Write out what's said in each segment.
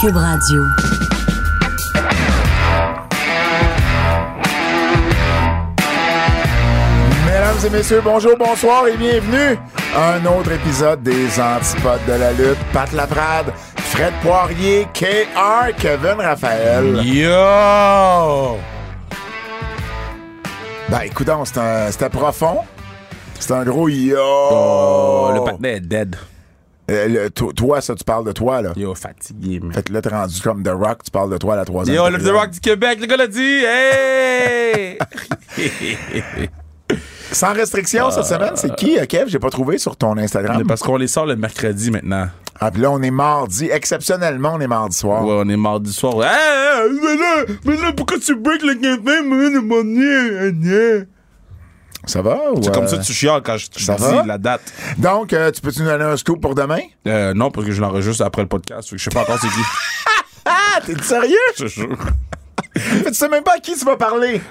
Cube Radio. Mesdames et messieurs, bonjour, bonsoir et bienvenue à un autre épisode des Antipodes de la lutte. Pat Laprade, Fred Poirier, KR, Kevin Raphaël. Yo! Ben écoute, c'était profond. C'était un gros yo. Oh, le patinet est dead. Euh, le- to- toi, ça, tu parles de toi, là. Yo, fatigué, man. Fait que là, t'es rendu comme The Rock, tu parles de toi à la troisième. Yo, le The. Rock du Québec, le gars l'a dit! Hey! Sans restriction cette semaine, c'est qui, euh, Kev? J'ai pas trouvé sur ton Instagram. Parce qu'on les sort le mercredi maintenant. Ah, puis là, on est mardi. Exceptionnellement, on est mardi soir. Ouais, on est mardi soir. Hey, mais là, mais là, pourquoi tu break le café, man, de mon nez? Ça va? C'est comme euh, ça que tu chiales quand je te ça dis va? la date. Donc, euh, tu peux-tu nous donner un scoop pour demain? Euh, non, parce que je l'enregistre après le podcast. Je sais pas encore c'est qui. Ah, t'es sérieux? Je jure. Mais tu sais même pas à qui tu vas parler.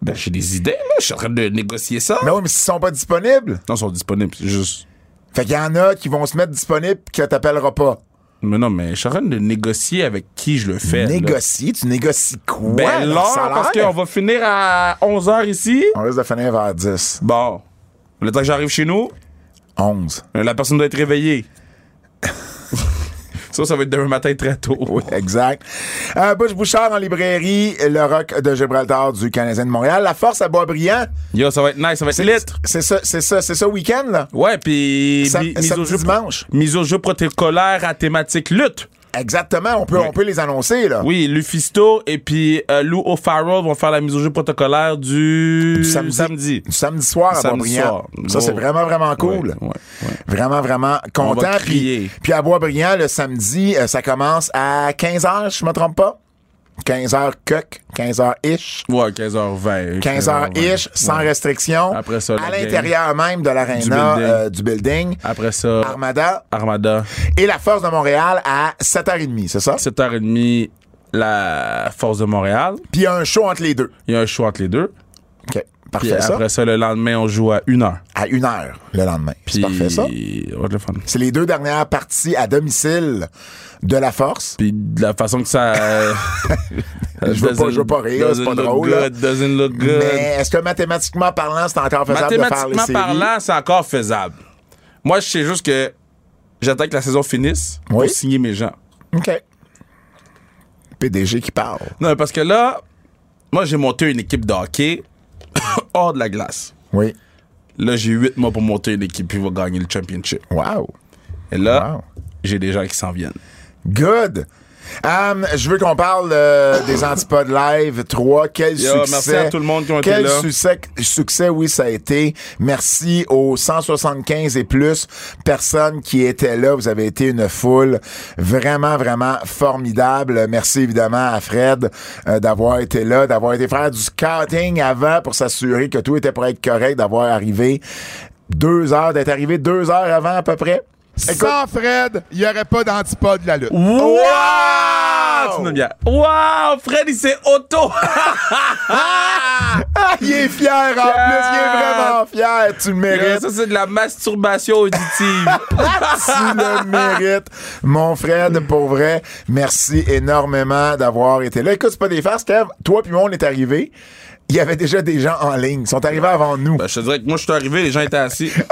Ben, j'ai des idées, là. Je suis en train de négocier ça. Mais oui, mais s'ils sont pas disponibles. Non, ils sont disponibles. C'est juste. Fait qu'il y en a qui vont se mettre disponibles pis que t'appelleras pas. Mais non, mais je suis en train de négocier avec qui je le fais. Négocier, tu négocies quoi? Ben, l'heure, parce qu'on va finir à 11h ici. On risque de finir vers 10. Bon. Le temps que j'arrive chez nous, 11. euh, la personne doit être réveillée. Ça, ça va être demain matin très tôt. Oui, exact. Euh, Bush Bouchard en librairie, le rock de Gibraltar du Canadien de Montréal. La force à Boisbriand. Yo, ça va être nice, ça va être C'est lit. c'est ça, c'est ça, c'est ça week-end, là? Ouais, puis mise au jeu dimanche. mise au jeu protocolaire à thématique lutte. Exactement, on peut, Oui. on peut les annoncer, là. Oui, Lufisto et puis euh, Lou O'Farrell vont faire la mise au jeu protocolaire du, Du samedi. samedi. Du samedi soir à Boisbriand. Ça, c'est vraiment, vraiment cool. Vraiment, vraiment On content. Puis, puis à Boisbriand, le samedi, euh, ça commence à 15h, je me trompe pas. 15h coq, 15h-ish. Ouais, 15h20. 15h-ish, sans Ouais. restriction. Après ça, à l'intérieur même de l'aréna Du building. euh, du building. Après ça, Armada Armada. et la Force de Montréal à 7h30, c'est ça? 7h30, la Force de Montréal. Puis il y a un show entre les deux. Il y a un choix entre les deux. OK, parfait après ça, le lendemain, on joue à 1h. À 1h le lendemain. C'est Puis, parfait ça. le fun. C'est les deux dernières parties à domicile de la Force. Puis de la façon que ça. Je veux pas- je veux pas rire, c'est pas drôle. Good, doesn't look good. Mais est-ce que mathématiquement parlant, c'est encore faisable de faire les séries? parlant, c'est encore faisable. Moi, je sais juste que j'attends que la saison finisse pour Oui. signer mes gens. OK. PDG qui parle. Non, parce que là, moi, j'ai monté une équipe de hockey hors de la glace. Oui. Là, j'ai huit mois pour monter une équipe qui va gagner le championship. Wow. Et là, Wow. j'ai des gens qui s'en viennent. Good. Je veux qu'on parle euh, des Antipodes Live 3. Quel Yo, succès. merci à tout le monde qui ont été Quel là. succès, succès, oui, ça a été. Merci aux 175 et plus personnes qui étaient là. Vous avez été une foule vraiment, vraiment formidable. Merci évidemment à Fred euh, d'avoir été là, d'avoir été faire du scouting avant pour s'assurer que tout était pour être correct, d'avoir arrivé deux heures, d'être arrivé deux heures avant à peu près. Écoute- Sans Fred, il n'y aurait pas d'antipode de la lutte. Wow! Tu nous bien. Wow! Fred, il s'est auto! Ah, il est fier en plus, il est vraiment fier. Tu le mérites. ça, c'est de la masturbation auditive. tu le mérites, mon Fred, pour vrai. Merci énormément d'avoir été là. Écoute, c'est pas des farces, Kev. Toi puis moi, on est arrivés. Il y avait déjà des gens en ligne. Ils sont arrivés avant nous. Ben, je te dirais que moi, je suis arrivé, les gens étaient assis.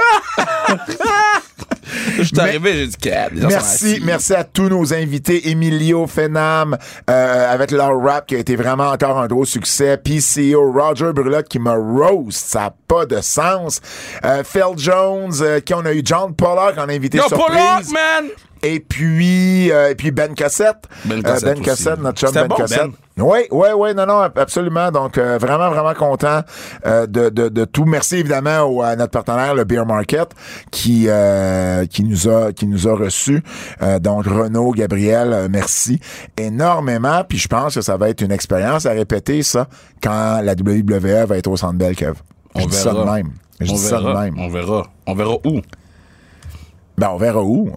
Je suis arrivé, j'ai dit, Merci, merci à tous nos invités. Emilio Fenam, euh, avec leur rap qui a été vraiment encore un gros succès. PCO, Roger Brulotte qui me roast. Ça n'a pas de sens. Euh, Phil Jones, euh, qui on a eu John qu'on a invité Yo, surprise. Pollock, man! Et puis, euh, et puis Ben Cassette. Ben Cassette ben. Cassette, notre chum Ben bon, Cassette. Ben. Oui, oui, oui, non, non, absolument. Donc, euh, vraiment, vraiment content euh, de, de, de tout. Merci évidemment au, à notre partenaire, le Beer Market, qui euh, qui nous a qui nous a reçus. Donc, Renaud, Gabriel, merci énormément. Puis je pense que ça va être une expérience à répéter, ça, quand la WWE va être au Centre Bell, Kev. Je On dis ça de verra. même. Je On dis ça de verra. même. On verra. On verra où? Ben, on verra où.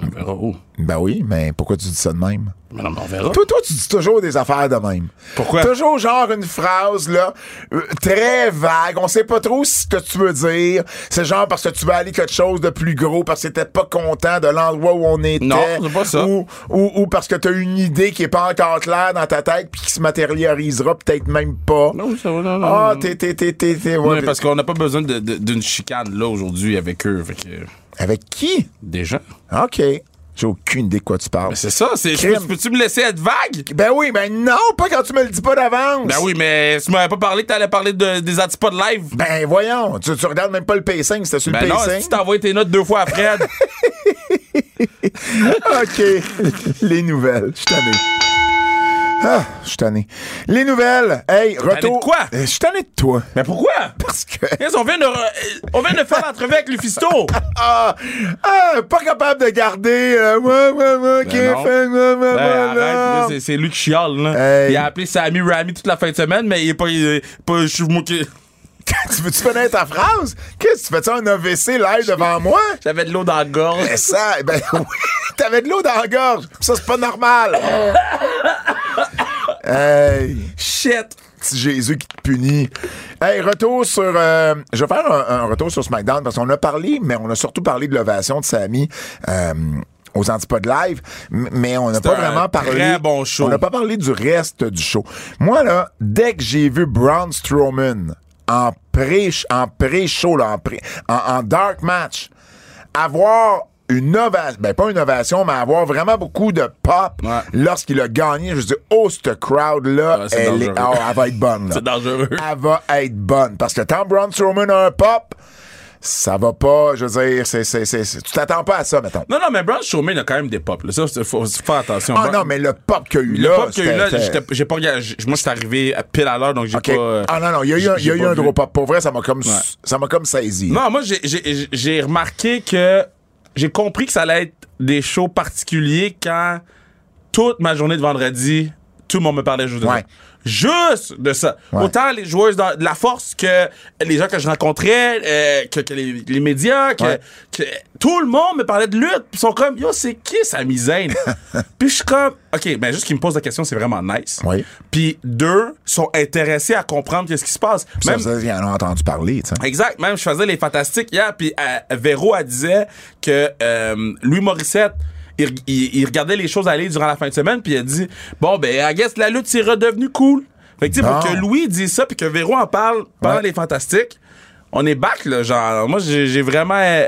On verra où? Ben oui, mais pourquoi tu dis ça de même? Mais non, mais on verra. Toi, toi, tu dis toujours des affaires de même. Pourquoi? Toujours genre une phrase, là, euh, très vague. On sait pas trop ce que tu veux dire. C'est genre parce que tu veux aller quelque chose de plus gros, parce que t'étais pas content de l'endroit où on était. Non, c'est pas ça. Ou, ou, ou parce que t'as une idée qui est pas encore claire dans ta tête puis qui se matérialisera peut-être même pas. Non, ça va, non, non, Ah, t'es, t'es, t'es, t'es, t'es- Non, ouais, parce qu'on n'a pas besoin de- de- d'une chicane là aujourd'hui avec eux. Fait que, Avec qui? gens. OK. J'ai aucune idée de quoi tu parles. Mais c'est ça. C'est, Crime. peux-tu me laisser être vague? Ben oui, ben non, pas quand tu me le dis pas d'avance. Ben oui, mais tu m'avais pas parlé que t'allais parler de, des antipodes live. Ben voyons, tu, tu regardes même pas le pacing, c'était sur Ben le non, pacing. si tu t'as envoyé tes notes deux fois à Fred. OK. Les nouvelles. Je suis tanné. Ah, je suis tanné. Les nouvelles. Hey, retour. de quoi? Euh, Je suis tanné de toi. mais pourquoi? Parce que. Yes, on, vient de, re- on vient de faire l'entrevue avec Lufisto. Ah, ah, pas capable de garder. Euh, ouais, ouais, ouais, qui Ben non. fait, ouais, ouais, Ben, ouais, arrête, là. là, c'est, c'est lui qui chiale. Là. Hey. Il a appelé Sammy Rami toute la fin de semaine, mais il est pas. il est pas je suis moqué. tu veux-tu finir ta phrase? Qu'est-ce que tu fais-tu un AVC live devant moi? J'avais de l'eau dans la gorge. Mais ça, ben oui, t'avais de l'eau dans la gorge. Ça, c'est pas normal. Hey. Shit. petit Jésus qui te punit. Hey, retour sur. euh, je vais faire un, un retour sur SmackDown parce qu'on a parlé, mais on a surtout parlé de l'ovation de Samy. euh, aux Antipodes Live, mais on n'a pas vraiment parlé. très bon show. On n'a pas parlé du reste du show. Moi, là, dès que j'ai vu Braun Strowman en pré, en pré-show, en, pré- en, en dark match, avoir une ovation, ben pas une ovation, mais avoir vraiment beaucoup de pop Ouais. lorsqu'il a gagné, je dis, oh, cette crowd-là, Ouais, c'est elle, est, oh, elle va être bonne. C'est dangereux. Elle va être bonne. Parce que quand Braun Strowman a un pop, ça va pas, je veux dire, c'est, c'est, c'est, tu t'attends pas à ça, mettons. Non, non, mais Braun Strowman a quand même des pop. Là. Ça, faut, faire attention. Ah Braun- non, mais le pop qu'il y a eu Le là, pop qu'il y a eu là, j'ai pas Moi, j'étais arrivé à pile à l'heure, donc j'ai OK. pas. euh, ah non, non, il y a eu y a eu un gros pop. Pour vrai, ça m'a comme, ça m'a comme saisi. Non, moi, j'ai- j'ai j'ai remarqué que j'ai compris que ça allait être des shows particuliers quand toute ma journée de vendredi, tout le monde me parlait de. Juste de ça. Ouais. Autant les joueuses de la force que les gens que je rencontrais, euh, que, que les, les médias, que, Ouais. que tout le monde me parlait de lutte. Puis ils sont comme, yo, c'est qui Sami Zayn? Puis je suis comme, OK, ben juste qu'ils me posent la question, c'est vraiment nice. Oui. Puis deux, sont intéressés à comprendre qu'est-ce qui se passe. Ça, Même, ça, ils en ont entendu parler. Exact. Même, je faisais les fantastiques hier, puis euh, Véro, elle disait que euh, Louis Morissette, il, il- il regardait les choses aller durant la fin de semaine, puis il a dit Bon, ben, I guess la lutte, c'est redevenu cool. Fait que, tu sais, pour que Louis dise ça, puis que Véro en parle pendant Ouais. les fantastiques, on est back, là. Genre, moi, j'ai vraiment euh,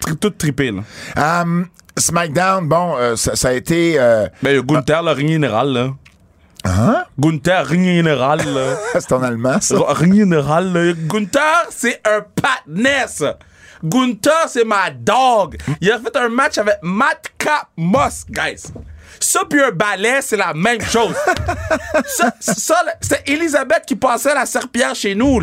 tri- tout trippé, là. Um, SmackDown, bon, euh, ça, ça a été. euh, Ben, Gunther, le ring général, là. hein? Gunther, ring général, là. C'est en allemand, ça? Ring général, là. Gunther, c'est un patinet, ça. Gunther, c'est ma dog. Il a fait un match avec Matt Cap Moss, guys. Ça puis un balai, c'est la même chose. ça, ça c'est Elisabeth qui passait la serpillère chez nous.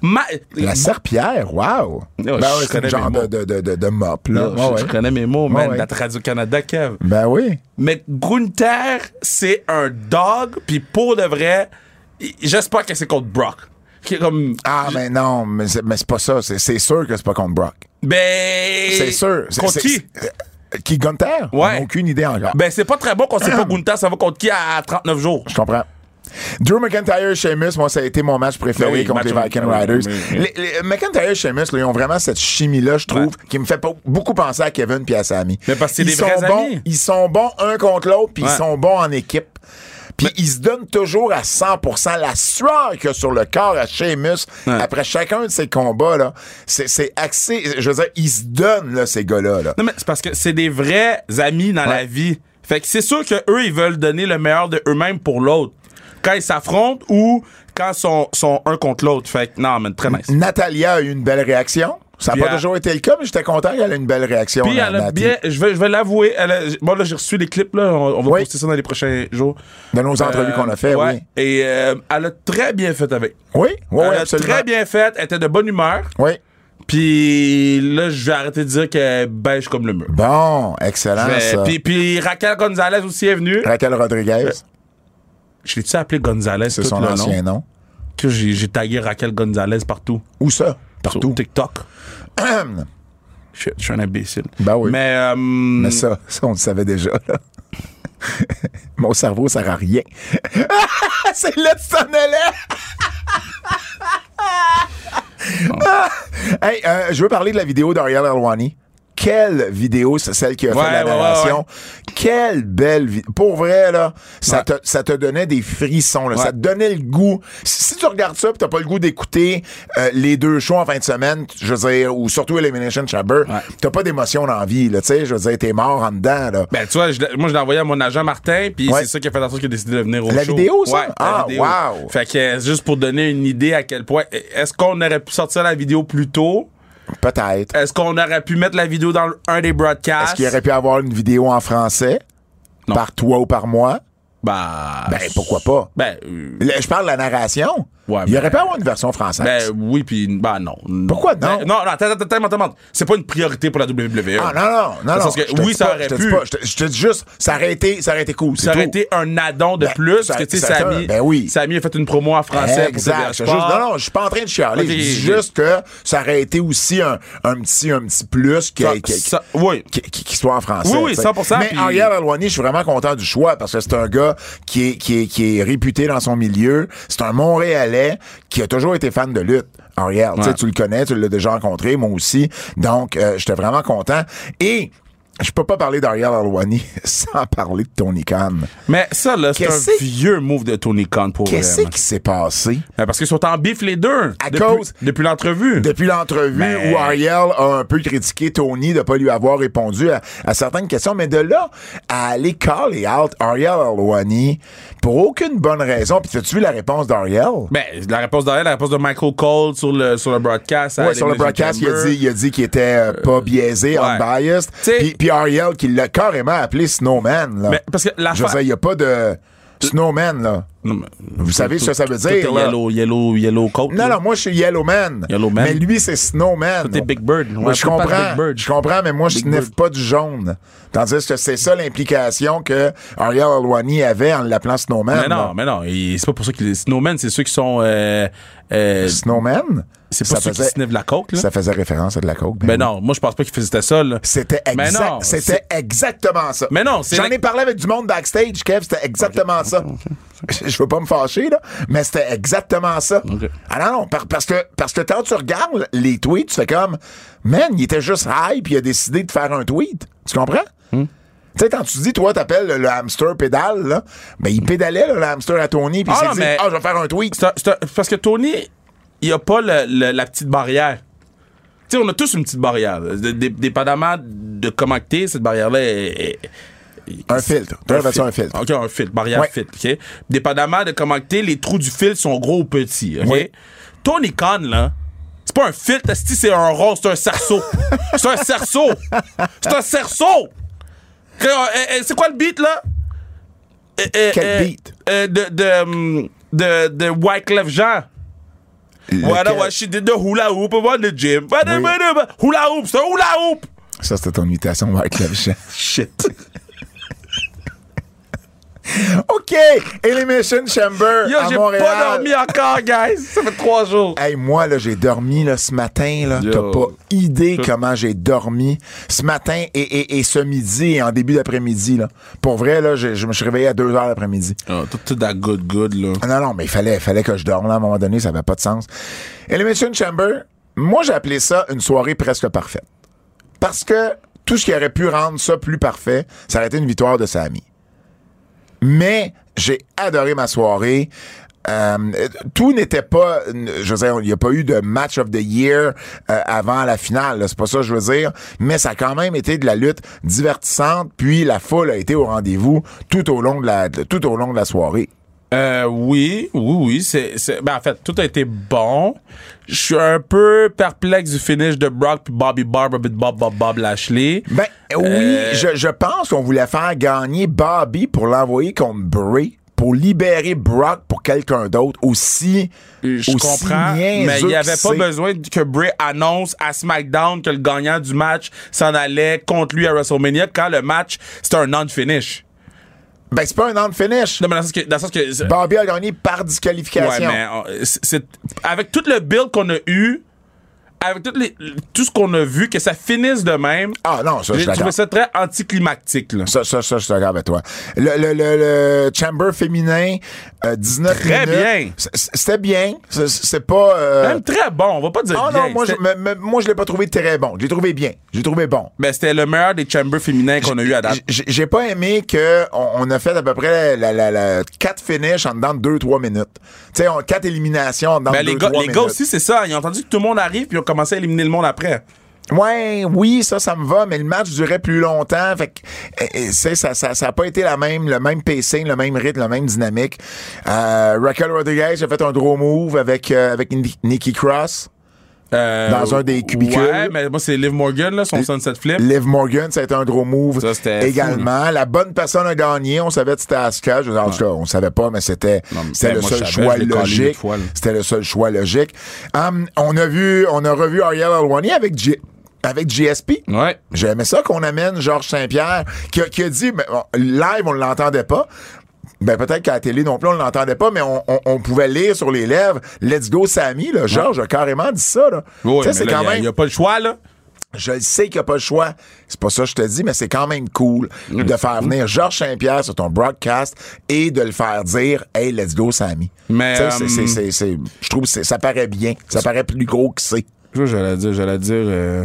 Ma- La serpillère, wow! Ben je ouais, c'est genre mes mots. de, de, de, de, mop, là. Je, ouais. je connais mes mots, man, de ouais. la Radio-Canada, Kev. Ben oui. Mais Gunther, c'est un dog, puis pour de vrai, j'espère que c'est contre Brock. Qui est comme. Ah, mais non, mais c'est, mais c'est pas ça. C'est, c'est sûr que c'est pas contre Brock. Ben. C'est sûr. C'est- Contre c'est- qui? c'est- euh, qui, Gunther? On Ouais. n'a aucune idée encore. Ben, c'est pas très bon qu'on sait pas Gunther, ça va contre qui à 39 jours. Je comprends. Drew McIntyre, Sheamus, moi, ça a été mon match préféré Ben oui, contre match- les Viking oui, Riders. mais- Les, les- McIntyre, Sheamus, là, ils ont vraiment cette chimie-là, je trouve, qui me fait pas- beaucoup penser à Kevin puis à Sami. Mais parce que c'est Ils des sont vrais bons, amis. Ils sont bons un contre l'autre, puis Ouais. ils sont bons en équipe. Puis ils se donnent toujours à 100 La sueur qu'il a sur le corps à Sheamus, Ouais. après chacun de ces combats, là, c'est, c'est axé. Je veux dire, ils se donnent, là, ces gars-là. Là. Non, mais c'est parce que c'est des vrais amis dans Ouais. la vie. Fait que c'est sûr que eux ils veulent donner le meilleur de eux-mêmes pour l'autre. Quand ils s'affrontent ou quand ils sont, sont un contre l'autre. Fait que non, mais très nice. Natalia a eu une belle réaction Ça n'a pas elle- toujours été le cas, mais j'étais content qu'elle ait une belle réaction. Puis elle a bien, je vais, je vais l'avouer, a- bon là j'ai reçu les clips là, on, on va Oui. poster ça dans les prochains jours. De nos entrevues Euh, qu'on a fait, ouais. oui. Et euh, elle a très bien fait avec. Oui, oui, elle a absolument. très bien fait, elle était de bonne humeur. Oui. Puis là, je vais arrêter de dire qu'elle beige comme le mur. Bon, excellent, Je vais- ça. Puis, puis Raquel Gonzalez aussi est venue. Raquel Rodriguez, Je l'ai-tu appelé Gonzalez c'est son le ancien nom? nom. Que j'ai, tagué Raquel Gonzalez partout. Où ça? Sur Partout. TikTok. Je, je suis un imbécile. Ben oui. Mais, euh, Mais ça, ça, on le savait déjà, là. Mon cerveau sert à rien. c'est là que t'en allais! Hey, euh, je veux parler de la vidéo d'Ariel Alwani. Quelle vidéo, c'est celle qui a Ouais, fait la ouais, ouais, narration? Quelle belle vidéo. Pour vrai, là, ça, te, ça te donnait des frissons, là. Ça te donnait le goût. Si, si tu regardes ça pis t'as pas le goût d'écouter euh, les deux shows en fin de semaine, je veux dire, ou surtout Elimination Chamber, t'as pas d'émotion dans la vie, là, tu sais, je veux dire, t'es mort en dedans, là. Ben, tu vois, je moi, je l'ai envoyé à mon agent Martin, puis c'est ça qui a fait en sorte qu'il a décidé de venir au La show. vidéo, ça? Ouais, la Ah, vidéo. wow. Fait que, juste pour donner une idée à quel point, est-ce qu'on aurait pu sortir la vidéo plus tôt? Peut-être. Est-ce qu'on aurait pu mettre la vidéo dans un des broadcasts? Est-ce qu'il aurait pu avoir une vidéo en français? Non. Par toi ou par moi? Bah. Ben, pourquoi pas? Ben, euh, je parle de la narration. Ouais, Il ben- aurait pu avoir une version française. ben oui, puis bah non. Pourquoi non? Ben, non, non, attends, attends, attends, attends. C'est pas une priorité pour la WWE. ah, non, non, non, non. que oui, ça aurait pu. je, te, dis juste, ça aurait été, ça aurait été cool. Ça aurait été un addon de Ben, plus, que tu sais, Samy, ben oui. Samy a fait une promo en français Exact. juste- non, non, je suis pas en train de chialer. Je dis juste que ça aurait été aussi un, un petit, un petit plus qui, soit en français. Oui, oui, tu sais. 100%, Mais Ariel Alwani, je suis vraiment content du choix parce que c'est un gars qui est, qui est, qui est réputé dans son milieu. C'est un Montréalais qui a toujours été fan de lutte. Ariel, tu sais, Ouais. tu le connais, tu l'as déjà rencontré, moi aussi. Donc, euh, j'étais vraiment content. Et je peux pas parler d'Ariel Alwani sans parler de Tony Khan. Mais ça, là, c'est un vieux move de Tony Khan pour Qu'est-ce qui s'est passé? Ben, parce qu'ils sont en bif les deux. À depuis, cause- Depuis l'entrevue. Depuis l'entrevue où Ariel a un peu critiqué Tony de pas lui avoir répondu à, à certaines questions, mais de là à aller call out Ariel Alwani pour aucune bonne raison. Puis as-tu vu la réponse d'Ariel? Ben, la réponse d'Ariel, la réponse de Michael Cole sur le, sur le broadcast. Ouais, sur le broadcast, il a dit, il a dit qu'il était euh, pas biaisé, ouais. unbiased. T'sais- Puis, Ariel qui l'a carrément appelé Snowman. Là. Mais parce que Je veux il n'y a pas de Snowman. là. Non, Vous savez ce que ça veut dire? là? yellow, yellow, yellow coat. Non, là. non, moi, je suis Yellow Man. Yellow Man. Mais lui, c'est Snowman. T'es Big Bird. Moi, Ouais, je comprends. Je comprends, mais moi, je sniffe pas du jaune. Tandis que c'est ça l'implication que Ariel Alwani avait en l'appelant Snowman. Mais non, là. mais non. C'est pas pour ça qu'il est Snowman, c'est ceux qui sont. Euh, euh, Snowman? C'est pas ça ceux qui faisait, sniffent de la coke, là. ça faisait référence à de la coke. Ben non, moi je pense pas qu'il faisait ça, là. C'était Mais exact, non, c'était exactement ça. Mais non, c'est J'en la- ai parlé avec du monde backstage, Kev, c'était exactement ça. Je veux pas me fâcher, là, mais c'était exactement ça. Ah non, non, par- parce que, parce que quand tu regardes les tweets, tu fais comme, man, il était juste high puis il a décidé de faire un tweet. Tu comprends? Hmm. Tu sais, quand tu dis, toi, t'appelles le, le hamster pédale, là, ben, il pédalait, là, le hamster à Tony, puis Ah il s'est dit, mais- ah, je vais faire un tweet. Parce que Tony, il a pas le- le- la petite barrière. Tu sais, on a tous une petite barrière. Dépendamment de comment que t'es, cette barrière-là est. est- Un filtre. Tu ça un filtre. OK, un filtre, barrière Ouais. filtre, OK? Dépendamment de comment que t'es, les trous du filtre sont gros ou petits, OK? Tony Khan, là, c'est pas un filtre, c'est un rond, c'est un cerceau. c'est un cerceau. C'est un cerceau. Que- euh, euh, C'est quoi le beat, là? Euh, euh, Quel euh, beat? euh, de, de, hum, de, de Wyclef Jean. Voilà, Lequel? ouais, she did the hula hoop on the gym? Bada, Oui. Hula hoop, c'est un hula hoop. Ça, c'était ton imitation le chien. Shit. OK! Elimination Chamber Yo, j'ai pas dormi encore, guys. Ça fait trois jours. Hey, moi, là, j'ai dormi là, ce matin. Là. T'as pas idée comment j'ai dormi ce matin et, et, et ce midi et en début d'après-midi. Là. Pour vrai, là, je, je me suis réveillé à 2 heures l'après-midi. Oh, tout, tout that good, good, là. Non, non, mais il fallait, fallait que je dorme. Là, à un moment donné, ça avait pas de sens. Elimination Chamber, moi, j'ai appelé ça une soirée presque parfaite. Parce que tout ce qui aurait pu rendre ça plus parfait, ça aurait été une victoire de Samy. Mais j'ai adoré ma soirée. Euh, tout n'était pas, je veux dire, il n'y a pas eu de match of the year euh, avant la finale, c'est pas ça que je veux dire, mais ça a quand même été de la lutte divertissante, puis la foule a été au rendez-vous tout au long de la, tout au long de la soirée. Euh, oui, oui, oui. C'est, c'est- ben, en fait, tout a été bon. Je suis un peu perplexe du finish de Brock puis Bobby Barber puis Bob Bob Bob Lashley. Ben oui, Euh, je, je pense qu'on voulait faire gagner Bobby pour l'envoyer contre Bray, pour libérer Brock pour quelqu'un d'autre aussi. Je aussi comprends, mais il n'y avait pas besoin que Bray annonce à SmackDown que le gagnant du match s'en allait contre lui à WrestleMania quand le match, c'était un non-finish. Ben c'est pas un non-finish. Non, mais dans le sens que... Dans le sens que Bobby a gagné par Ouais, disqualification. mais euh, c'est- avec tout le build qu'on a eu, avec tout, les- tout ce qu'on a vu, que ça finisse de même, Ah non, ça, j'ai trouvé ça très anticlimactique. Là. Ça, ça, ça, je suis d'accord avec toi. Le, le, le, le Chamber féminin, euh, 19 Très minutes. bien. C'était bien. C'est- pas... euh, Même très bon, on va pas dire Ah bien. non, moi, je, me- moi, je l'ai pas trouvé très bon. Je l'ai trouvé bien. Je l'ai trouvé bon. ben, c'était le meilleur des chambers féminins qu'on a eu à date. J'ai pas aimé que on, on a fait à peu près la, la, la, quatre finishes en dedans de 2-3 minutes. Tu sais, quatre éliminations en dedans Ben, de les 2-3 gars, les minutes. gars aussi, c'est ça. Ils ont entendu que tout le monde arrive puis ils ont commencé à éliminer le monde après. Ouais, oui, ça, ça me va, mais le match durait plus longtemps. Fait que, eh, eh, c'est, ça, ça, ça pas été la même, le même pacing, le même rythme, la même dynamique. Euh, Raquel Rodriguez a fait un draw move avec, euh, avec Ni- Nikki Cross. Euh, Dans un des cubicules. Ouais, mais moi, c'est Liv Morgan, là, son sunset flip. Liv Morgan, ça a été un draw move Ça, également. La bonne personne a gagné. On savait que c'était Asuka. Je, en tout cas, on savait pas, mais c'était, mais c'était le seul choix logique. C'était le seul choix logique. Hum, on a vu, on a revu Ariel Alwani avec G- avec GSP. Ouais. J'aimais ça qu'on amène Georges Saint-Pierre, qui a, qui a dit, ben, bon, live, on l'entendait pas. Ben, peut-être qu'à la télé non plus, on l'entendait pas, mais on, on- on pouvait lire sur les lèvres, Let's go Sammy, là. Georges a carrément dit ça, là. Oui, c'est quand il y a- même. il y a pas le choix, là. Je le sais qu'il n'y a pas le choix. C'est pas ça que je te dis, mais c'est quand même cool de faire venir Georges Saint-Pierre sur ton broadcast et de le faire dire Hey, let's go, Sammy. Mais, euh, je trouve que ça paraît bien. Ça paraît plus gros que c'est. Je j'allais dire, j'allais dire. euh,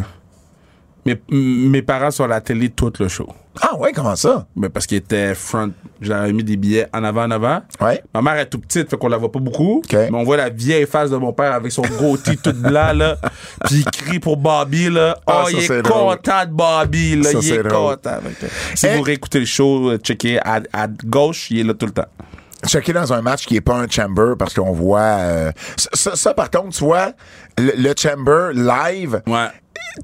mes, mes parents sont à la télé tout le show. Ah ouais, comment ça? Ben, parce qu'ils étaient front. J'avais mis des billets en avant, en avant. Ouais. Ma mère est tout petite, fait qu'on la voit pas beaucoup. OK. Mais on voit la vieille face de mon père avec son gros tee tout blanc, là. Puis il crie pour Bobby, là. Ah, oh, il est content de Bobby, là. Ça, il est content. Si Eh. vous réécoutez le show, euh, checkez à, à gauche, il est là tout le temps. Checker dans un match qui est pas un chamber parce qu'on voit. euh, ça, ça- ça, par contre, tu vois, le, le chamber live, Ouais.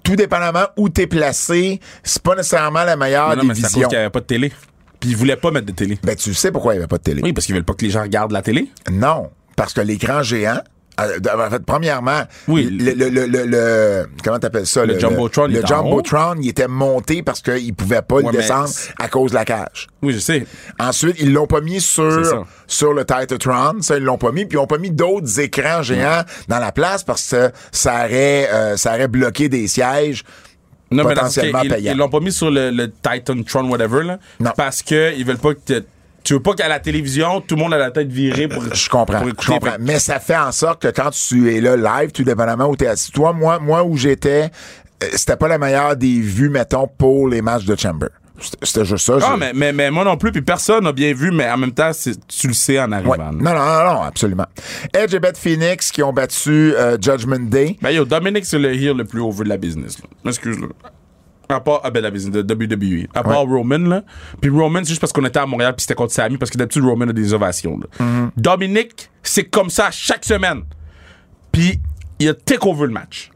Tout dépendamment où t'es placé, c'est pas nécessairement la meilleure non, des mais visions. qu'il n'y avait pas de télé. Puis ils voulaient pas mettre de télé. Ben, tu sais pourquoi il n'y avait pas de télé. Oui, parce qu'ils veulent pas que les gens regardent la télé. Non, parce que l'écran géant. Euh, en fait, premièrement, Oui. le, le, le, le, le- comment t'appelles ça? Le Jumbotron, il le, en Jumbotron, il était monté parce qu'il pouvait pas Ouais, le mais descendre à cause de la cage. Oui, je sais. Ensuite, ils l'ont pas mis sur, sur le Titatron. Ça, ils l'ont pas mis. Puis ils ont pas mis d'autres écrans géants dans la place parce que ça aurait, euh, ça aurait bloqué des sièges. Non, mais Potentiellement cas, ils- payant. ils l'ont pas mis sur le, Titan Tron, whatever, là. Non. Parce que ils veulent pas que tu veux pas qu'à la télévision, tout le monde a la tête virée pour. Je comprends. pour Je écouter. comprends. Fait- Mais ça fait en sorte que quand tu es là live, tout dépendamment où tu es assis. Toi, moi, moi où j'étais, euh, c'était pas la meilleure des vues, mettons, pour les matchs de Chamber. C'était- juste ça. Ah, je- mais, mais, mais moi non plus, puis personne n'a bien vu, mais en même temps, tu le sais en arrivant. Non, non, non, non, absolument. Edge et Beth Phoenix qui ont battu euh, Judgment Day. Ben yo, Dominic, c'est le heel le plus over de la business. là. M'excuse, là. À part, ah ben la business de WWE. À part Roman, là. Puis Roman, c'est juste parce qu'on était à Montréal puis c'était contre Sammy, parce que d'habitude, Roman a des ovations, là. Mm-hmm. Dominic, c'est comme ça chaque semaine. Puis il a take over le match.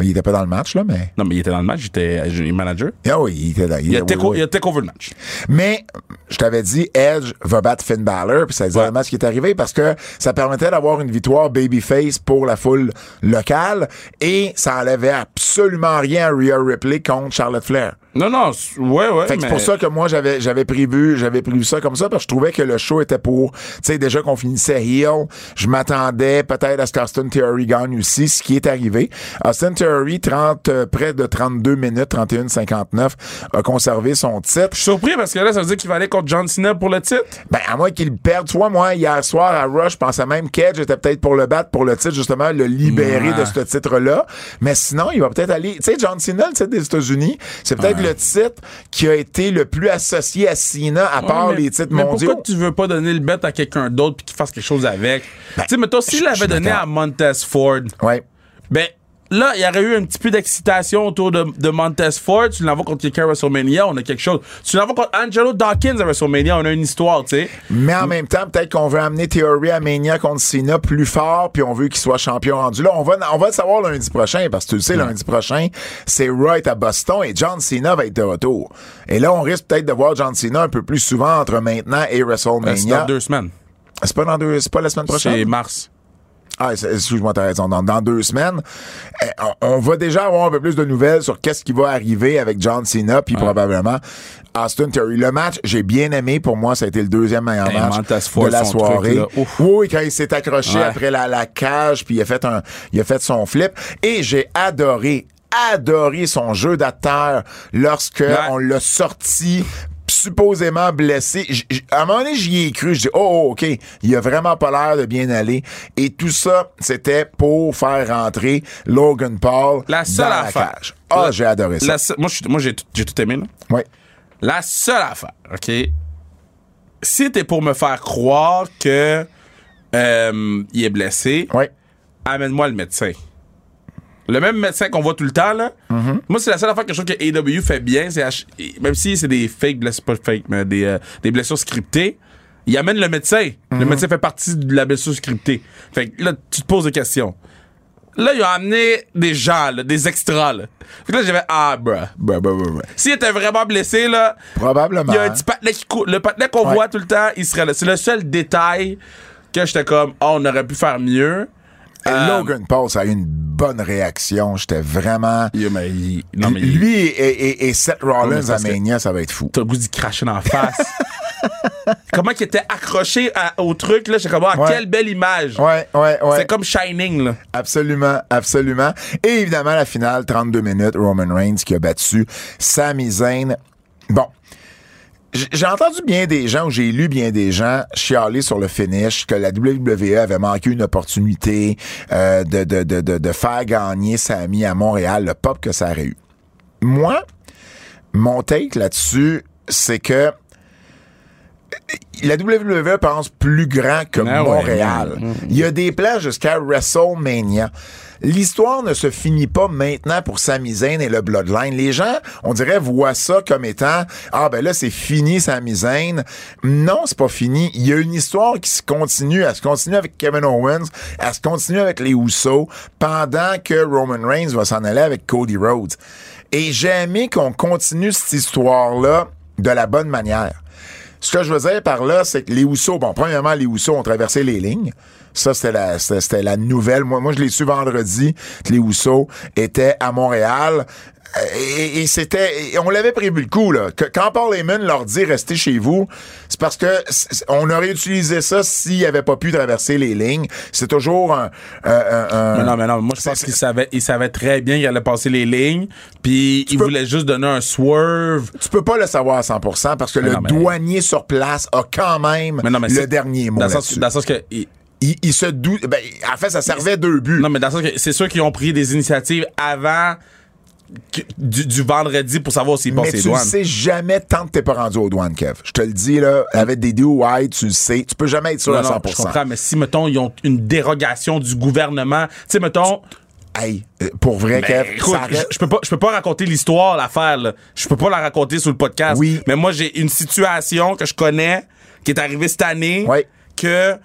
Mais il était pas dans le match, là, mais. Non, mais il était dans le match, j'étais euh, manager. Ah oui, il était dans Il a, oui, take, oui. il a take over le match. Mais je t'avais dit, Edge va battre Finn Balor, puis c'est exactement ce qui est arrivé parce que ça permettait d'avoir une victoire babyface pour la foule locale et ça enlevait absolument rien à Rhea Ripley contre Charlotte Flair. Non, non, ouais, ouais. Fait que c'est pour ça que moi j'avais j'avais prévu j'avais prévu ça comme ça parce que je trouvais que le show était pour tu sais déjà qu'on finissait heel, je m'attendais peut-être à ce qu'Austin Theory gagne aussi, ce qui est arrivé. Austin Theory 30 euh, près de 32 minutes 31 59 a conservé son titre. Je suis surpris parce que là, ça veut dire qu'il va aller contre John Cena pour le titre? Ben, à moins qu'il perde. Tu vois, moi, hier soir à Rush, je pensais même qu'Edge était peut-être pour le battre pour le titre, justement, le libérer Ouais. de ce titre-là. Mais sinon, il va peut-être Tu sais, John Cena, le titre des États-Unis, c'est peut-être le titre qui a été le plus associé à Cena, à part mais- les titres mais mondiaux. pourquoi tu veux pas donner le bet à quelqu'un d'autre puis qu'il fasse quelque chose avec? tu sais, mettons, s'il je- suis donné à Montez Ford, Ouais. ben, là, il y aurait eu un petit peu d'excitation autour de, de Montez Ford. Tu l'envoies contre quelqu'un à WrestleMania, on a quelque chose. Tu l'envoies contre Angelo Dawkins à WrestleMania, on a une histoire, tu sais. Mais en même temps, peut-être qu'on veut amener Theory à Mania contre Cena plus fort, puis on veut qu'il soit champion rendu là. On va, on va le savoir lundi prochain, parce que tu le sais, lundi prochain, c'est Wright à Boston et John Cena va être de retour. Et là, on risque peut-être de voir John Cena un peu plus souvent entre maintenant et Euh, C'est WrestleMania. dans deux semaines. C'est pas dans deux, c'est pas la semaine prochaine? C'est mars. Ah, excuse-moi, t'as raison. Dans, dans deux semaines, eh, on, va déjà avoir un peu plus de nouvelles sur qu'est-ce qui va arriver avec John Cena, puis probablement Austin Theory. Le match, j'ai bien aimé. Pour moi, ça a été le deuxième meilleur match de la soirée. truc, oui, quand il s'est accroché Ouais. après la, la cage, puis il a fait un, il a fait son flip. Et j'ai adoré, adoré son jeu d'acteur lorsque on l'a sorti supposément blessé. J- à un moment donné, j'y ai cru. Je dis, oh, oh, OK, il a vraiment pas l'air de bien aller. Et tout ça, c'était pour faire rentrer Logan Paul La seule dans affaire. la cage. Ah, La- j'ai adoré ça. Se- moi, j'ai tout, aimé, là. Oui. La seule affaire, OK? Si t'es pour me faire croire que euh, il est blessé, Oui. amène-moi le médecin. Le même médecin qu'on voit tout le temps, là. Mm-hmm. Moi, c'est la seule affaire que je trouve que AW fait bien. c'est Même si c'est des fake blessures, pas fake, mais des, euh, des blessures scriptées, il amène le médecin. Le Mm-hmm. médecin fait partie de la blessure scriptée. Fait que là, tu te poses des questions. Là, ils ont amené des gens, là, des extras. Là. Fait que là, j'avais Ah, bruh, bruh, bruh, bruh. S'il était vraiment blessé, là, Probablement. il y a un petit patinet qui court. Le patinet qu'on Ouais. voit tout le temps, il serait là. C'est le seul détail que j'étais comme, oh, on aurait pu faire mieux. Et Euh, Logan Paul, ça a eu une bonne réaction. J'étais vraiment. Yeah, mais il- non, mais il- Lui et, et- et Seth Rollins Non, à Mania, ça va être fou. t'as le goût d'y cracher dans la face. Comment qu'il était accroché à- au truc, là, j'étais comme, ah, Ouais. quelle belle image. Ouais, ouais, ouais. C'est comme Shining, là. Absolument, absolument. Et évidemment, la finale, 32 minutes, Roman Reigns qui a battu Sami Zayn. Bon. J'ai entendu bien des gens, ou j'ai lu bien des gens chialer sur le finish, que la WWE avait manqué une opportunité euh, de, de, de, de, de faire gagner Sami à Montréal, le pop que ça aurait eu. Moi, mon take là-dessus, c'est que la WWE pense plus grand que Ah ouais, Montréal. Il y a des plans jusqu'à WrestleMania. L'histoire ne se finit pas maintenant pour Sami Zayn et le Bloodline. Les gens, on dirait, voient ça comme étant ah ben là c'est fini Sami Zayn. Non, c'est pas fini. Il y a une histoire qui se continue. Elle se continue avec Kevin Owens. Elle se continue avec les Usos pendant que Roman Reigns va s'en aller avec Cody Rhodes. Et j'ai aimé qu'on continue cette histoire-là de la bonne manière. Ce que je veux dire par là, c'est que les Housseaux, bon, premièrement, les Housseaux ont traversé les lignes. Ça, c'était la, c'était la nouvelle. Moi, moi, je l'ai su vendredi que les Housseaux étaient à Montréal. Et, et c'était, on l'avait prévu le coup, là. Que, quand Paul Heyman leur dit restez chez vous, c'est parce que on aurait utilisé ça s'il avait pas pu traverser les lignes. C'est toujours un, un- un- un- Mais non, mais non, moi je pense qu'il savait, il savait très bien qu'il allait passer les lignes, puis il peux- voulait juste donner un swerve. tu peux pas le savoir à 100% parce que Mais le non, mais- douanier sur place a quand même non, mais le dernier mot Dans le sens, dans le sens que. il- Il, il se doute. Ben, en fait, ça servait deux buts. non, mais dans le sens que c'est sûr qu'ils ont pris des initiatives avant du, du vendredi pour savoir mais passent tu les le douanes. sais jamais tant que t'es pas rendu aux douanes, Kev. Je te le dis, là, avec des DOI, tu le sais. Tu peux jamais être sûr Non, à non, 100%. je comprends, mais si, mettons, ils ont une dérogation du gouvernement, tu sais, mettons, Hey, euh, pour vrai, Kev, je, arrête- je peux pas, je peux pas raconter l'histoire, l'affaire. là. Je peux pas la raconter sur le podcast. Oui. Mais moi, j'ai une situation que je connais qui est arrivée cette année Ouais. que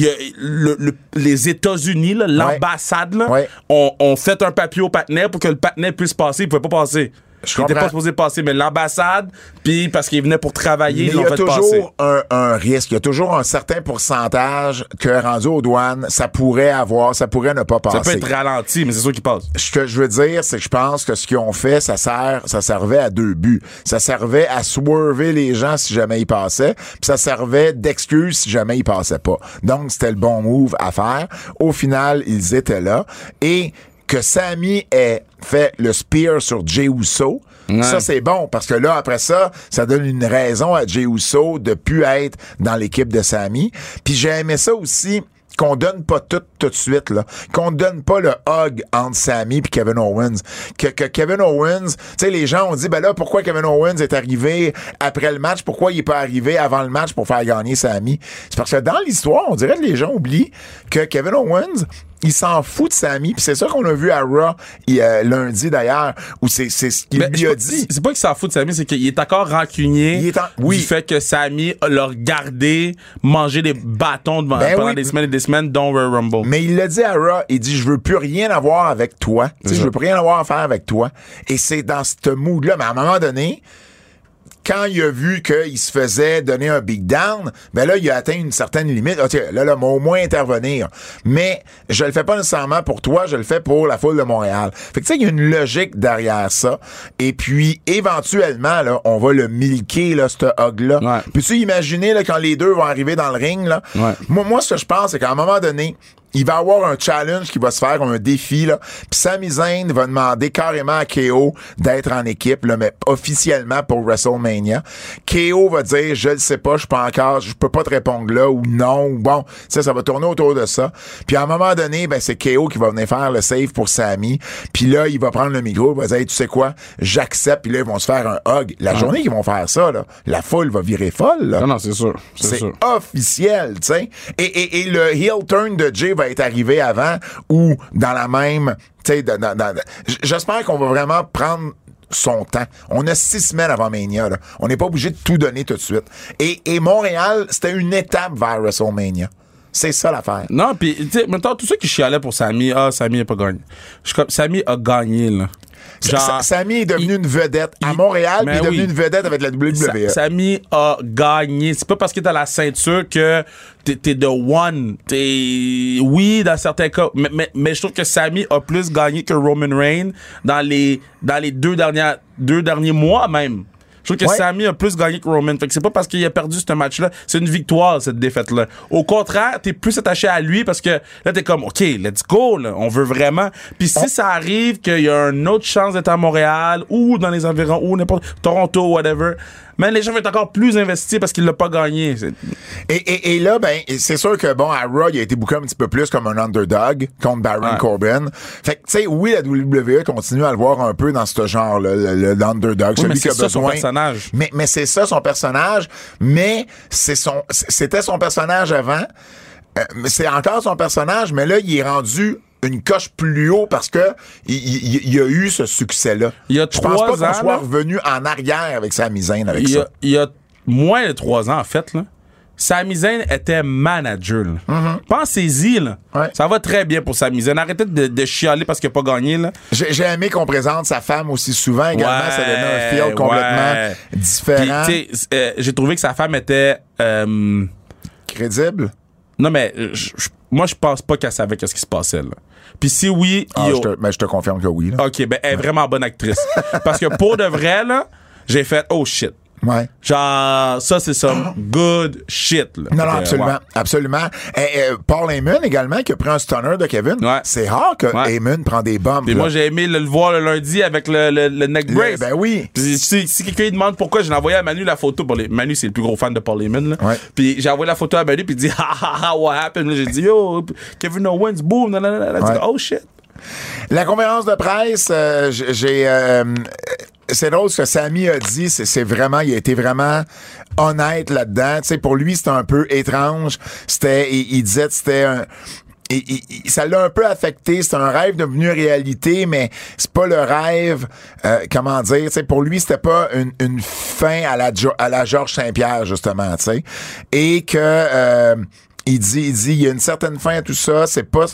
y a le- le- les États-Unis, l'ambassade, Ouais. ont, ont fait un papier au patinet pour que le patinet puisse passer. Il pouvait pas passer. Je il était comprends. pas supposé passer, mais l'ambassade, puis parce qu'il venait pour travailler, Mais ils il l'ont y a fait passer. toujours un, un risque. Il y a toujours un certain pourcentage que rendu aux douanes, ça pourrait avoir, ça pourrait ne pas Ça peut passer. être ralenti, mais c'est sûr qu'il passe. Ce que je veux dire, c'est que je pense que ce qu'ils ont fait, ça sert, ça servait à deux buts. Ça servait à swerver les gens si jamais ils passaient, puis ça servait d'excuse si jamais ils passaient pas. Donc, c'était le bon move à faire. Au final, ils étaient là. Et que Sammy ait fait le spear sur Jey Uso, ça, c'est bon, parce que là, après ça, ça donne une raison à Jey Uso de plus être dans l'équipe de Sammy. Puis j'ai aimé ça aussi, qu'on donne pas tout tout de suite là, qu'on donne pas le hug entre Sammy puis Kevin Owens, que, que Kevin Owens, tu sais les gens ont dit ben là pourquoi Kevin Owens est arrivé après le match, pourquoi il est pas arrivé avant le match pour faire gagner Sammy C'est parce que dans l'histoire, on dirait que les gens oublient que Kevin Owens il s'en fout de Sami. Puis c'est ça qu'on a vu à Raw il, euh, lundi d'ailleurs, où c'est ce qu'il lui a dit. C'est pas qu'il s'en fout de Samy, c'est qu'il est encore rancunier Il est en- oui. du fait que Samy l'a regardé manger des bâtons Ben pendant oui. des semaines et des semaines, dont Royal Rumble. Mais il l'a dit à Raw, il dit je veux plus rien avoir avec toi. Je veux plus rien avoir à faire avec toi. Et c'est dans ce mood-là. Mais à un moment donné, quand il a vu qu'il se faisait donner un big down, ben là, il a atteint une certaine limite. Ok, là, là, au moins intervenir. Mais je le fais pas nécessairement pour toi, je le fais pour la foule de Montréal. Fait que tu sais, il y a une logique derrière ça. Et puis, éventuellement, là, on va le milquer, là, ce hog-là. Ouais. Peux-tu imaginer, là, quand les deux vont arriver dans le ring, là? Ouais. Moi, moi, ce que je pense, c'est qu'à un moment donné, il va avoir un challenge qui va se faire, un défi, là. Puis Sami Zayn va demander carrément à KO d'être en équipe, là, mais officiellement pour WrestleMania. KO va dire, je le sais pas, je suis pas encore, je peux pas te répondre là, ou non, ou bon. Ça, ça va tourner autour de ça. Puis à un moment donné, ben, c'est KO qui va venir faire le save pour Sami. Puis là, il va prendre le micro, il va dire, Hey, tu sais quoi, j'accepte, puis là, ils vont se faire un hug. La journée qu'ils vont faire ça, là, la foule va virer folle, là. Non, non, c'est sûr. C'est officiel, tu sais. Et, et, et le heel turn de Jay va être arrivé avant ou dans la même, j'espère qu'on va vraiment prendre son temps. On a six semaines avant Mania. On n'est pas obligé de tout donner tout de suite. Et, Montréal, c'était une étape vers WrestleMania. C'est ça l'affaire. Non, puis, tu sais, maintenant, tous ceux qui chialaient pour Samy, ah, Samy n'a pas gagné. A gagné, là. Sa- Sa- Sami est devenu il- une vedette à il- Montréal, Mais puis il est devenu oui. une vedette avec la WWE. Sa- Samy a gagné. C'est pas parce que t'as la ceinture que t'es, the one. T'es, oui, dans certains cas. Mais, mais, mais je trouve que Samy a plus gagné que Roman Reigns dans les, dans les deux dernières, deux derniers mois même. Je trouve que Ouais. Samy a plus gagné que Roman. Fait que c'est pas parce qu'il a perdu ce match-là. C'est une victoire, cette défaite-là. Au contraire, t'es plus attaché à lui parce que là, t'es comme, OK, let's go, là. On veut vraiment. Puis si ça arrive qu'il y a une autre chance d'être à Montréal ou dans les environs ou n'importe, Toronto, whatever, mais les gens vont être encore plus investis parce qu'il l'a pas gagné. Et, et, et là, ben, c'est sûr que, bon, à Raw, il a été booké un petit peu plus comme un underdog contre Baron Ouais. Corbin. Fait que, tu sais, oui, la WWE continue à le voir un peu dans ce genre-là, l'underdog, Oui, celui mais qui a ça, son besoin. personnage. Mais, mais c'est ça, son personnage. Mais c'est son, c'était son personnage avant. Euh, c'est encore son personnage, mais là, il est rendu une coche plus haut parce que il, il- il y a eu ce succès-là. Il y a Je pense trois pas qu'on ans, soit revenu en arrière avec sa misaine avec il y, ça. a, il y a moins de trois ans, en fait, là. Sami Zayn était manager. là. Pensez-y, là. Mm-hmm. Ouais. Ça va très bien pour Sami Zayn. Arrêtez de, de chialer parce qu'il n'a pas gagné. J'ai aimé qu'on présente sa femme aussi souvent également. Ouais, ça donnait un feel complètement ouais. différent, euh, j'ai trouvé que sa femme était. euh, crédible? non, mais euh, moi, je pense pas qu'elle savait qu'est-ce qui se passait. Là. Puis si oui, Ah, yo- je, te, ben, je te confirme que oui. Là. OK, ben, elle est vraiment bonne actrice. parce que pour de vrai, là, j'ai fait oh shit. Ouais. Genre, ça, c'est some good shit. Là. Non, non, que, absolument. ouais. Absolument. Et, euh, Paul Heyman également, qui a pris un stunner de Kevin. Ouais. C'est rare que. Heyman prend des bombes. Là. moi, j'ai aimé le, le voir le lundi avec le, le, le neck brace. ben oui. Puis si, si quelqu'un demande pourquoi, j'ai envoyé à Manu la photo. Pour les, Manu, c'est le plus gros fan de Paul Heyman. Là. Ouais. Puis j'ai envoyé la photo à Manu, puis il dit, ha ha ha, what happened? J'ai dit, yo, Kevin Owens, boom, nan, nan, nan, nan. Il dit, oh shit. La conférence de presse, euh, j'ai. euh, c'est drôle ce que Samy a dit, c'est vraiment, il a été vraiment honnête là-dedans. Tu sais, pour lui, c'était un peu étrange. C'était, il, il disait c'était un. ça l'a un peu affecté. C'est un rêve devenu réalité, mais c'est pas le rêve. euh, comment dire Tu sais, pour lui, c'était pas une, une fin à la à la Georges Saint-Pierre justement. Tu sais, et que. euh, il dit, il dit, il y a une certaine fin à tout ça. C'est pas,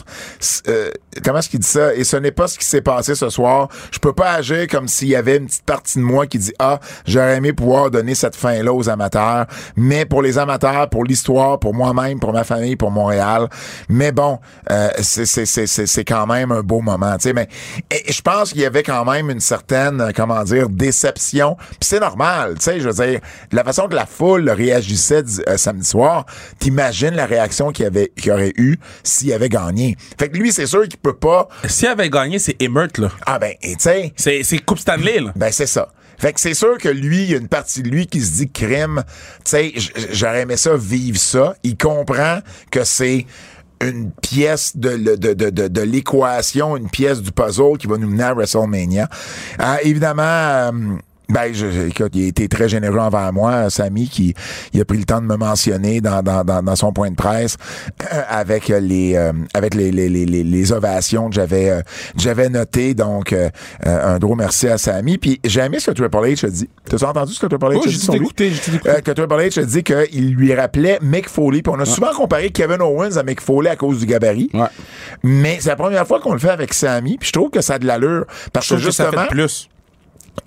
euh, comment est-ce qu'il dit ça? Et ce n'est pas ce qui s'est passé ce soir. Je peux pas agir comme s'il y avait une petite partie de moi qui dit, ah, j'aurais aimé pouvoir donner cette fin-là aux amateurs. Mais pour les amateurs, pour l'histoire, pour moi-même, pour ma famille, pour Montréal. Mais bon, euh, c'est, c'est, c'est, c'est, quand même un beau moment, tu sais. Mais je pense qu'il y avait quand même une certaine, euh, comment dire, déception. Puis c'est normal, tu sais. Je veux dire, la façon que la foule réagissait euh, samedi soir, t'imagines la réaction qu'il y avait, qu'il aurait eu s'il avait gagné. Fait que lui, c'est sûr qu'il peut pas. S'il avait gagné, c'est Emmert, là. Ah ben, tu sais. C'est, c'est Coupe Stanley, là. Ben, c'est ça. Fait que c'est sûr que lui, il y a une partie de lui qui se dit crime. Tu sais, j'aurais aimé ça vivre ça. Il comprend que c'est une pièce de, de, de, de, de l'équation, une pièce du puzzle qui va nous mener à WrestleMania. Euh, évidemment, euh, Ben, je, écoute, il a été très généreux envers moi, Samy, qui il a pris le temps de me mentionner dans, dans, dans, dans son point de presse euh, avec les euh, avec les, les, les, les, les ovations que j'avais euh, j'avais notées. Donc, euh, euh, un gros merci à Samy. Puis j'ai aimé ce que Triple H a dit. T'as entendu ce que Triple H a j'ai dit écouté, j'ai écouté. Euh, que Triple H a dit qu'il lui rappelait Mick Foley. Puis on a souvent comparé Kevin Owens à Mick Foley à cause du gabarit. Ouais. Mais c'est la première fois qu'on le fait avec Samy. Puis je trouve que ça a de l'allure. Parce Je que trouve que ça justement, plus.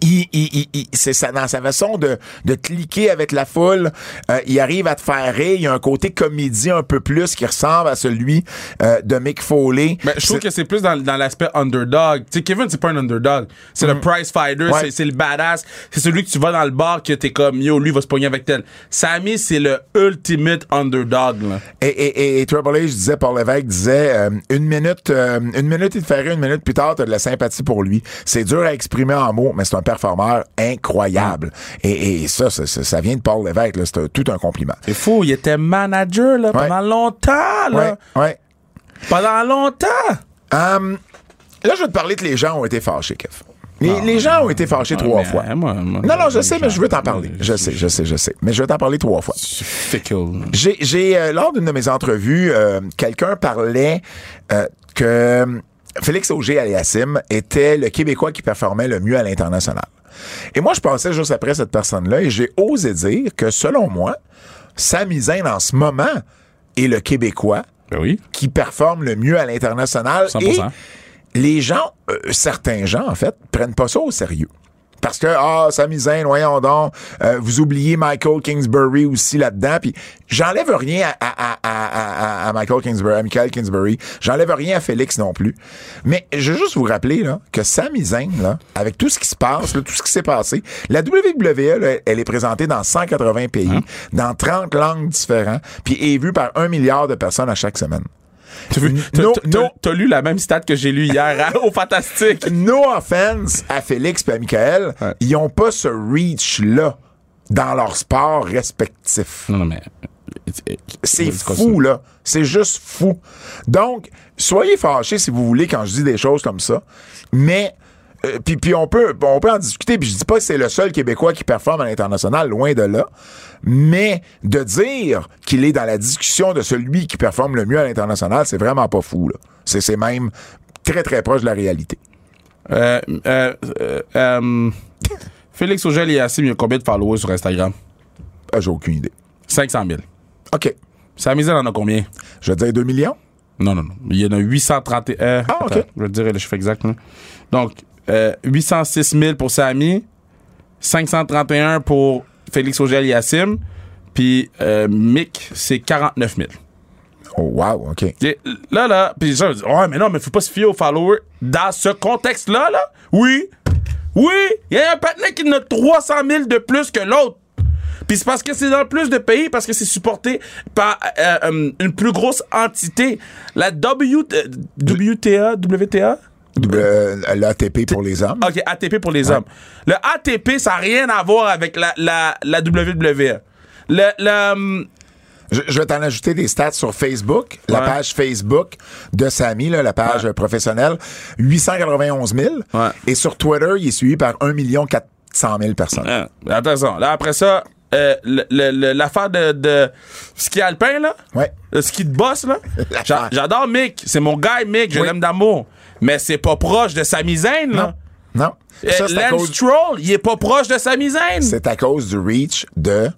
Il, il, il- c'est ça, dans sa façon de, de cliquer avec la foule, euh, il arrive à te faire rire. Il y a un côté comédie un peu plus qui ressemble à celui euh, de Mick Foley. Mais je trouve que c'est plus dans, dans l'aspect underdog. Tu sais, Kevin, c'est pas un underdog. C'est le prize fighter, Mm. Ouais. c'est- le badass. C'est celui que tu vas dans le bar que t'es comme, yo, lui va se pogner avec tel. Sammy, c'est le ultimate underdog, là. Et, et, et, et Triple H disait, Paul Lévesque disait, euh, une minute, une minute il te fait rire, une minute plus tard, t'as de la sympathie pour lui. C'est dur à exprimer en mots, mais c'est un performeur incroyable. Et, et ça, ça, vient de Paul Lévesque. C'est tout un compliment. C'est fou, il était manager, là, pendant longtemps, là. ouais. Pendant longtemps. Hum, là, je vais te parler que les gens ont été fâchés, Kev. Les, les gens ont été fâchés trois mais, fois. hein, moi- moi- non, non, je sais, mais je veux t'en parler. je- sais, je sais, je sais. Mais je vais t'en parler trois fois. J'ai, j'ai euh, lors d'une de mes entrevues, euh, quelqu'un parlait euh, que Félix Auger Aliassim était le Québécois qui performait le mieux à l'international. Et moi, je passais juste après cette personne-là et j'ai osé dire que, selon moi, Sami Zayn, en ce moment, est le Québécois Ben oui. qui performe le mieux à l'international. 100%. Et les gens, euh, certains gens, en fait, prennent pas ça au sérieux. Parce que, ah, Sami Zayn, voyons donc, euh, vous oubliez Michael Kingsbury aussi là-dedans. Puis j'enlève rien à, à, à, à, à- à Michael Kingsbury, à Michael Kingsbury. J'enlève rien à Félix non plus. Mais je veux juste vous rappeler là, que Sami Zayn, là, avec tout ce qui se passe, là, tout ce qui s'est passé, la WWE, là, elle est présentée dans 180 pays, dans 30 langues différentes, puis est vue par un milliard de personnes à chaque semaine. T'as vu- t'as- No- t'as- no- t'as lu la même stat que j'ai lu hier hein, au Fantastique. No offense à Félix et à Michael, Ouais. ils ont pas ce reach-là dans leur sport respectif. Non, non, mais. C'est fou, là. C'est juste fou. Donc, soyez fâchés si vous voulez quand je dis des choses comme ça. Mais, euh, puis, puis on, peut, on peut en discuter. Puis je dis pas que c'est le seul Québécois qui performe à l'international, loin de là. Mais de dire qu'il est dans la discussion de celui qui performe le mieux à l'international, c'est vraiment pas fou, là. C'est c'est même très, très proche de la réalité. Euh, euh, euh, euh, Félix Auger et Yassim, il y a combien de followers sur Instagram? Ah, J'ai aucune idée. 500 000. OK. Sami Zayn en a combien? Je dire 2 millions? Non, non, non. Il y en a 831. Euh, Ah, ok. attends, je vais te dire le chiffre exact. là. Donc, euh, 806 000 pour Sami, 531 pour Félix Auger Yassim, puis euh, Mick, c'est 49 000. Oh, wow, OK. Et là, là, puis ça, ouais, mais non, mais faut pas se fier aux followers. Dans ce contexte-là, là, oui, oui, il y a un partenaire qui en a 300 000 de plus que l'autre. Puis c'est parce que c'est dans plus de pays, parce que c'est supporté par euh, euh, une plus grosse entité. La w, euh, WTA, WTA? Euh, L'ATP pour les hommes. OK, ATP pour les hommes. Le ATP, ça n'a rien à voir avec la, la, la WWE. Le, le, hum, Je, je vais t'en ajouter des stats sur Facebook, la page Facebook de Samy, là, la page Ouais. euh, professionnelle, 891 000. Ouais. Et sur Twitter, il est suivi par 1 400 000 personnes. Hein, attention. Là, après ça, euh, l'affaire de, de ski alpin, là. Ouais. Le ski de boss, là. J'adore Mick. C'est mon gars, Mick. Je Oui. l'aime d'amour. Mais c'est pas proche de Sami Zayn, là. Non. Non. Euh, Ça, Lance cause- Stroll, il est pas proche de Sami Zayn. c'est à cause du reach de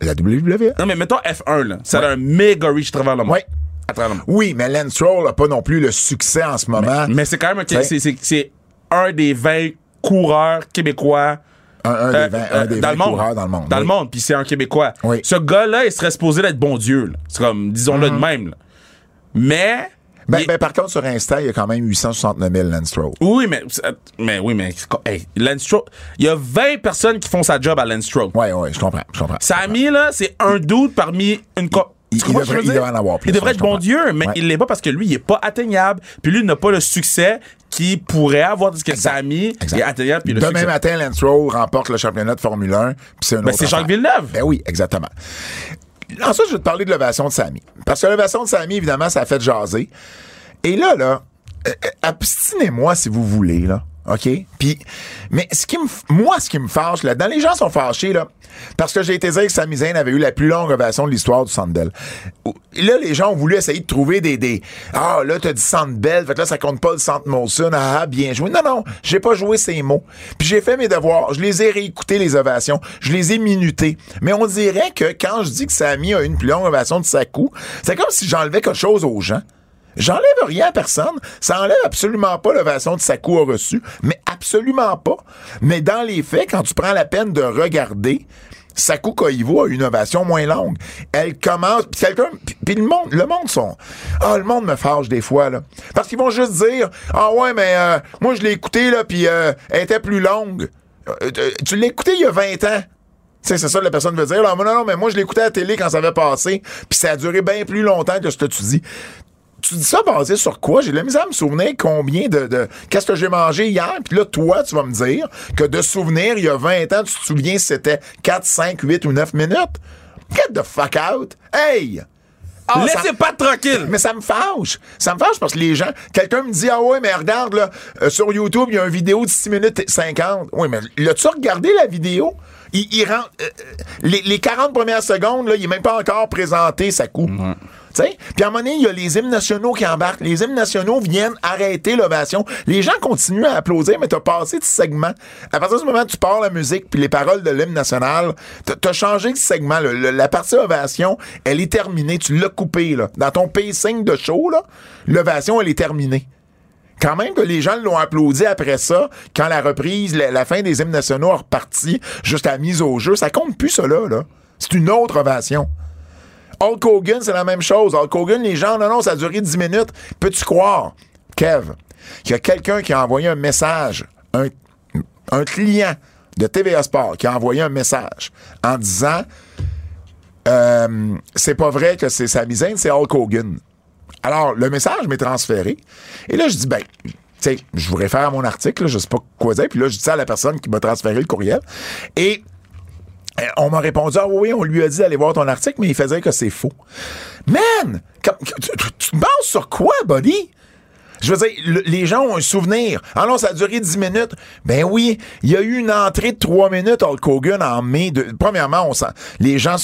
la WWE. Non, mais mettons F1, là. Ça Ouais. a un méga reach à travers le monde. Ouais. À travers le monde. Oui, mais Lance Stroll n'a pas non plus le succès en ce moment. Mais c'est quand même un, c'est, c'est, c'est un des 20 coureurs québécois un, un euh, des 20, euh, un des dans 20 le monde. coureurs dans le monde. Dans oui. le monde, puis c'est un Québécois. Oui. Ce gars-là, il serait supposé d'être bon Dieu. là. C'est comme, disons-le de même. là. Mais. Ben, il- ben, par contre, sur Insta, il y a quand même 869 000 Lance Stroll. oui, mais, mais oui, mais hey, Lance Stroll, il y a 20 personnes qui font sa job à Lance Stroll. Ouais, ouais, je comprends, je comprends. Samy, là, c'est un doute parmi une. co- Il- devrait- il en avoir plus, Il devrait être bon. Dieu, mais Ouais. il l'est pas parce que lui, il est pas atteignable. Puis lui, il n'a pas le succès qu'il pourrait avoir parce que Samy est atteignable. Puis le Demain succès. matin, Lance remporte le championnat de Formule 1. puis c'est une Ben, autre c'est Jacques. Villeneuve. Ben oui, exactement. Ensuite, je vais te parler de l'ovation de Samy. Parce que l'ovation de Samy, évidemment, ça a fait jaser. Et là, là, euh, euh, abstinez-moi si vous voulez, là. OK? Puis, mais ce qui me, moi, ce qui me fâche là-dedans, les gens sont fâchés, là, parce que j'ai été dire que Sami Zayn avait eu la plus longue ovation de l'histoire du Centre Bell. Ou- Là, les gens ont voulu essayer de trouver des, des, ah, là, t'as dit Centre Bell, fait que là, ça compte pas le Centre Molson, ah, ah, bien joué. Non, non, j'ai pas joué ces mots. Puis j'ai fait mes devoirs, je les ai réécoutés, les ovations, je les ai minutés. Mais on dirait que quand je dis que Sami a eu une plus longue ovation de Sakou, c'est comme si j'enlevais quelque chose aux gens. J'enlève rien à personne. Ça enlève absolument pas l'ovation de Sakou a reçu, mais absolument pas. Mais dans les faits, quand tu prends la peine de regarder, Sakou Koivu a une ovation moins longue. Elle commence, puis quelqu'un, puis- le monde, le monde sont, ah le monde me fâche des fois là, parce qu'ils vont juste dire, ah ouais mais euh, moi je l'ai écouté là, puis euh, elle était plus longue. Euh, tu l'as écouté il y a 20 ans. C'est ça que la personne veut dire. Là, non, non, mais moi, je l'écoutais à la télé quand ça avait passé, puis ça a duré bien plus longtemps que ce que tu dis. Tu dis ça basé sur quoi? J'ai de la misère à me souvenir combien de... de- Qu'est-ce que j'ai mangé hier? Puis là, toi, tu vas me dire que de souvenir, il y a 20 ans, tu te souviens si c'était 4, 5, 8 ou 9 minutes? Get the fuck out! Hey! Ah, ça- Laissez pas tranquille. mais ça me fâche. Ça me fâche parce que les gens, quelqu'un me dit, ah ouais, mais regarde, là, euh, sur YouTube, il y a une vidéo de 6 minutes 50. Oui, mais l'as-tu regardé la vidéo? Il, il rend, euh, euh, les, les 40 premières secondes, là, il est même pas encore présenté sa coupe. Puis à un moment donné, il y a les hymnes nationaux qui embarquent. Les hymnes nationaux viennent arrêter l'ovation. Les gens continuent à applaudir, mais t'as passé ce segment. À partir du moment où tu pars la musique puis les paroles de l'hymne national, t'as- changé ce segment. la partie ovation, elle est terminée. Tu l'as coupée. Là. Dans ton pacing de show, l'ovation, elle est terminée. Quand même que les gens l'ont applaudi après ça, quand la reprise, la, fin des hymnes nationaux est repartie jusqu'à la mise au jeu, ça compte plus là. là. C'est une autre ovation. Hulk Hogan, c'est la même chose. Hulk Hogan, les gens, non, non, ça a duré 10 minutes. Peux-tu croire, Kev, qu'il y a quelqu'un qui a envoyé un message, un, client de TVA Sport qui a envoyé un message en disant euh, c'est pas vrai que c'est Sami Zayn, c'est Hulk Hogan. Alors, le message m'est transféré. Et là, je dis, ben, tu sais, je vous réfère à mon article, là, je sais pas quoi dire. Puis là, je dis ça à la personne qui m'a transféré le courriel. Et on m'a répondu, ah oui, on lui a dit d'aller voir ton article, mais il faisait que c'est faux. Man! tu, bases sur quoi, buddy? Je veux dire, le- les gens ont un souvenir. Ah non, ça a duré 10 minutes. Ben oui, il y a eu une entrée de 3 minutes Hulk Hogan en mai. De, premièrement, on sent, les gens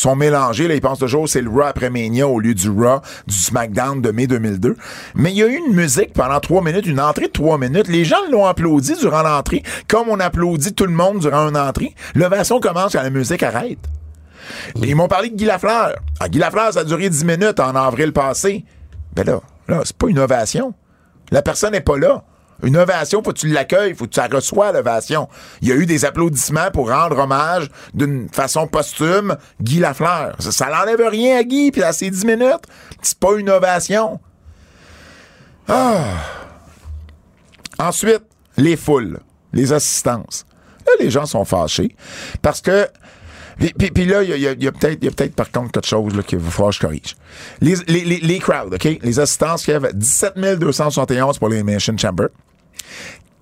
sont mélangés. Là, ils pensent toujours que c'est le Raw après Mania au lieu du Raw du SmackDown de mai 2002. Mais il y a eu une musique pendant 3 minutes, une entrée de 3 minutes. Les gens l'ont applaudi durant l'entrée, comme on applaudit tout le monde durant une entrée. L'ovation commence quand la musique arrête. Ils m'ont parlé de Guy Lafleur. Ah, Guy Lafleur, ça a duré 10 minutes en avril passé. Ben là, là, c'est pas une ovation. La personne n'est pas là. Une ovation, faut que tu l'accueilles, faut que tu la reçois, l'ovation. Il y a eu des applaudissements pour rendre hommage d'une façon posthume Guy Lafleur. Ça, l'enlève rien à Guy, puis à ses 10 minutes, c'est pas une ovation. Ah. Ensuite, les foules, les assistances. Là, les gens sont fâchés parce que. Puis, puis- là, il y a, il y a- il y peut-être il y par contre quelque chose là, qu'il va falloir que je corrige. Les, les, les, les crowds, OK? Les assistances qui avaient 17 271 pour les Mission Chamber.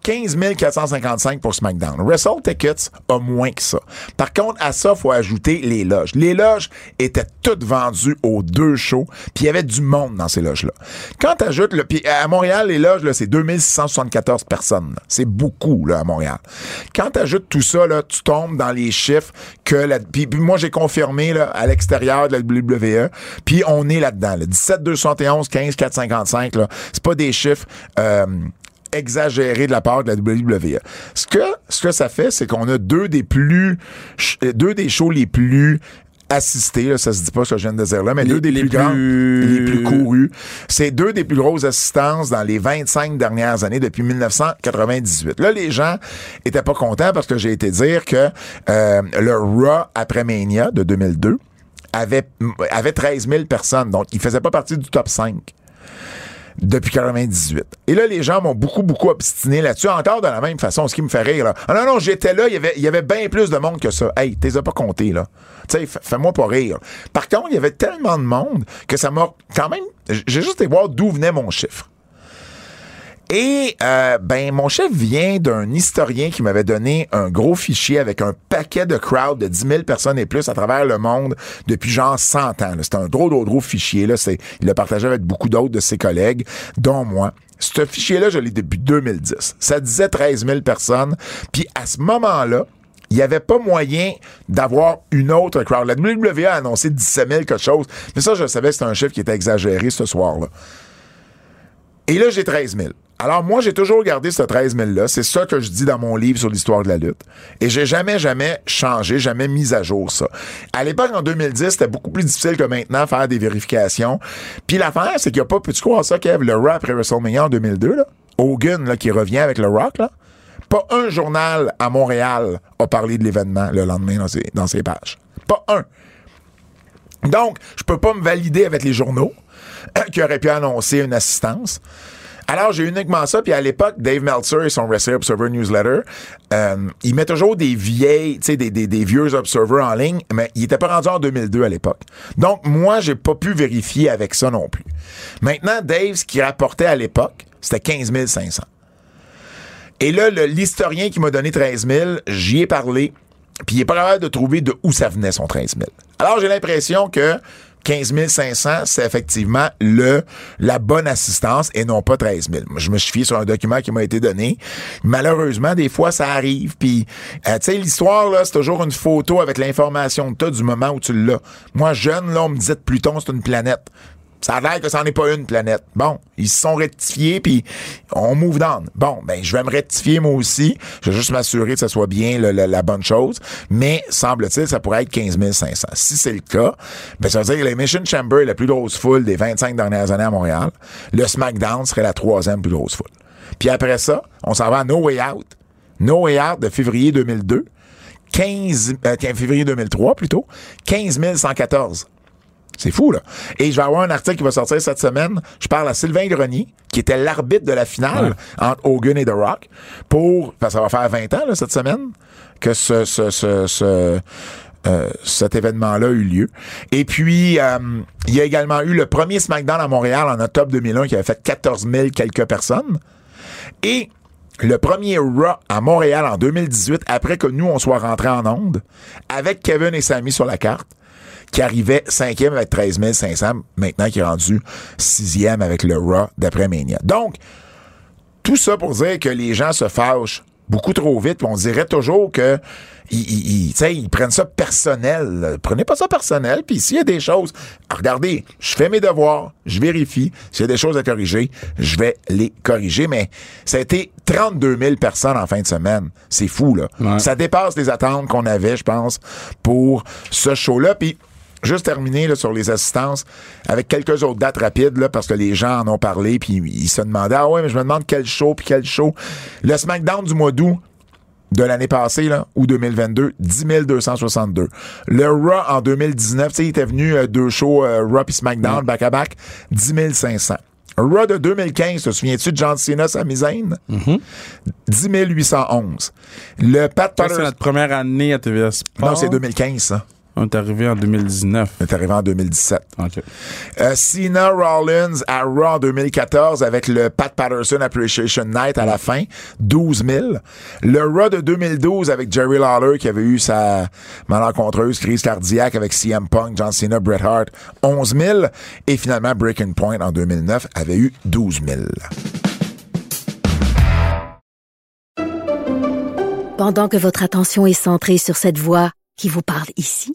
15 455 pour SmackDown. Wrestle Tickets a moins que ça. Par contre, à ça, faut ajouter les loges. Les loges étaient toutes vendues aux deux shows, puis il y avait du monde dans ces loges-là. Quand tu ajoutes le puis à Montréal les loges c'est 2674 personnes. C'est beaucoup là à Montréal. Quand tu ajoutes tout ça là, tu tombes dans les chiffres que la puis, moi j'ai confirmé à l'extérieur de la WWE, puis on est là-dedans. Là. 17 271 15 455 là, c'est pas des chiffres euh, exagéré de la part de la WWE. Ce que, ce que ça fait, c'est qu'on a deux des plus, euh, deux des shows les plus assistés, là, ça se dit pas ce que je viens de dire là, mais Les- deux des plus, grands, les plus courus. C'est deux des plus grosses assistances dans les 25 dernières années depuis 1998. Là, les gens étaient pas contents parce que j'ai été dire que euh, le Raw après Mania de 2002 avait, avait 13 000 personnes, donc il faisait pas partie du top 5 depuis 98. Et là, les gens m'ont beaucoup, beaucoup obstiné là-dessus, encore de la même façon, ce qui me fait rire. Là. Ah non, non, j'étais là, il y avait, il y avait bien plus de monde que ça. Hey, t'es pas compté, là. Tu sais, fais-moi pas rire. Par contre, il y avait tellement de monde que ça m'a quand même... J'ai juste été voir d'où venait mon chiffre. Et euh, ben mon chef vient d'un historien qui m'avait donné un gros fichier avec un paquet de crowd de 10 000 personnes et plus à travers le monde depuis genre 100 ans. C'était un drôle, drôle, drôle fichier. Là. C'est- Il l'a partagé avec beaucoup d'autres de ses collègues, dont moi. Ce fichier-là, je l'ai depuis 2010. Ça disait 13 000 personnes. Puis à ce moment-là, il n'y avait pas moyen d'avoir une autre crowd. La WWE a annoncé 17 000 quelque chose. Mais ça, je savais que c'était un chiffre qui était exagéré ce soir-là. Et là, j'ai 13 000. Alors, moi, j'ai toujours gardé ce 13 000-là. C'est ça que je dis dans mon livre sur l'histoire de la lutte. Et j'ai jamais, jamais changé, jamais mis à jour ça. À l'époque, en 2010, c'était beaucoup plus difficile que maintenant faire des vérifications. Puis l'affaire, c'est qu'il n'y a pas, peux-tu croire ça, Kev, le Raw après WrestleMania en 2002, là? Hogan, là, qui revient avec le Rock, là? Pas un journal à Montréal a parlé de l'événement le lendemain dans ses, pages. Pas un. Donc, je peux pas me valider avec les journaux qui auraient pu annoncer une assistance. Alors, j'ai uniquement ça. Puis à l'époque, Dave Meltzer et son Wrestling Observer Newsletter, euh, il met toujours des vieilles, tu sais, des, des, vieux observers en ligne, mais il était pas rendu en 2002 à l'époque. Donc, moi, j'ai pas pu vérifier avec ça non plus. Maintenant, Dave, ce qu'il rapportait à l'époque, c'était 15 500. Et là, l'historien qui m'a donné 13 000, j'y ai parlé, puis il est pas capable de trouver de où ça venait son 13 000. Alors, j'ai l'impression que 15 500, c'est effectivement le la bonne assistance et non pas 13 000. je me suis fié sur un document qui m'a été donné. Malheureusement, des fois, ça arrive. Puis, euh, tu sais, l'histoire, là, c'est toujours une photo avec l'information que tu du moment où tu l'as. Moi, jeune, là, on me disait que Pluton, c'est une planète. Ça a l'air que ça n'en est pas une planète. Bon, ils se sont rectifiés, puis on move down. Bon, ben, je vais me rectifier moi aussi. Je vais juste m'assurer que ça soit bien la bonne chose. Mais, semble-t-il, ça pourrait être 15 500. Si c'est le cas, ben, ça veut dire que l'Emission Chamber est la plus grosse foule des 25 dernières années à Montréal. Le SmackDown serait la troisième plus grosse foule. Puis après ça, on s'en va à No Way Out. No Way Out de février 2002. 15, euh, février 2003 plutôt. 15 114. C'est fou, là. Et je vais avoir un article qui va sortir cette semaine. Je parle à Sylvain Grenier, qui était l'arbitre de la finale entre Hogan et The Rock, pour, parce ça va faire 20 ans, là, cette semaine, que ce, ce, ce, ce euh, cet événement-là a eu lieu. Et puis, euh, il y a également eu le premier SmackDown à Montréal en octobre 2001 qui avait fait 14 000 quelques personnes. Et le premier Raw à Montréal en 2018, après que nous, on soit rentrés en onde, avec Kevin et Sammy sur la carte, qui arrivait cinquième avec 13 500, maintenant qui est rendu sixième avec le Raw d'après Mania. Donc, tout ça pour dire que les gens se fâchent beaucoup trop vite. On dirait toujours que ils, ils, prennent ça personnel. Prenez pas ça personnel. Puis s'il y a des choses, regardez, je fais mes devoirs, je vérifie. S'il y a des choses à corriger, je vais les corriger. Mais ça a été 32 000 personnes en fin de semaine. C'est fou, là. Ça dépasse les attentes qu'on avait, je pense, pour ce show-là. Puis juste terminer là, sur les assistances avec quelques autres dates rapides là, parce que les gens en ont parlé puis ils se demandaient ah ouais mais je me demande quel show puis quel show le SmackDown du mois d'août de l'année passée, là, ou 2022, 10 262. Le Raw en 2019, tu sais, il était venu euh, deux shows euh, Raw et SmackDown back-à-back, 10 500. Raw de 2015, te souviens-tu de John Cena, sa misaine? 10 811. Le Pat C'est notre première année à TVA Sport. Non, c'est 2015, ça. On est arrivé en 2019. On est arrivé en 2017. OK. Euh, Cena Rollins à Raw 2014 avec le Pat Patterson Appreciation Night à la fin, 12 000. Le Raw de 2012 avec Jerry Lawler qui avait eu sa malencontreuse crise cardiaque avec CM Punk, John Cena, Bret Hart, 11 000. Et finalement, Breaking Point en 2009 avait eu 12 000. Pendant que votre attention est centrée sur cette voix qui vous parle ici,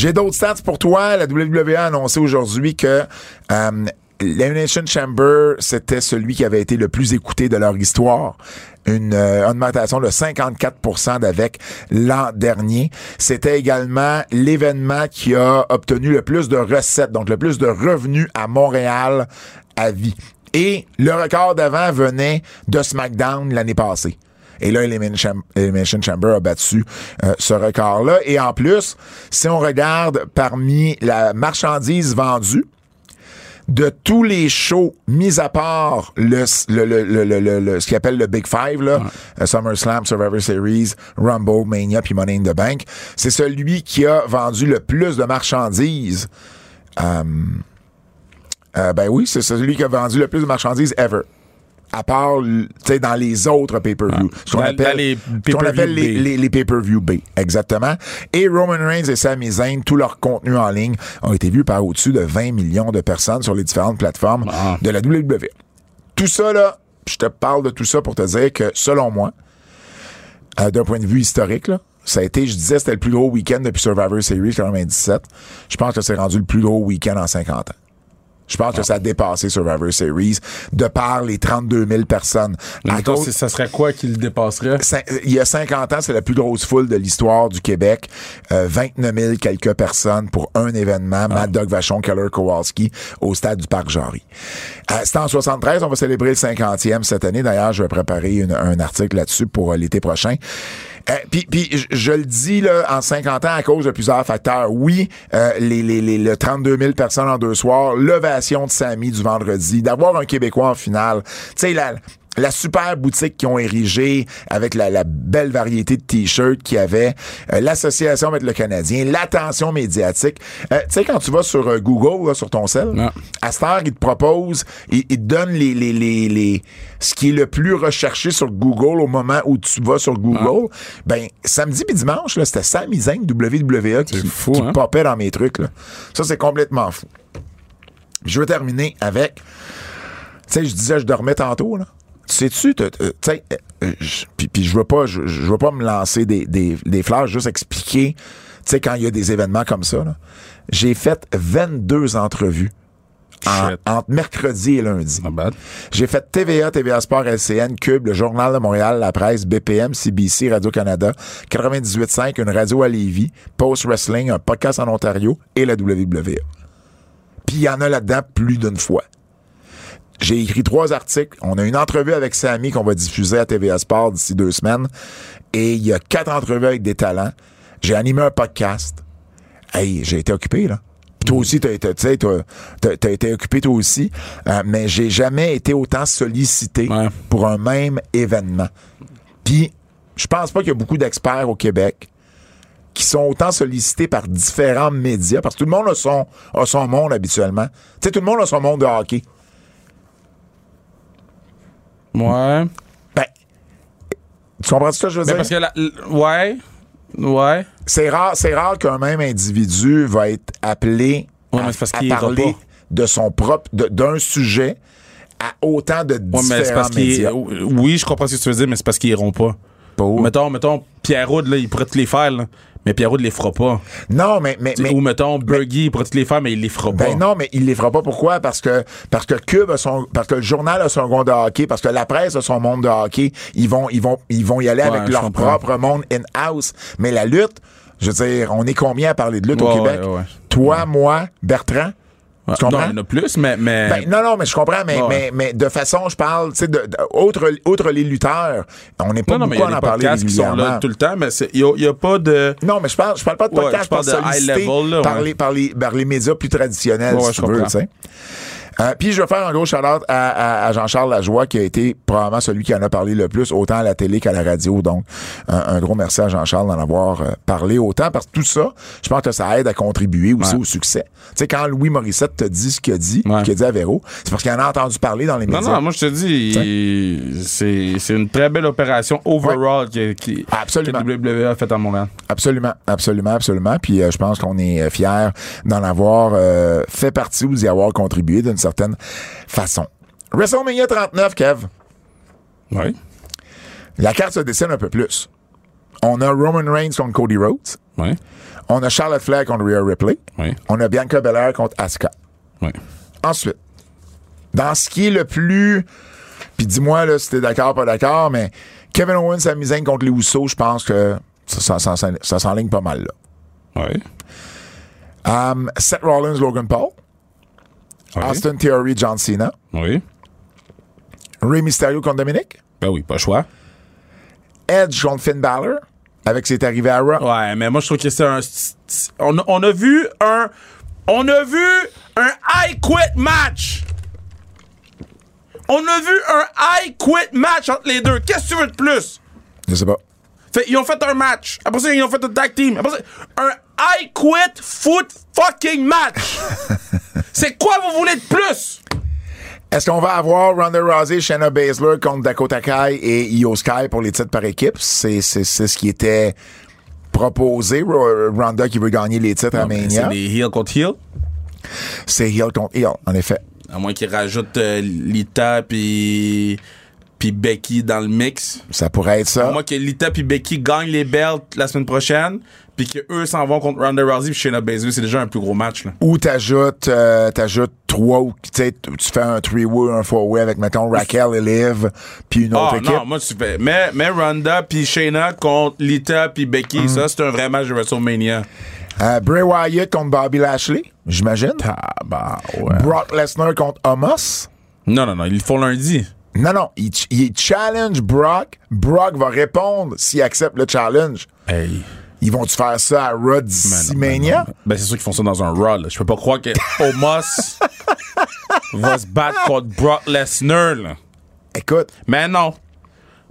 J'ai d'autres stats pour toi. La WWE a annoncé aujourd'hui que euh, l'Elimination Chamber, c'était celui qui avait été le plus écouté de leur histoire. Une euh, augmentation de 54% d'avec l'an dernier. C'était également l'événement qui a obtenu le plus de recettes, donc le plus de revenus à Montréal à vie. Et le record d'avant venait de SmackDown l'année passée. Et là, Elimination Chamber a battu euh, ce record-là. Et en plus, si on regarde parmi la marchandise vendue, de tous les shows, mis à part le, le, le, le, le- le- le- ce qu'il appelle le Big Five, là, euh, SummerSlam, Survivor Series, Rumble, Mania, puis Money in the Bank, c'est celui qui a vendu le plus de marchandises. Euh, euh, ben oui, c'est celui qui a vendu le plus de marchandises ever. À part, tu sais, dans les autres pay-per-view. Ce qu'on appelle, les ce qu'on pay-per-view appelle les, B. les, les pay-per-view B. Exactement. Et Roman Reigns et Sami Zayn, tout leur contenu en ligne ont été vus par au-dessus de 20 millions de personnes sur les différentes plateformes Ah. de la WWE. Tout ça, là, je te parle de tout ça pour te dire que, selon moi, euh, d'un point de vue historique, là, ça a été, je disais, c'était le plus gros week-end depuis Survivor Series 97. Je pense que c'est rendu le plus gros week-end en 50 ans. Je pense que ça a dépassé Survivor Series de par les 32 000 personnes. À cause- c'est- ça serait quoi qui le dépasserait? Il y a 50 ans, c'est la plus grosse foule de l'histoire du Québec. Euh, 29 000 quelques personnes pour un événement. Mad Dog Vachon, Keller Kowalski au stade du Parc Jarry. Euh, C'était en 73. On va célébrer le 50e cette année. D'ailleurs, je vais préparer une- un article là-dessus pour euh, l'été prochain. Euh, Puis, puis je, le dis là, en 50 ans à cause de plusieurs facteurs. Oui, euh, les, les, les, le 32 000 personnes en deux soirs, l'ovation de Samy du vendredi, d'avoir un Québécois en finale. Tu sais, la super boutique qu'ils ont érigée avec la, la belle variété de t-shirts qu'il y avait, euh, l'association avec le Canadien, l'attention médiatique. Euh, tu sais, quand tu vas sur euh, Google, là, sur ton cell, à cette heure, il te propose, il, il te donne les, les, les, les, ce qui est le plus recherché sur Google au moment où tu vas sur Google. Ben, samedi puis dimanche, là, c'était Sami Zayn WWE qui, fou, qui hein? popait dans mes trucs. Là. Ça, c'est complètement fou. Je vais terminer avec, tu sais, je disais, je dormais tantôt, là. Tu sais-tu, tu sais, euh, je- puis je veux pas, je, veux pas me lancer des, des, des fleurs, juste expliquer, tu sais, quand il y a des événements comme ça, là. J'ai fait 22 entrevues en- entre mercredi et lundi. J'ai fait TVA, TVA Sport, LCN, Cube, le Journal de Montréal, La Presse, BPM, CBC, Radio-Canada, 98.5, une radio à Lévis, Post Wrestling, un podcast en Ontario et la WWE. Puis il y en a là-dedans plus d'une fois. J'ai écrit trois articles. On a une entrevue avec Samy qu'on va diffuser à TVA Sport d'ici deux semaines. Et il y a quatre entrevues avec des talents. J'ai animé un podcast. Hey, j'ai été occupé, là. Puis Toi aussi, t'as été, tu sais, t'as- été occupé toi aussi, Euh, mais j'ai jamais été autant sollicité Ouais. pour un même événement. Puis, je pense pas qu'il y a beaucoup d'experts au Québec qui sont autant sollicités par différents médias, parce que tout le monde a son, a son monde habituellement. Tu sais, tout le monde a son monde de hockey. Ouais. Ben, tu comprends ce que je veux Ben dire? parce que la, ouais. Ouais. C'est rare, c'est rare qu'un même individu va être appelé Ouais, à, parce parler de son propre, d'un sujet à autant de Ouais, différents parce médias. Oui, je comprends ce que tu veux dire, mais c'est parce qu'ils iront pas. Mettons, mettons, Pierre Houd, là, il pourrait te les faire, là. Mais Pierre Houd les fera pas. Non, mais, mais, mais Ou mettons, Bergie, il pourrait te les faire, mais il les fera pas. Ben non, mais il les fera pas. Pourquoi? Parce que parce que Cube a son parce que le journal a son monde de hockey, parce que la presse a son monde de hockey. Ils vont ils vont ils vont y aller Ouais, avec leur comprends. propre monde in house. Mais la lutte, je veux dire, on est combien à parler de lutte au Québec? ouais, ouais. Toi, moi, Bertrand? Ouais. Tu comprends? Non, il y en a plus, mais. mais... Ben, non, non, mais je comprends, mais, Ouais. mais, mais de façon, je parle, tu sais, de, de- outre, outre les lutteurs, on n'est pas non, non, mais il y beaucoup a à des en parler podcasts qui sont là tout le temps, mais il n'y a, pas de. Non, mais je parle, je parle pas de Ouais, podcast, je parle par de high level, là, par, ouais. les, par, les, par les médias plus traditionnels, Ouais, si ouais, tu je veux, comprends. tu sais. Euh, puis je vais faire un gros shout-out à, à- à Jean-Charles Lajoie, qui a été probablement celui qui en a parlé le plus, autant à la télé qu'à la radio. Donc, un, un gros merci à Jean-Charles d'en avoir euh, parlé autant, parce que tout ça, je pense que ça aide à contribuer aussi Ouais. au succès. Tu sais, quand Louis Morissette te dit ce qu'il a dit, Ouais. qu'il a dit à Véro, c'est parce qu'il en a entendu parler dans les Non, médias. non, moi je te dis, c'est une très belle opération overall qui, qui, Absolument. que WWE a faite à Montréal. Absolument, absolument, absolument. Puis euh, je pense qu'on est euh, fiers d'en avoir euh, fait partie ou d'y avoir contribué d'une certaine façon. WrestleMania 39, Kev. Oui. La carte se dessine un peu plus. On a Roman Reigns contre Cody Rhodes. Oui. On a Charlotte Flair contre Rhea Ripley. Oui. On a Bianca Belair contre Asuka. Oui. Ensuite, dans ce qui est le plus... Puis dis-moi là, si t'es d'accord pas d'accord, mais Kevin Owens, Sami Zayn contre les Usos, je pense que ça, ça, ça, ça- ça s'enligne pas mal là. Oui. Um, Seth Rollins, Logan Paul. Oui. Austin Theory, John Cena. Oui. Rey Mysterio contre Dominic. Ben oui, pas le choix. Edge contre Finn Balor. Avec ses arrivé à Raw. Ouais, mais moi je trouve que c'est un. On, a- on a vu un. On a vu un I quit match. On a vu un I quit match entre les deux. Qu'est-ce que tu veux de plus? Je sais pas. Fait, ils ont fait un match. Après ça, ils ont fait un tag team. Après ça, un I quit foot fucking match. C'est quoi vous voulez de plus? Est-ce qu'on va avoir Ronda Rousey, Shayna Baszler contre Dakota Kai et Io Sky pour les titres par équipe? C'est, c'est, c'est ce qui était proposé. Ro- Ronda qui veut gagner les titres à C'est Mania. des heel contre heel. C'est heel contre heel, en effet. À moins qu'ils rajoutent euh, Lita puis puis Becky dans le mix. Ça pourrait être ça. moins que Lita puis Becky gagnent les belts la semaine prochaine, puis que eux s'en vont contre Ronda Rousey puis Shayna Baszler, c'est déjà un plus gros match là. Ou t'ajoutes, euh, t'ajoutes trois ou, tu sais, tu fais un three-way, un four-way avec, mettons, Raquel et Liv, puis une autre Ah équipe. non, moi tu fais mais mais Ronda puis Shayna contre Lita puis Becky, ça c'est un vrai match de WrestleMania. Euh, Bray Wyatt contre Bobby Lashley, j'imagine. Ah bah ouais. Brock Lesnar contre Omos. Non non non, ils le font lundi. Non, non, il, ch- il challenge Brock. Brock va répondre s'il accepte le challenge. Hey. Ils vont-tu faire ça à Raw Mania? Ben, c'est sûr qu'ils font ça dans un Raw. Je peux pas croire que Omos va se battre contre Brock Lesnar. là. Écoute, Mais non.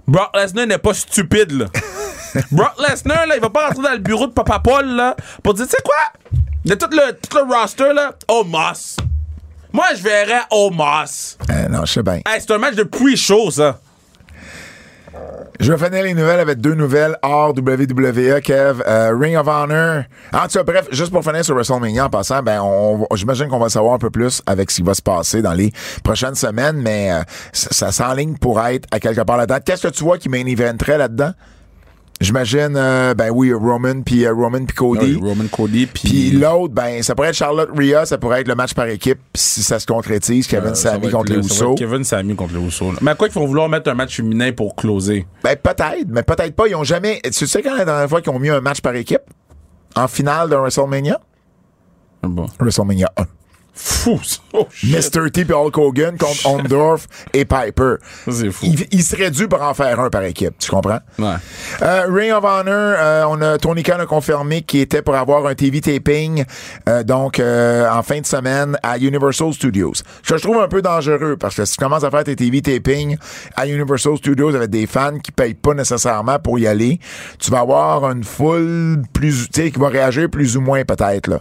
Brock Lesnar n'est pas stupide, là. Brock Lesnar, là, il va pas rentrer dans le bureau de Papa Paul, là, pour dire, tu sais quoi? De tout le, tout le roster, là, Omos. Moi, je verrais Omos. euh, non, je sais bien. Hey, c'est un match de pre-show, ça. Je vais finir les nouvelles avec deux nouvelles hors WWE, Kev. Euh, Ring of Honor. En tout cas, bref, juste pour finir sur WrestleMania en passant, ben, on, on- j'imagine qu'on va savoir un peu plus avec ce qui va se passer dans les prochaines semaines, mais euh, ça, ça s'enligne pour être à quelque part là-dedans. Qu'est-ce que tu vois qui main eventerait là-dedans? J'imagine, euh, ben oui, Roman puis euh, Roman puis Cody. Roman Cody, Puis l'autre, ben, ça pourrait être Charlotte Rhea, ça pourrait être le match par équipe si ça se concrétise, Kevin Euh, être contre le- les Usos. Kevin Sammy contre les Usos. Mais à quoi qu'ils vont vouloir mettre un match féminin pour closer? Ben, peut-être, mais peut-être pas. Ils ont jamais. Tu sais quand la dernière fois qu'ils ont mis un match par équipe? En finale de WrestleMania? Ah Bon. WrestleMania 1. Fou, ça. Oh. Mr. T et Hulk Hogan contre Ondorf et Piper. C'est fou. Il, il serait dû pour en faire un par équipe, tu comprends? Ouais. Euh, Ring of Honor, euh, on a Tony Khan a confirmé qu'il était pour avoir un TV taping euh, donc en fin de semaine à Universal Studios. Ce que je trouve un peu dangereux parce que si tu commences à faire tes TV taping à Universal Studios avec des fans qui payent pas nécessairement pour y aller, tu vas avoir une foule plus, tu sais, qui va réagir plus ou moins peut-être là.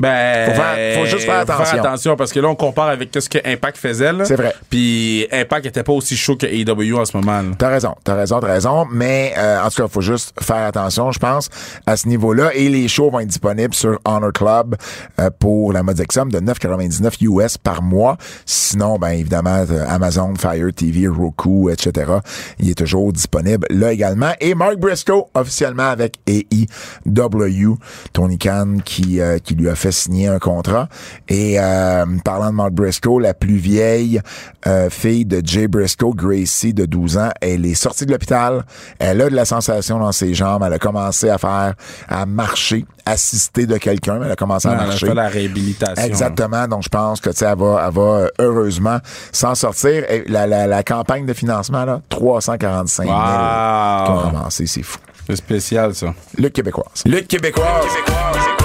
Ben, Faut faire- faut juste faire attention. attention parce que là, on compare avec ce que Impact faisait. C'est vrai. Puis Impact était pas aussi chaud que AEW en ce moment. T'as raison, t'as raison, t'as raison, mais euh, en tout cas, faut juste faire attention, je pense, à ce niveau-là. Et les shows vont être disponibles sur Honor Club euh, pour la modique somme de 9,99 US par mois. Sinon, ben évidemment, t'as Amazon, Fire TV, Roku, etc. Il est toujours disponible là également. Et Mark Briscoe, officiellement avec AEW, Tony Khan qui, euh, qui lui a fait signer un contrat. Et euh, parlant de Mark Briscoe, la plus vieille euh, fille de Jay Briscoe, Gracie, de 12 ans, elle est sortie de l'hôpital. Elle a de la sensation dans ses jambes. Elle a commencé à faire, à marcher, assistée de quelqu'un. Elle a commencé à Elle a marcher. fait la réhabilitation. Exactement. Donc, je pense que, tu sais, elle va, elle va euh, heureusement s'en sortir. Et la, la, la campagne de financement, là, 345 000 Wow. qui ont ramassé. C'est fou. C'est spécial, ça. Lutte québécoise. Lutte québécoise. On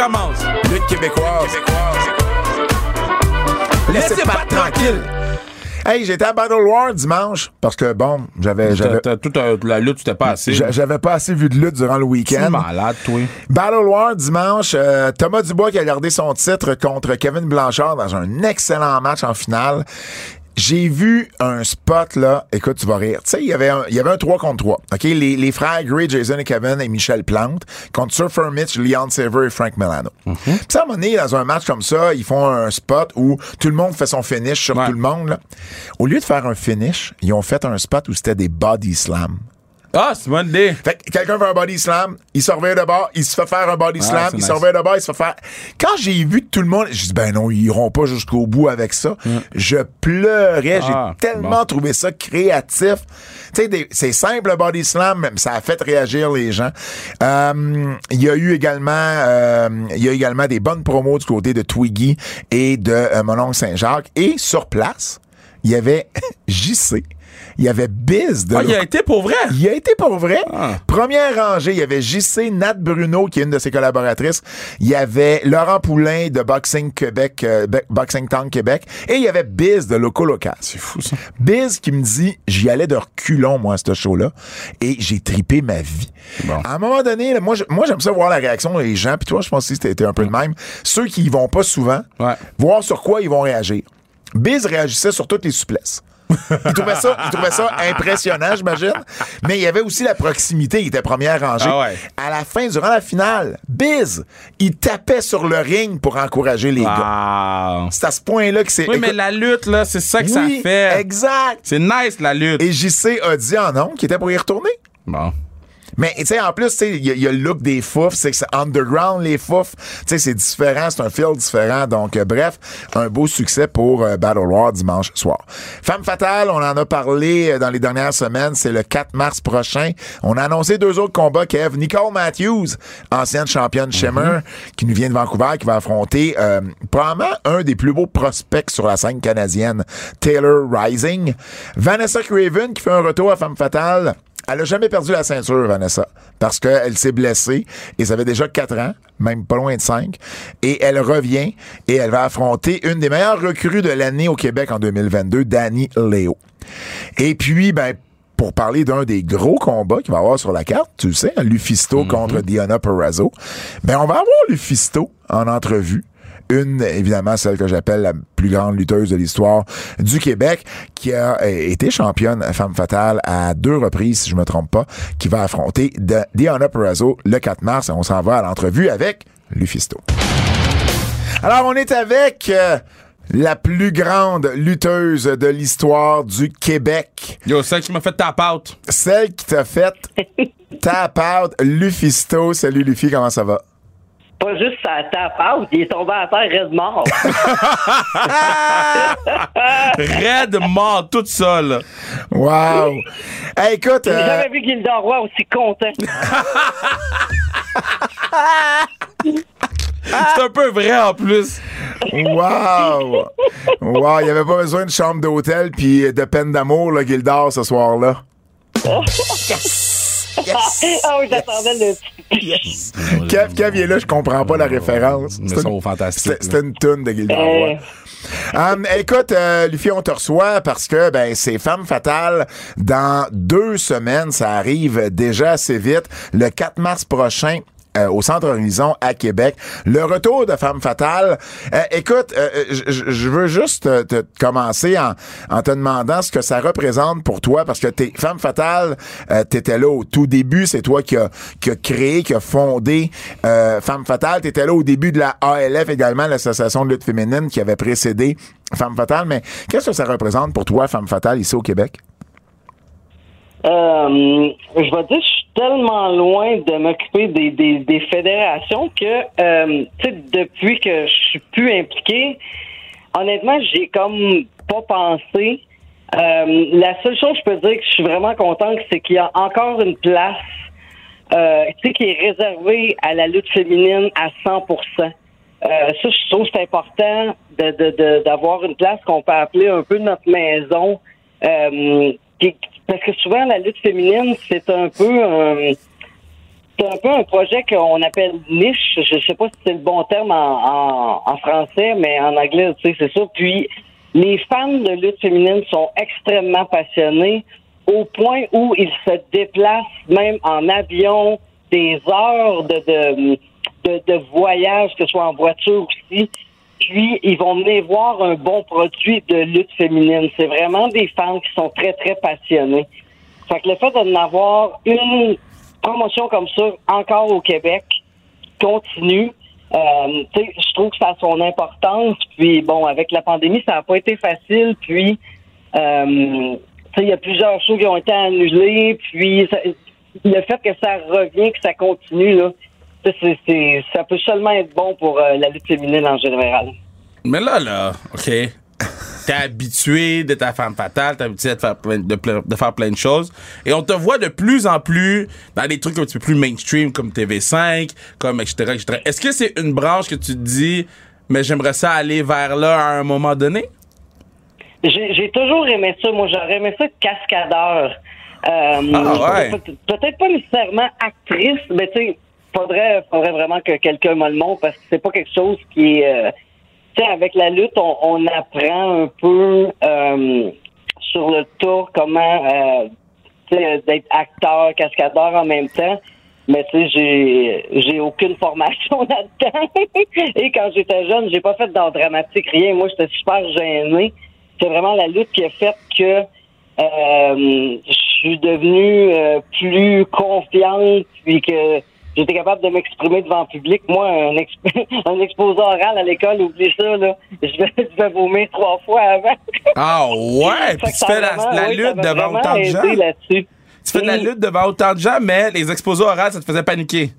recommence. Lutte québécoise. Laissez pas tranquille. Hey, j'étais à Battle War dimanche parce que bon, j'avais j'avais Toute la lutte, c'était pas assez. j'a- j'avais pas assez vu de lutte durant le week-end. malade, toi. Battle War dimanche, euh, Thomas Dubois qui a gardé son titre contre Kevin Blanchard dans un excellent match en finale. J'ai vu un spot là, écoute, tu vas rire. Tu sais, il y avait un, il y avait un 3 contre 3. OK, les, les frères Gray, Jason et Kevin et Michel Plante contre Surfer Mitch, Leon Saver et Frank Milano. Puis à un moment donné, dans un match comme ça, ils font un spot où tout le monde fait son finish sur Ouais. tout le monde. Là. Au lieu de faire un finish, ils ont fait un spot où c'était des body slams. Ah, c'est une bonne idée. Fait que quelqu'un fait un body slam, il se revient de bord, il se fait faire un body slam, il nice. se revient de bord, il se fait faire. Quand j'ai vu tout le monde, j'ai dit ben non, ils iront pas jusqu'au bout avec ça. Je pleurais, Mm. Ah, j'ai tellement bon. trouvé ça créatif. Tu sais, c'est simple le body slam, mais ça a fait réagir les gens. Euh, Il y a eu également, euh, il y a également des bonnes promos du côté de Twiggy et de euh, mon oncle Saint-Jacques. Et sur place, il y avait JC il y avait Biz de Ah, il a été pour vrai? il a été pour vrai. Ah. Première rangée, il y avait JC Nat Bruno, qui est une de ses collaboratrices. Il y avait Laurent Poulain de Boxing Québec, euh, Boxing Town Québec. Et il y avait Biz de Loco Local. C'est fou, ça. Biz qui me dit, j'y allais de reculons, moi, à ce show-là. Et j'ai tripé ma vie. Bon. À un moment donné, là, moi, j'aime ça voir la réaction des gens. Puis toi, je pense que c'était un peu le même. Ceux qui y vont pas souvent, Ouais. voir sur quoi ils vont réagir. Biz réagissait sur toutes les souplesses. Il trouvait ça, il trouvait ça impressionnant, j'imagine. Mais il y avait aussi la proximité. Il était première rangée. Ah ouais. À la fin, durant la finale, Biz, il tapait sur le ring pour encourager les gars. C'est à ce point-là que c'est. Oui, mais la lutte, là, c'est ça que oui, ça fait. Exact. C'est nice, la lutte. Et JC a dit en nom qu'il était pour y retourner. Bon. Mais, tu sais, en plus, tu sais, il y, y a le look des fouf, c'est que c'est underground, les fouf. Tu sais, c'est différent, c'est un feel différent. Donc, euh, bref, un beau succès pour euh, Battle War dimanche soir. Femme fatale, on en a parlé euh, dans les dernières semaines, c'est le 4 mars prochain. On a annoncé deux autres combats, Kev. Nicole Matthews, ancienne championne Shimmer, qui nous vient de Vancouver, qui va affronter euh, probablement un des plus beaux prospects sur la scène canadienne, Taylor Rising. Vanessa Craven, qui fait un retour à Femme fatale. Elle a jamais perdu la ceinture, Vanessa, parce qu'elle s'est blessée et ça fait déjà quatre ans, même pas loin de cinq. Et elle revient et elle va affronter une des meilleures recrues de l'année au Québec en 2022, Danny Léo. Et puis, ben, pour parler d'un des gros combats qu'il va y avoir sur la carte, tu le sais, hein, Lufisto contre Diana Perrazzo, ben, on va avoir Lufisto en entrevue une, évidemment, celle que j'appelle la plus grande lutteuse de l'histoire du Québec, qui a euh, été championne femme fatale à deux reprises, si je me trompe pas, qui va affronter de- Diana Perrazzo le 4 mars. Et on s'en va à l'entrevue avec Lufisto. Alors, on est avec euh, la plus grande lutteuse de l'histoire du Québec. Yo, celle qui m'a fait tap out. Celle qui t'a fait tap out, Lufisto. Salut Luffy, comment ça va? Pas juste sa tape out, il est tombé à terre, reste mort. Red mort, toute seule. Wow! Hey, écoute, J'ai euh, jamais vu Gilda Roy aussi content. C'est un peu vrai en plus. wow! Wow, il n'y avait pas besoin de chambre d'hôtel puis de peine d'amour, là, Gildor, ce soir-là. ah oui, j'attendais le Kev, Kev, il est là, je comprends pas la référence. Mais C'était ça, une- fantastique, C'était une toune de Gildor. Euh, ouais. Um, écoute, euh, Luffy, on te reçoit parce que ben c'est Femme Fatale dans deux semaines. Ça arrive déjà assez vite. Le 4 mars prochain. Euh, au Centre Horizon à Québec. Le retour de Femme Fatale. Euh, écoute, euh, je- je veux juste euh, te, te commencer en, en te demandant ce que ça représente pour toi, parce que t'es Femme Fatale, euh, t'étais là au tout début, c'est toi qui a, qui a créé, qui a fondé euh, Femme Fatale. T'étais là au début de la ALF également, l'association de lutte féminine qui avait précédé Femme Fatale. Mais qu'est-ce que ça représente pour toi, Femme Fatale, ici au Québec? Euh, je vais dire, je suis tellement loin de m'occuper des, des, des fédérations que, euh, depuis que je suis plus impliqué, honnêtement, j'ai comme pas pensé. Euh, la seule chose que je peux dire que je suis vraiment content, c'est qu'il y a encore une place, euh, qui est réservée à la lutte féminine à 100 euh, ça, je trouve c'est important d'avoir une place qu'on peut appeler un peu notre maison. Qui- parce que souvent, la lutte féminine, c'est un peu un, c'est un projet qu'on appelle niche. Je sais pas si c'est le bon terme en français, mais en anglais, tu sais, c'est ça. Puis, les fans de lutte féminine sont extrêmement passionnés au point où ils se déplacent même en avion des heures de, de, de, de voyage, que ce soit en voiture aussi. Puis, ils vont venir voir un bon produit de lutte féminine. C'est vraiment des fans qui sont très, très passionnés. Fait que le fait d'en avoir une promotion comme ça encore au Québec continue, euh, je trouve que ça a son importance. Puis bon, avec la pandémie, ça n'a pas été facile. Puis euh, il y a plusieurs choses qui ont été annulées. Puis le fait que ça revient, que ça continue, là, c'est, c'est- ça peut seulement être bon pour euh, la lutte féminine en général. Mais là, là, OK. T'es habitué d'être la femme fatale, t'es habitué de faire, plein, de, de faire plein de choses. Et on te voit de plus en plus dans des trucs un petit peu plus mainstream, comme TV5, comme etc., etc. Est-ce que c'est une branche que tu te dis, mais j'aimerais ça aller vers là à un moment donné? j'ai j'ai toujours aimé ça. Moi, j'aurais aimé ça cascadeur. Euh, Ah, ouais. peut- Peut-être pas nécessairement actrice, mais tu sais, faudrait, faudrait vraiment que quelqu'un me le montre parce que c'est pas quelque chose qui est. euh, tu sais, avec la lutte, on, on apprend un peu euh, sur le tour comment euh, d'être acteur, cascadeur en même temps. Mais tu sais, j'ai j'ai aucune formation là-dedans. Et quand j'étais jeune, j'ai pas fait d'art dramatique, rien. Moi, j'étais super gêné. C'est vraiment la lutte qui a fait que euh, je suis devenue euh, plus confiante, puis que j'étais capable de m'exprimer devant le public. Moi, un, exp- un exposé oral à l'école, oublie ça, là. Je vais, je vais vomir trois fois avant. Ah ouais, puis tu fais la, vraiment- la oui, lutte devant autant de gens. là-dessus. Tu fais de la lutte devant autant de gens, mais les exposés orales, ça te faisait paniquer.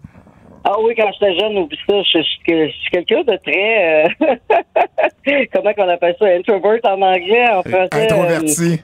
Ah oui, quand j'étais jeune, oublie ça, je, je- je- je suis quelqu'un de très... euh, comment qu'on appelle ça? Introvert en anglais, en français. euh, Introverti.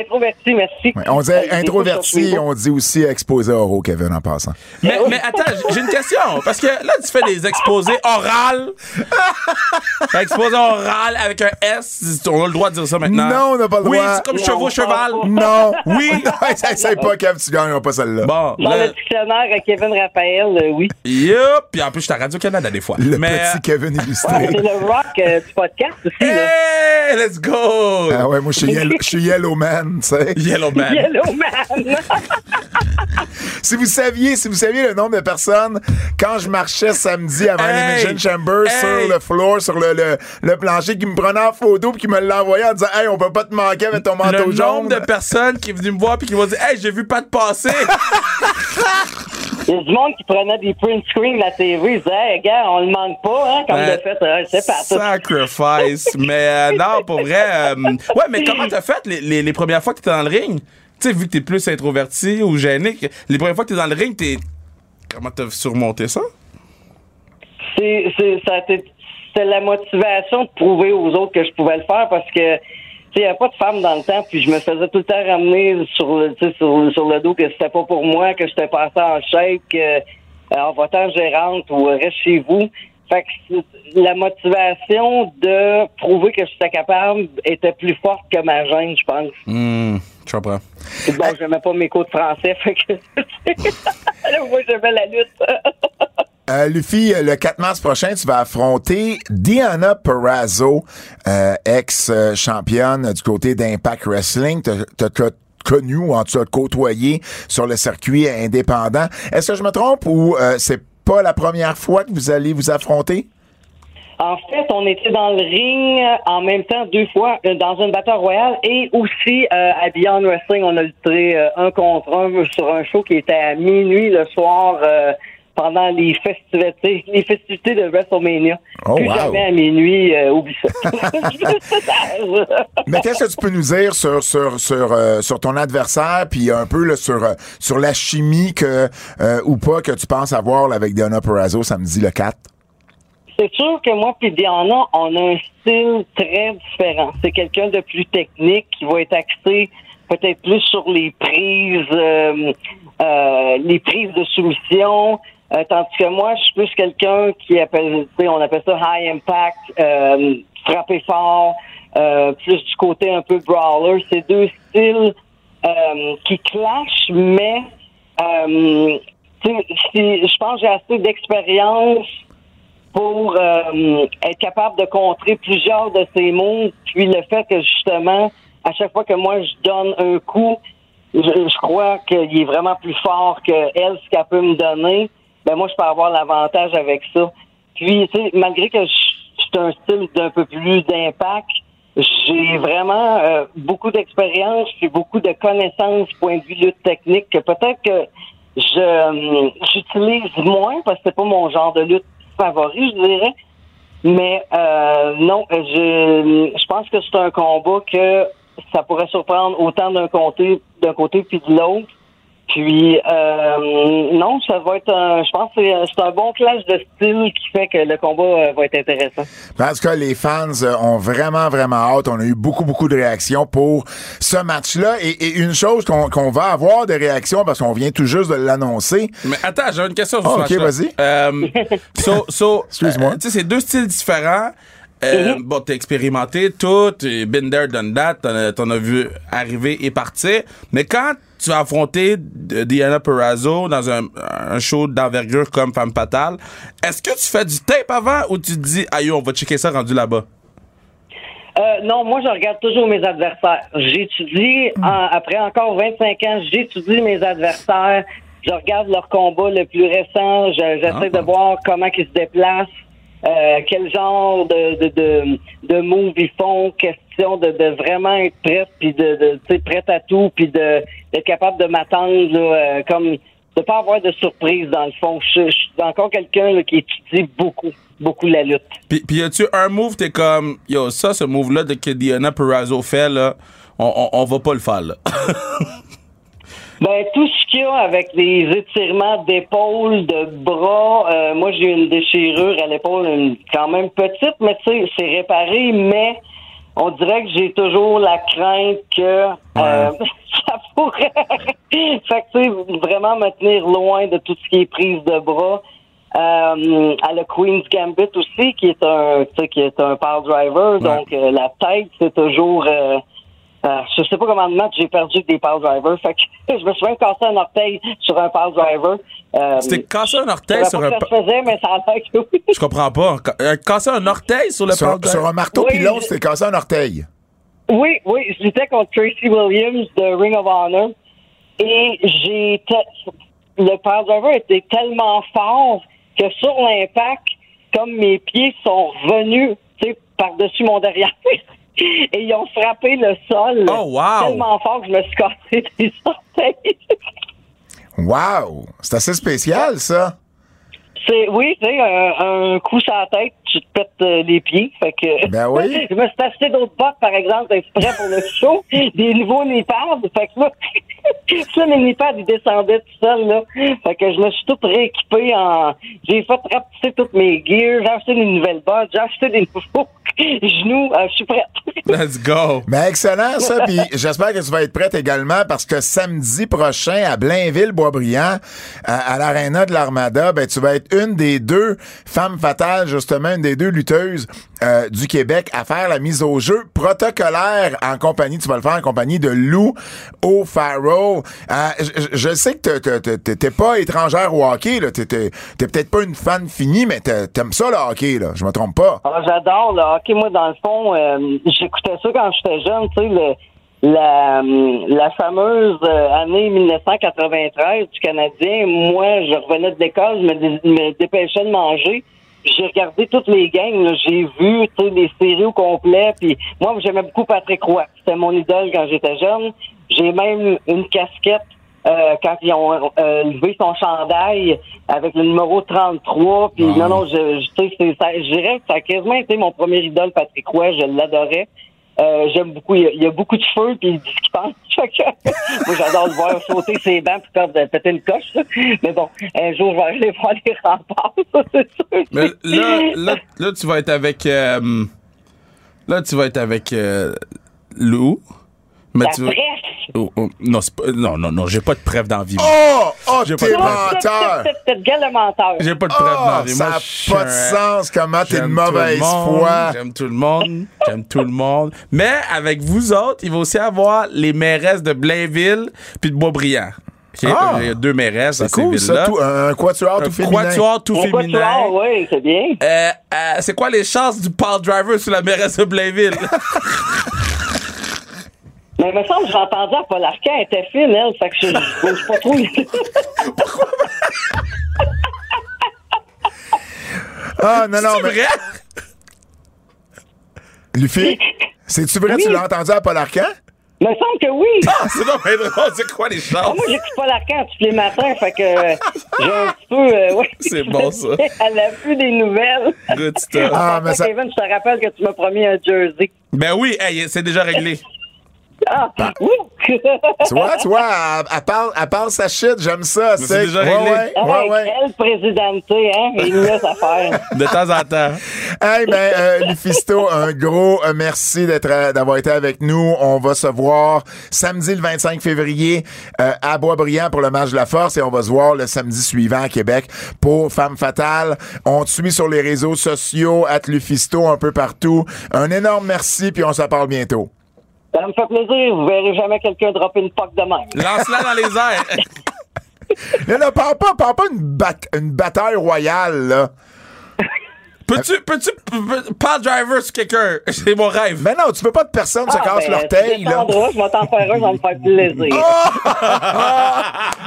Introverti, merci. Ouais, on dit Euh, introverti, on dit aussi exposé oraux, Kevin, en passant. Mais, mais attends, j'ai une question. Parce que là, tu fais des exposés orales. exposés orales avec un S. On a le droit de dire ça maintenant. Non, on n'a pas le Oui, droit. c'est comme Non, chevaux, cheval. Non. Oui. Essaye pas, Kev, tu gagneras pas celle-là. Bon, Dans le dictionnaire à Kevin Raphaël, euh, oui. yup. Puis en plus, je suis à Radio-Canada des fois. Le mais, petit Kevin Ouais, illustré. c'est le rock euh, du podcast aussi, là. Hey, let's go! Ah ouais, moi, je suis Yellow, je suis Yellow Man, tu sais. Yellow Man. Yellow Man. Si vous saviez, si vous saviez le nombre de personnes, quand je marchais samedi avant Hey! l'Emission Chamber Hey! sur le floor, sur le, le, le plancher, qui me prenait en photo puis qui me l'envoyait en disant Hey, on peut pas te manquer avec ton manteau Le jaune. nombre de personnes qui est venu me voir puis qui m'ont dit Hey, j'ai vu pas de passer. Il y a du monde qui prenait des print screens de la TV. Ils disaient, hey, gars, on le manque pas, hein, comme Euh, de fait. euh, c'est pas. Sacrifice. mais euh, non, pour vrai. euh, ouais, mais comment t'as fait les, les, les premières fois que t'étais dans le ring? Tu sais, vu que t'es plus introverti ou gêné, les premières fois que t'es dans le ring, t'es. Comment t'as surmonté ça? C'est, c'est, ça a été- c'était la motivation de prouver aux autres que je pouvais le faire parce que il n'y avait pas de femme dans le temps, puis je me faisais tout le temps ramener sur le, sur, sur le dos que c'était pas pour moi, que j'étais pas assez en shape, que euh, en votant gérante ou euh, reste chez vous. Fait que la motivation de prouver que j'étais capable était plus forte que ma gêne, je pense. Hum, je comprends. Puis Bon, j'aimais pas mes cours de français, fait que moi j'aimais la lutte. Euh, Luffy, le 4 mars prochain, tu vas affronter Diana Perrazzo, euh, ex-championne du côté d'Impact Wrestling. T'as- connu ou en tout cas côtoyé sur le circuit indépendant. Est-ce que je me trompe ou euh, c'est pas la première fois que vous allez vous affronter? En fait, on était dans le ring en même temps deux fois dans une bataille royale et aussi à Beyond Wrestling, on a lutté un contre un sur un show qui était à minuit le soir pendant les festivités, les festivités de WrestleMania. Oh, Plus wow. jamais à minuit, euh, oublie ça. Mais qu'est-ce que tu peux nous dire sur sur sur euh, sur ton adversaire puis un peu là, sur euh, sur la chimie que euh, ou pas que tu penses avoir là, avec Diana Perrazzo samedi le 4? C'est sûr que moi puis Diana, on a un style très différent. C'est quelqu'un de plus technique qui va être axé peut-être plus sur les prises, euh, euh, les prises de soumission. Euh, tandis que moi, je suis plus quelqu'un qui appelle, on appelle ça high impact, euh, frapper fort, euh, plus du côté un peu brawler. C'est deux styles euh, qui clashent, mais euh, je pense que j'ai assez d'expérience pour être capable de contrer plusieurs de ces mots. Puis le fait que justement, à chaque fois que moi je donne un coup, je, je crois qu'il est vraiment plus fort que elle, ce qu'elle peut me donner. Ben moi, je peux avoir l'avantage avec ça. Puis, tu sais, malgré que je suis un style d'un peu plus d'impact, j'ai vraiment euh, beaucoup d'expérience et beaucoup de connaissances point de vue lutte technique que peut-être que je euh, j'utilise moins parce que c'est pas mon genre de lutte favori, je dirais. Mais euh, non, je, je pense que c'est un combat que ça pourrait surprendre autant d'un côté d'un côté puis de l'autre. Puis euh, non, ça va être un, je pense que c'est c'est un bon clash de style qui fait que le combat euh, va être intéressant. En tout cas, les fans euh, ont vraiment, vraiment hâte. On a eu beaucoup, beaucoup de réactions pour ce match-là. Et, et une chose qu'on qu'on va avoir de réactions parce qu'on vient tout juste de l'annoncer. Mais attends, j'ai une question sur Ah, ce ok, vas-y. Euh, so, so, Excuse-moi. euh, tu sais, c'est deux styles différents. Euh, Mhm. Bon, t'es expérimenté tout, been there, done that, t'en as vu arriver et partir. Mais quand tu as affronté D- Diana Perazzo dans un, un show d'envergure comme Femme Fatale, est-ce que tu fais du tape avant ou tu te dis, aïe, on va checker ça rendu là-bas? Euh, non, moi, je regarde toujours mes adversaires. J'étudie, en- après encore 25 ans, j'étudie mes adversaires. Je regarde leur combat le plus récent. Je- J'essaie Ah. de voir comment ils se déplacent, euh, quel genre de, de, de, de moves ils font. Question de, de vraiment être prête, puis de, de prête à tout, puis de d'être capable de m'attendre, là, euh, comme de pas avoir de surprise dans le fond. Je, suis encore quelqu'un qui étudie beaucoup, beaucoup la lutte. Puis, puis y a-tu un move, t'es comme, yo, ça, ce move-là de que Diana Perazzo fait, là, on, on, on va pas le faire, là? Ben, tout ce qu'il y a avec des étirements d'épaule, de bras, euh, moi j'ai une déchirure à l'épaule, une- quand même petite, mais tu sais, c'est réparé, mais on dirait que j'ai toujours la crainte que euh, ça pourrait fait que tu sais, vraiment me tenir loin de tout ce qui est prise de bras. Euh, à le Queen's Gambit aussi, qui est un qui est un power driver, donc euh, la tête, c'est toujours euh, je sais pas comment de match j'ai perdu des power drivers. Fait que je me suis même cassé un orteil sur un power driver. Euh, t'es cassé un je orteil sur pas un... se faisait, mais ça a l'air que oui. Je comprends pas. Euh, Casser un orteil sur le Sur, sur un marteau Oui, pilon, je- t'es cassé un orteil. Oui, oui, j'étais contre Tracy Williams de Ring of Honor et j'ai le power driver était tellement fort que sur l'impact, comme mes pieds sont revenus, tu sais, par-dessus mon derrière. Et ils ont frappé le sol Oh, wow. tellement fort que je me suis cassé des orteils. Wow! C'est assez spécial, ça. C'est oui, tu sais, un, un coup sur la tête, tu te pètes euh, les pieds. Fait que Ben oui. je me suis acheté d'autres bottes, par exemple, exprès pour le show, des nouveaux nipads. Fait que là, ça, mes nipads, ils descendaient tout seuls, là. Fait que je me suis tout rééquipé en. J'ai fait rapetisser toutes mes gears, j'ai acheté des nouvelles bottes, j'ai acheté des nouveaux genoux. Euh, je suis prête. Let's go. Mais excellent, ça. Puis j'espère que tu vas être prête également parce que samedi prochain à Blainville-Boisbriand, à, à l'aréna de l'Armada, ben tu vas être une des deux femmes fatales, justement, des deux lutteuses euh, du Québec à faire la mise au jeu protocolaire en compagnie. Tu vas le faire en compagnie de Lou O'Farrell. Euh, je, sais que t'es- pas étrangère au hockey, là. T'es peut-être pas une fan finie, mais t'aimes ça le hockey, là. Je me trompe pas. Ah, j'adore le hockey. Moi, dans le fond, euh, j'écoutais ça quand j'étais jeune, tu sais, la, euh, la fameuse année 1993 du Canadien. Moi, je revenais de l'école, je me dépêchais de manger. J'ai regardé toutes les là. j'ai vu les séries au complet. Puis moi, j'aimais beaucoup Patrick Roy. C'était mon idole quand j'étais jeune. J'ai même une casquette euh, quand ils ont euh, levé son chandail avec le numéro 33. Puis non, non, je, je, sais, c'est- ça- je dirais que ça a quasiment été mon premier idole, Patrick Roy. Je l'adorais. Euh, J'aime beaucoup. Il y, a, beaucoup de feu puis il dit ce qu'il pense. Moi, j'adore le voir sauter ses bancs puis perdre, péter une coche. Mais bon, un jour, je vais aller voir les remparts, ça, c'est sûr. Mais là, là, là, tu vas être avec. euh, là, tu vas être avec euh, Lou. Mais La tu presse. Oh, oh, non, pas- non, non, non, j'ai pas de preuve d'envie. moi. Oh! Oh, J'ai t'es pas de menteur! J'ai pas de preuve Oh, d'envie. ça Moi, n'a pas de un- sens comment t'es de J'aime tout le mauvaise monde, foi. J'aime tout le monde. J'aime tout le monde. Mais avec vous autres, il va aussi avoir les mairesses de Blainville puis de Boisbriand. OK? Ah! il y a deux mairesses dans C'est ces cool, ça, villes-là. tout, un quatuor tout Un féminin. quatuor tout féminin. as? Oui, c'est bien. Euh, euh, c'est quoi les chances du Paul Driver sur la mairesse de Blainville? Mais il me semble que j'ai entendu à Paul Arcand, elle était fine, elle. Fait que je je bouge pas trop. Ah, non, non, c'est mais. vrai? Luffy, c'est-tu vrai, Oui. tu l'as entendu à Paul Arcand? Il me semble que oui. Ah, c'est non, mais drôle, c'est quoi les Ah, chances? moi, j'écoute pas l'arcan tous les matins, fait que euh, j'ai un petit peu. euh, ouais. C'est bon, ça. Elle a vu des nouvelles. Good stuff. Ah, mais ça. Kevin, je te rappelle que tu m'as promis un jersey. Ben oui, hey, c'est déjà réglé. Ah, ouh! Tu vois, tu vois, elle, elle parle, elle parle sa shit, j'aime ça. c'est c'est- déjà réglé. ouais, Ah, ouais, ouais. Quelle présidenté, hein? Il laisse à faire. De temps en temps. Hey, ben, euh, Lufisto, un gros euh, merci d'être, euh, d'avoir été avec nous. On va se voir samedi le 25 février euh, à Boisbriand pour le match de la force et on va se voir le samedi suivant à Québec pour Femme Fatale. On te suit sur les réseaux sociaux, at Lufisto, un peu partout. Un énorme merci puis on se parle bientôt. Ça me fait plaisir. Vous verrez jamais quelqu'un dropper une poque de même. Lance-la dans les airs. Là, là, parle pas, parle pas une, bat- une bataille royale, là. Peux-tu, peux-tu, pas driver sur quelqu'un? C'est mon rêve. Mais non, tu peux pas de personne se Ah, casse ben, l'orteil, là. Je vais t'en faire un, ça va me faire plaisir.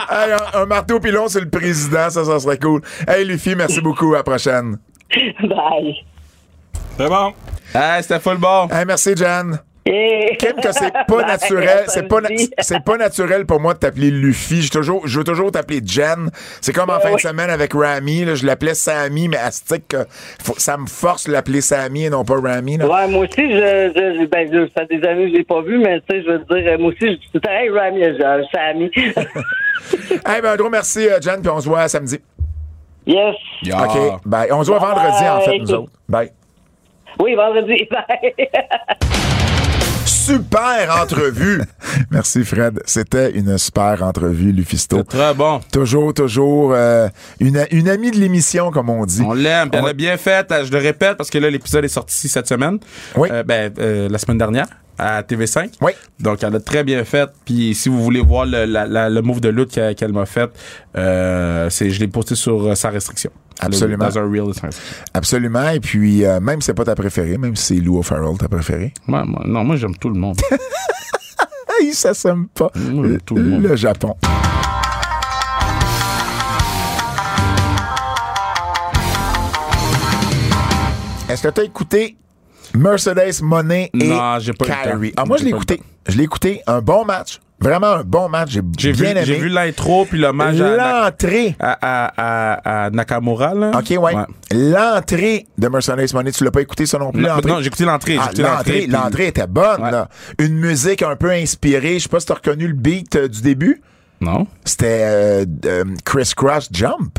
Hey, un, un marteau pilon, c'est le président, ça, ça serait cool. Hey, Luffy, merci beaucoup. À la prochaine. Bye. C'est bon. Hey, c'était full bon. Hey, merci, Jen. Et... Kim, que c'est pas Bye, naturel, c'est pas, na- pas naturel pour moi de t'appeler Luffy. Je toujours, je veux toujours t'appeler Jen. C'est comme en Ben fin de semaine avec Rami, là, je l'appelais Sammy, mais Astic, ça me force de l'appeler Sammy et non pas Rami, là. Ouais, moi aussi, je, je, ben, je, ça fait des années que je l'ai pas vu, mais tu sais, je veux dire, moi aussi, je dis hey, Rami, je- Sammy. Hey, ben, un gros merci, euh, Jen, puis on se voit samedi. yes. Yeah. OK, bye. On se voit vendredi, en fait, nous autres. Bye. Oui, vendredi. Bye. Super entrevue. Merci, Fred. C'était une super entrevue, Lufisto. Très bon. Toujours, toujours euh, une, une amie de l'émission, comme on dit. On l'aime. On Elle va- a bien fait. Je le répète parce que là, l'épisode est sorti cette semaine. Oui. Euh, ben, euh, la semaine dernière à TV5. Oui. Donc, elle a très bien fait. Puis, si vous voulez voir le, la- la- le move de lutte qu'elle m'a fait, euh, c'est, je l'ai posté sur euh, sa restriction. Absolument. Dans un reel de. Absolument. Et puis, euh, même si c'est pas ta préférée, même si c'est Lou O'Farrell ta préférée. Ouais, moi- non, moi, j'aime tout le monde. Ça s'aime pas. Moi, tout le monde. le Japon. Est-ce que tu as écouté Mercedes Monet et Non, pas le Kyrie? Ah, moi, je l'ai écouté. Je l'ai écouté. Un bon match. Vraiment un bon match. J'ai J'ai vu, bien aimé. j'ai vu l'intro puis l'hommage à, L'entrée. à, à, à- à Nakamura. Là. OK, ouais. L'entrée de Mercedes Monet, tu l'as pas écouté ça non plus, Non, l'entrée? non, j'ai écouté l'entrée. Ah, l'entrée, puis- était bonne, Ouais. là. Une musique un peu inspirée. Je sais pas si t'as reconnu le beat euh, du début. Non. C'était euh, euh, Criss Cross Jump.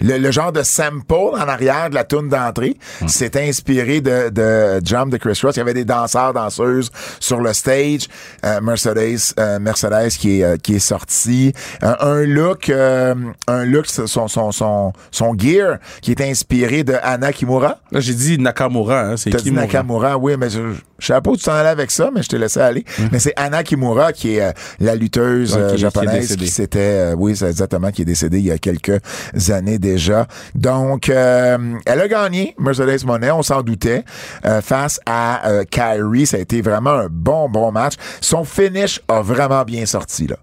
Le, le genre de sample en arrière de la tune d'entrée, c'est inspiré de, de Jump de Chris Cross. Il y avait des danseurs, danseuses sur le stage. Euh, Mercedes, euh, Mercedes qui est, euh, qui est sorti. Euh, un look, euh, un look, son, son, son, son gear qui est inspiré de Anna Kimura. Là, j'ai dit Nakamura. Hein, c'est T'as qui dit Mura? Nakamura, oui, mais je, je savais pas où tu t'en allais avec ça, mais je t'ai laissé aller. Mais c'est Anna Kimura qui est euh, la lutteuse Ouais, qui- qui japonaise décédée. qui s'était, euh, oui, c'est exactement, qui est décédée il y a quelques années déjà. Donc, euh, elle a gagné Mercedes Monet, on s'en doutait, euh, face à euh, Kyrie. Ça a été vraiment un bon, bon match. Son finish a vraiment bien sorti, là.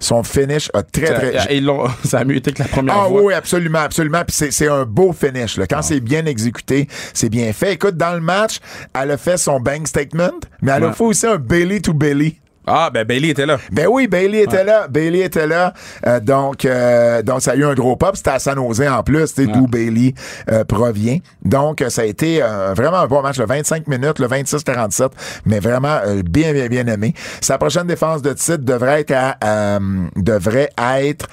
Son finish a très, très... Ils ça a mieux été que la première Ah fois. oui, absolument, absolument. Puis c'est, c'est un beau finish. Là. Quand c'est bien exécuté, c'est bien fait. Écoute, dans le match, elle a fait son bang statement, mais elle a fait aussi un belly to belly. Ah, ben Bailey était là. Ben oui, Bailey était là. Bailey était là. Euh, donc, euh, donc, ça a eu un gros pop. C'était à San Jose en plus, tu sais, d'où Bailey euh, provient. Donc, ça a été euh, vraiment un bon match. Le 25 minutes, le 26-47, mais vraiment euh, bien, bien, bien aimé. Sa prochaine défense de titre devrait être à, euh, devrait être,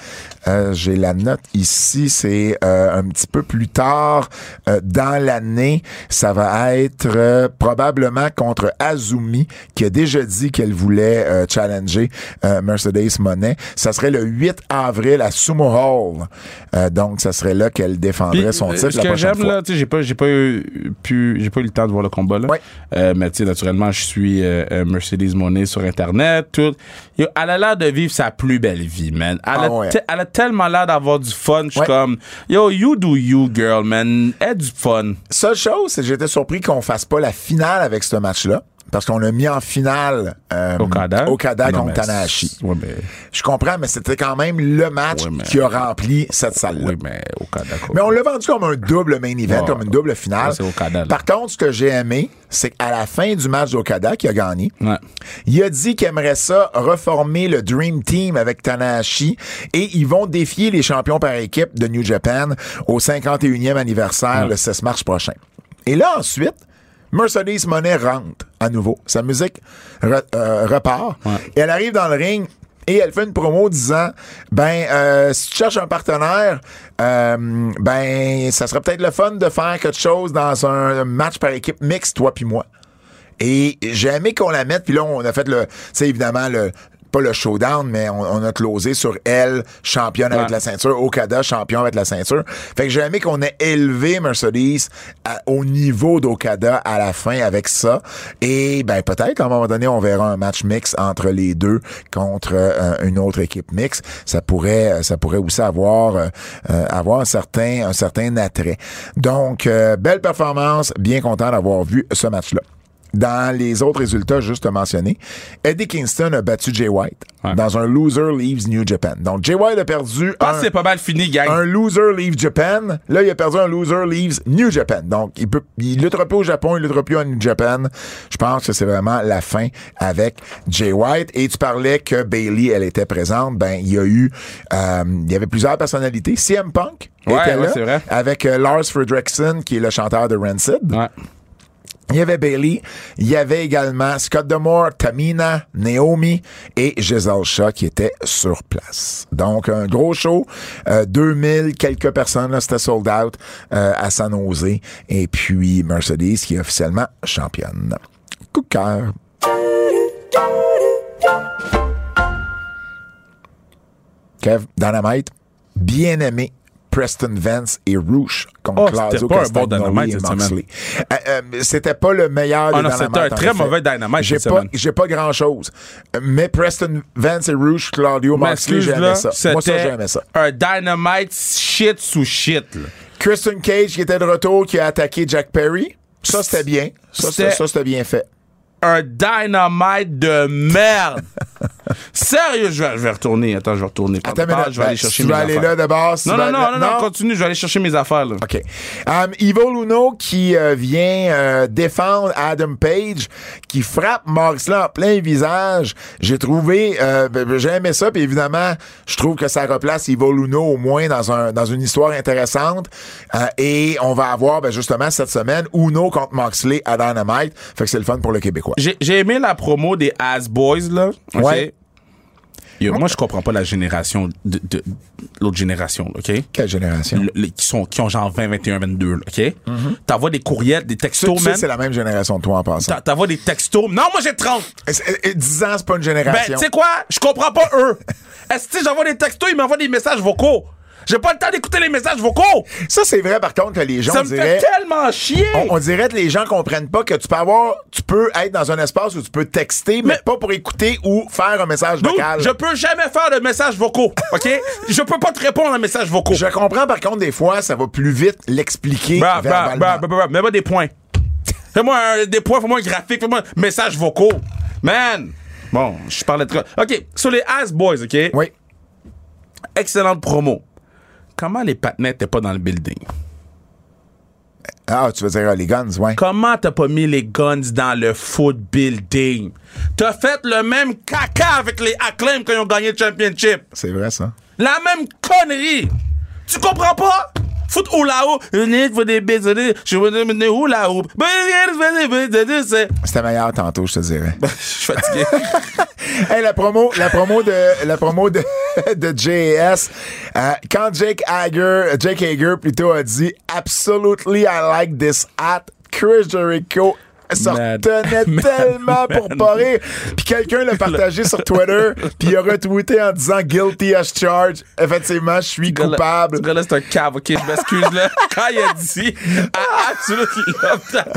euh, j'ai la note ici, c'est euh, un petit peu plus tard euh, dans l'année. Ça va être euh, probablement contre Azumi, qui a déjà dit qu'elle voulait euh, challenger euh, Mercedes Monet. Ça serait le 8 avril à Sumo Hall. Euh, donc, ça serait là qu'elle défendrait Puis, son titre ce la que prochaine j'aime fois. là, tu sais, j'ai pas, j'ai pas eu, pu, j'ai pas eu le temps de voir le combat là. Mais tu sais, naturellement, je suis Mercedes Monet sur internet, tout. Yo, elle a l'air de vivre sa plus belle vie, man. Elle, Ah a, ouais. te- elle a tellement l'air d'avoir du fun. Je suis Ouais. comme, yo, you do you, girl, man. Aie du fun. Seule chose, c'est que j'étais surpris qu'on fasse pas la finale avec ce match-là. Parce qu'on a mis en finale euh, Okada. Okada Non, contre Tanahashi. mais, Je comprends, mais c'était quand même le match mais- qui a rempli cette salle-là. oui, mais Okada. Mais on l'a vendu comme un double main event, comme une double finale. Okada. Par contre, ce que j'ai aimé, c'est qu'à la fin du match d'Okada, qui a gagné, Ouais. il a dit qu'il aimerait ça reformer le Dream Team avec Tanahashi et ils vont défier les champions par équipe de New Japan au 51e anniversaire le 6 mars prochain. Et là, ensuite, Mercedes Monet rentre à nouveau. Sa musique re- euh, repart. Et elle arrive dans le ring et elle fait une promo disant ben euh, si tu cherches un partenaire euh, ben ça serait peut-être le fun de faire quelque chose dans un match par équipe mixte toi puis moi et j'ai aimé qu'on la mette puis là on a fait le tu sais évidemment le pas le showdown, mais on, on a closé sur elle, championne avec la ceinture, Okada, champion avec la ceinture. Fait que j'ai aimé qu'on ait élevé Mercedes à- au niveau d'Okada à la fin avec ça. Et ben peut-être, à un moment donné, on verra un match mix entre les deux contre euh, une autre équipe mix. Ça pourrait, ça pourrait aussi avoir, euh, euh, avoir un certain, un certain attrait. Donc, euh, belle performance, bien content d'avoir vu ce match-là. Dans les autres résultats juste mentionnés, Eddie Kingston a battu Jay White Ouais. dans un Loser Leaves New Japan. Donc, Jay White a perdu Je pense un, c'est pas mal fini, gang. un Loser Leaves Japan. Là, il a perdu un Loser Leaves New Japan. Donc, il peut, il luttera plus au Japon, il luttera plus en New Japan. Je pense que c'est vraiment la fin avec Jay White. Et tu parlais que Bailey, elle était présente. Ben, il y a eu, euh, il y avait plusieurs personnalités. CM Punk Ouais, était ouais, là c'est vrai. avec euh, Lars Fredrickson, qui est le chanteur de Rancid. Ouais. Il y avait Bailey, il y avait également Scott Demore, Tamina, Naomi et Giselle Shaw qui étaient sur place. Donc, un gros show, euh, 2000 quelques personnes, là, c'était sold out euh, à San Jose. Et puis, Mercedes qui est officiellement championne. Coup de cœur. Kev, Dynamite, bien aimé. Preston Vance et Rouge contre Oh, c'était Claudio pas un bon Dynamite cette semaine. Euh, euh, c'était pas le meilleur Ah des c'était un très mauvais Dynamite J'ai cette pas, semaine. j'ai pas grand chose. Mais Preston Vance et Rouge, Claudio Moxley, j'aimais ça. Moi, ça, j'aimais ça. un dynamite shit sous shit, là. Christian Cage qui était de retour, qui a attaqué Jack Perry. Ça, c'était bien. Ça, c'était bien fait. Un dynamite de merde. Sérieux, je vais, je vais retourner. Attends, je vais retourner. Attends, mais Parle, je vais ben, aller si chercher tu mes vas aller affaires. là d'abord. si Non, non, non, non, non, continue, je vais aller chercher mes affaires, là. OK. Um, Evil Uno qui euh, vient euh, défendre Adam Page, qui frappe Moxley en plein visage. J'ai trouvé, euh, ben, j'ai aimé ça, puis évidemment, je trouve que ça replace Evil Uno au moins dans un dans une histoire intéressante. Euh, et on va avoir ben, justement cette semaine Uno contre Moxley à Dynamite. Fait que c'est le fun pour le Québécois. J'ai aimé la promo des As Boys, là. Ouais. Yo, moi, je comprends pas la génération de, de- l'autre génération, OK? Quelle génération? Le- les- qui, sont, qui ont genre 20, 21, 22, là, OK? T'envoies des courriels, des textos, man. c'est la même génération de toi en passant. T'envoies des textos. Non, moi, j'ai 30. Et- et- et 10 ans, c'est pas une Ben, génération. tu sais quoi? Je comprends pas eux. Est-ce que j'envoie des textos, ils m'envoient des messages vocaux? J'ai pas le temps d'écouter les messages vocaux. ça, c'est vrai, par contre, que les gens Ça me fait tellement chier. On, on dirait que les gens comprennent pas que tu peux avoir, tu peux être dans un espace où tu peux texter, mais, Mais- pas pour écouter ou faire un message vocal. je peux jamais faire de messages vocaux, OK? je peux pas te répondre à messages vocaux. Je comprends par contre des fois, ça va plus vite l'expliquer Bah, bah, bah, bah, bah, Mets-moi des points. Fais-moi un- des points, fais-moi un graphique, fais-moi un message vocaux. Man! Bon, je parlais de... OK, sur les Ass Boys, OK? Oui. Excellente promo. Comment les patinets n'étaient pas dans le building? Ah, tu veux dire euh, les guns, ouais. Comment t'as pas mis les guns dans le foot building? T'as fait le même caca avec les Acclaim quand ils ont gagné le championship. C'est vrai ça. La même connerie. Tu comprends pas? Faut des bêtes, Je hoop. C'est- C'était meilleur tantôt, je te dirais. Je suis fatigué. hey, la promo, la promo de, la promo de, de JAS. euh, quand Jake Hager, Jake Hager plutôt a dit Absolutely I like this hat, Chris Jericho se Man. retenait Man. tellement pour Man. pas rire. Puis quelqu'un l'a partagé sur Twitter, puis il a retweeté en disant Guilty as charged. Effectivement, je suis coupable. Ce gars-là, c'est un cave, ok? Je m'excuse, là. Quand il a dit I absolutely love that.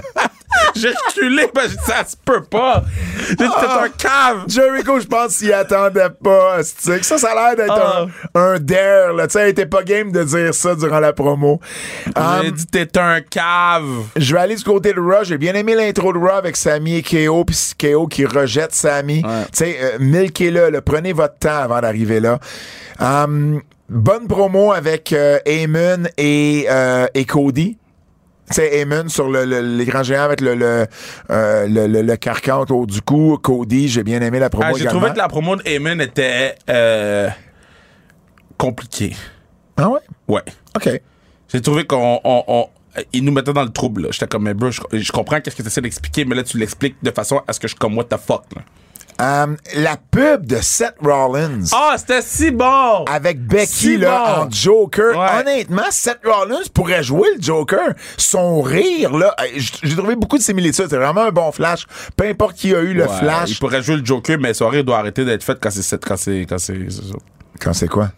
J'ai reculé, parce que ça se peut pas. J'ai dit, t'es un cave. Jericho, je pense s'y attendait pas. c'est-tu. Ça, ça a l'air d'être Ah. un, un dare. Là. Tu sais, elle était pas game de dire ça durant la promo. J'ai Um, dit, t'es un cave. Je vais aller du côté de Raw. J'ai bien aimé l'intro de Raw avec Sammy et KO, puis KO qui rejette Sammy. Ouais. Tu sais, euh, milquez-le, là. prenez votre temps avant d'arriver là. Um, bonne promo avec euh, Eamon et, euh, et Cody. Sais, Eamon sur le- le- l'écran géant avec le, le, euh, le, le- carcan autour du cou. Cody, j'ai bien aimé la promo Ah, J'ai trouvé que la promo de Eamon était euh, compliquée. Ah ouais? Ouais. OK. J'ai trouvé qu'on. on- on- il nous mettait dans le trouble. là. J'étais comme, mais bro, je, je comprends qu'est-ce que tu essaies d'expliquer, mais là, tu l'expliques de façon à ce que je suis comme, what the fuck, là. Euh, la pub de Seth Rollins. Ah, c'était si bon! Avec Becky Si là, bon. en Joker. Ouais. Honnêtement, Seth Rollins pourrait jouer le Joker. Son rire, là, j'ai trouvé beaucoup de similitudes. C'est vraiment un bon flash. Peu importe qui a eu le Ouais, flash. Il pourrait jouer le Joker, mais son rire doit arrêter d'être fait quand c'est quand c'est quand c'est c'est ça. Quand c'est quoi?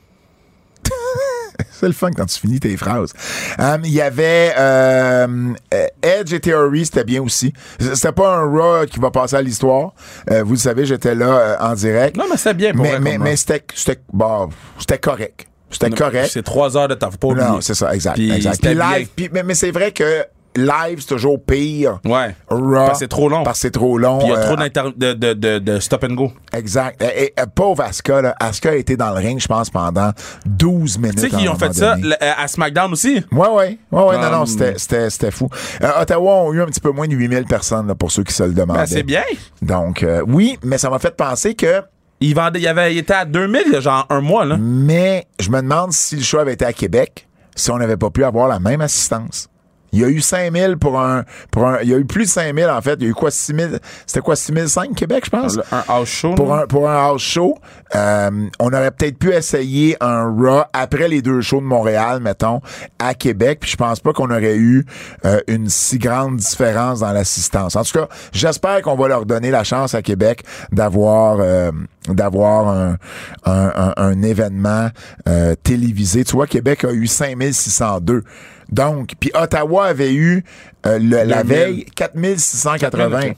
c'est le fun quand tu finis tes phrases. Euh, Il y avait euh, euh, Edge et Theory, c'était bien aussi. C'était pas un Raw qui va passer à l'histoire. Euh, vous le savez, j'étais là euh, en direct. Non, mais c'est bien pour mais, mais, c'était c'était bon, c'était correct. C'était correct. C'est trois heures de. Faut pas oublier. Non, c'est ça, exact. Puis exact. Puis live, puis- mais, mais c'est vrai que live, c'est toujours pire. Ouais. Raw, Parce que c'est trop long. Parce que c'est trop long. Puis il y a euh, trop d'inter- de, de, de, de stop and go. Exact. Et, et, euh, pauvre Asuka, là. Asuka a été dans le ring, je pense, pendant 12 minutes. Tu sais qu'ils ont fait ça euh, à SmackDown aussi? Ouais, ouais. Ouais, ouais, non, non, c'était, c'était, c'était fou. Euh, Ottawa ont eu un petit peu moins de 8000 personnes, là, pour ceux qui se le demandaient. Ben, c'est bien. Donc, euh, oui, mais ça m'a fait penser que, Il, vendait, il, avait, il était à 2000 il y a genre un mois, là. mais je me demande si le show avait été à Québec, si on n'avait pas pu avoir la même assistance. Il y a eu 5000 pour un, pour un, il y a eu plus de 5000, en fait. Il y a eu quoi, 6000, c'était quoi, 6005 Québec, je pense? Un house show. pour un, pour un house show, euh, on aurait peut-être pu essayer un Raw après les deux shows de Montréal, mettons, à Québec. Puis je pense pas qu'on aurait eu euh, une si grande différence dans l'assistance. En tout cas, j'espère qu'on va leur donner la chance à Québec d'avoir euh, d'avoir un, un, un- un événement euh, télévisé. Tu vois, Québec a eu 5602. Donc, puis Ottawa avait eu euh, le- la 2000. veille 4680.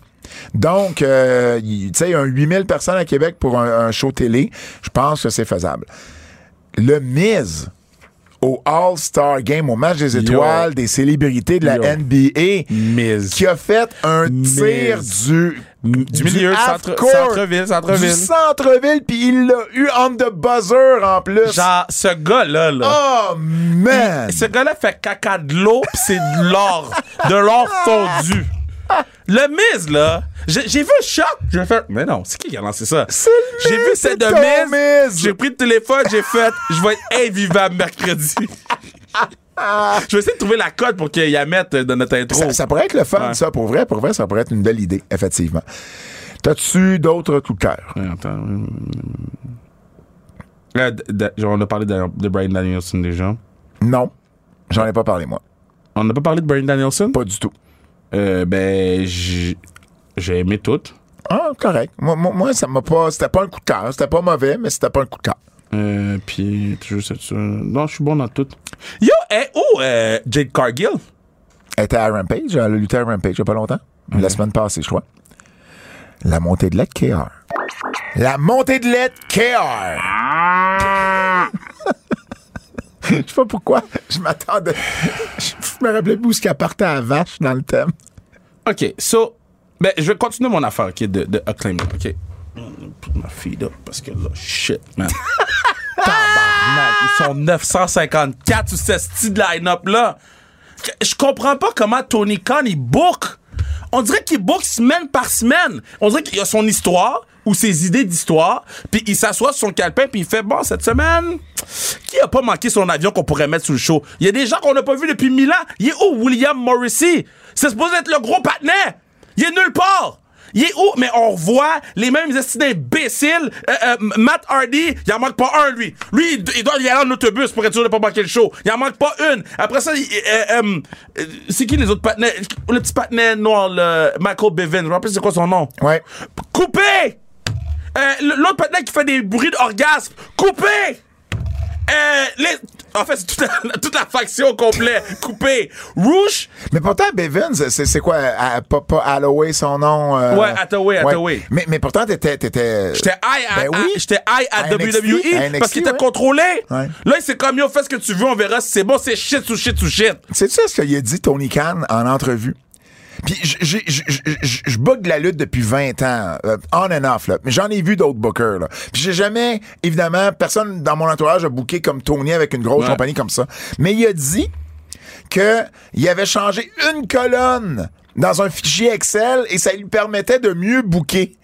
Donc, euh, tu sais, un 8000 personnes à Québec pour un, un show télé, je pense que c'est faisable. Le Miz au All-Star Game, au match des étoiles, des célébrités de la Yo. NBA, Miz. qui a fait un Miz. tir du, Du milieu, centre- centre-ville, centre-ville. Du centre-ville, puis il l'a eu on the buzzer en plus. Genre, ce gars-là, là. Oh, man! Ce gars-là fait caca de l'eau pis c'est de l'or. de l'or fondu. Le Miz, là, j'ai vu un choc. J'ai fait, mais non, c'est qui qui a lancé ça? C'est le J'ai vu c'est de. Miz. J'ai pris le téléphone, j'ai fait, je vais être invivable mercredi. je vais essayer de trouver la code pour qu'il y la mette dans notre intro. Ça, ça pourrait être le fun, Ouais. ça, pour vrai. Pour vrai, ça pourrait être une belle idée, effectivement. T'as-tu d'autres coups de cœur? Ouais, attends. Euh, on a parlé de, de Brian Danielson déjà. Non. J'en ai pas parlé, moi. On n'a pas parlé de Brian Danielson? Pas du tout. Euh, ben, j'ai aimé tout. Ah, correct. Moi, moi, moi, ça m'a pas. C'était pas un coup de cœur. C'était pas mauvais, mais c'était pas un coup de cœur. Euh, puis, toujours cette ça. Non, je suis bon dans tout. Yo, eh, oh, euh, Jade Cargill. Elle était à Rampage. Elle a lutté à Rampage il y a pas longtemps. La semaine passée, je crois. La montée de lait KR. La montée de lait KR. Je sais pas pourquoi. Je m'attendais. Je me rappelais plus où ce qu'elle partait à la vache dans le thème. OK, so, ben, je vais continuer mon affaire, OK, de, de Acclaim, OK. Put ma feed up, parce que là, shit, man. Tabarnak, ils sont 954 sur ce style line-up-là. Je comprends pas comment Tony Khan, il book. On dirait qu'il book semaine par semaine. On dirait qu'il a son histoire ou ses idées d'histoire, puis il s'assoit sur son calepin, puis il fait, bon, cette semaine, qui a pas manqué son avion qu'on pourrait mettre sous le show? Il y a des gens qu'on n'a pas vus depuis mille ans. Il est où, William Morrissey? C'est supposé être le gros patinet. Il est nulle part. Il est où? Mais on revoit les mêmes estimés imbéciles. Euh, euh, Matt Hardy, il en manque pas un, lui. Lui, il, il doit y aller en autobus pour être sûr de pas manquer le show. Il en manque pas une. Après ça, euh, euh, c'est qui les autres patinets? Le petit patinet noir, le Michael Bivins. Je me rappelle c'est quoi son nom? Ouais. Coupé! L'autre patinet qui fait des bruits d'orgasme. Coupé! Euh, les... En fait, c'est toute la, toute la faction au complet. Coupé. Rouge, Mais pourtant, Bevins, c'est c'est quoi? à- pas, pas Holloway, son nom? euh, Ouais, Hathaway, Hathaway. Mais, mais pourtant, t'étais. t'étais- J'étais high à, Ben oui. j'étais high à, À NXT, WWE à NXT, parce qu'il était ouais. contrôlé. Ouais. Là, il s'est comme yo, fais ce que tu veux, on verra si c'est bon, c'est shit sous shit sous shit. Sais-tu ce qu'il a dit, Tony Khan, en entrevue? Puis je bug la lutte depuis 20 ans, euh, on and off, là. Mais j'en ai vu d'autres bookers, là. Puis j'ai jamais, évidemment, personne dans mon entourage a booké comme Tony avec une grosse Ouais. compagnie comme ça. Mais il a dit que il avait changé une colonne dans un fichier Excel et ça lui permettait de mieux booker.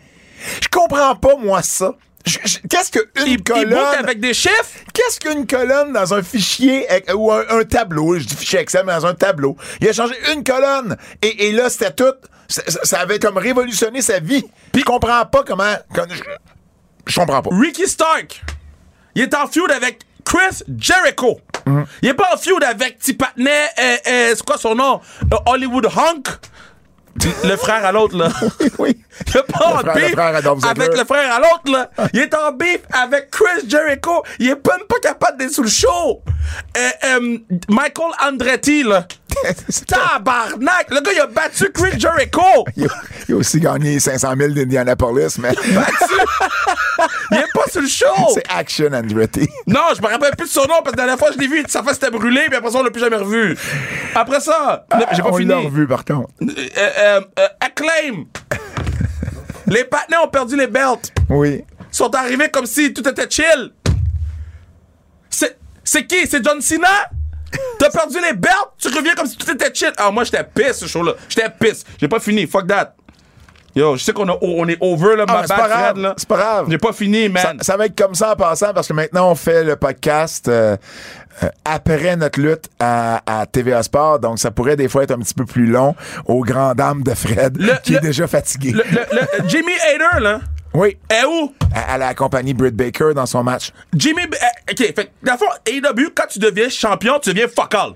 Je comprends pas, moi, ça. Qu'est-ce qu'une colonne? avec des chiffres? Qu'est-ce qu'une colonne dans un fichier ou un, un tableau? Je dis fichier Excel, mais dans un tableau. Il a changé une colonne. Et, et là, c'était tout. Ça, avait comme révolutionné sa vie. Puis je comprends pas comment. comme- je, je comprends pas. Ricky Stark, il est en feud avec Chris Jericho. Mm. Il est pas en feud avec petit patinet, euh, euh, c'est quoi son nom? Euh, Hollywood Hunk. Le frère à l'autre, là. oui. Il est pas en le beef Dolph Ziggler. avec le frère à l'autre, là. Il est en beef avec Chris Jericho. Il est même pas capable d'être sous le show. Euh, euh, Michael Andretti, là. Tabarnak! Le gars, il a battu Chris Jericho. Il a, il a aussi gagné 500 000 d'Indianapolis, mais Il est pas sur le show. c'est Action Andretti. Non, je me rappelle plus de son nom parce que la dernière fois je l'ai vu, sa face s'était brûlée, puis après ça, on l'a plus jamais revu. Après ça, j'ai pas On fini. l'a revu, par contre. Euh, euh, euh, Acclaim. les partenaires ont perdu les belts. Oui. Ils sont arrivés comme si tout était chill. C'est qui? C'est John Cena? T'as perdu les belts? Tu reviens comme si tout était chill. Ah, moi, j'étais pisse, ce show-là. J'étais pisse. J'ai pas fini. Fuck that. Yo, je sais qu'on on est over, là, Ah, ma bad, grave. Là. C'est pas grave. J'ai pas fini, man. ça va être comme ça en passant parce que maintenant on fait le podcast euh, euh, après notre lutte à, à TVA Sport, donc ça pourrait des fois être un petit peu plus long aux grandes dames de Fred Le- qui est déjà fatigué. Le- Jimmy Hader, là, Oui, est où? à la compagnie Britt Baker dans son match. Jimmy. eh, OK, fait dans le fond, AEW, quand tu deviens champion, tu deviens fuck all.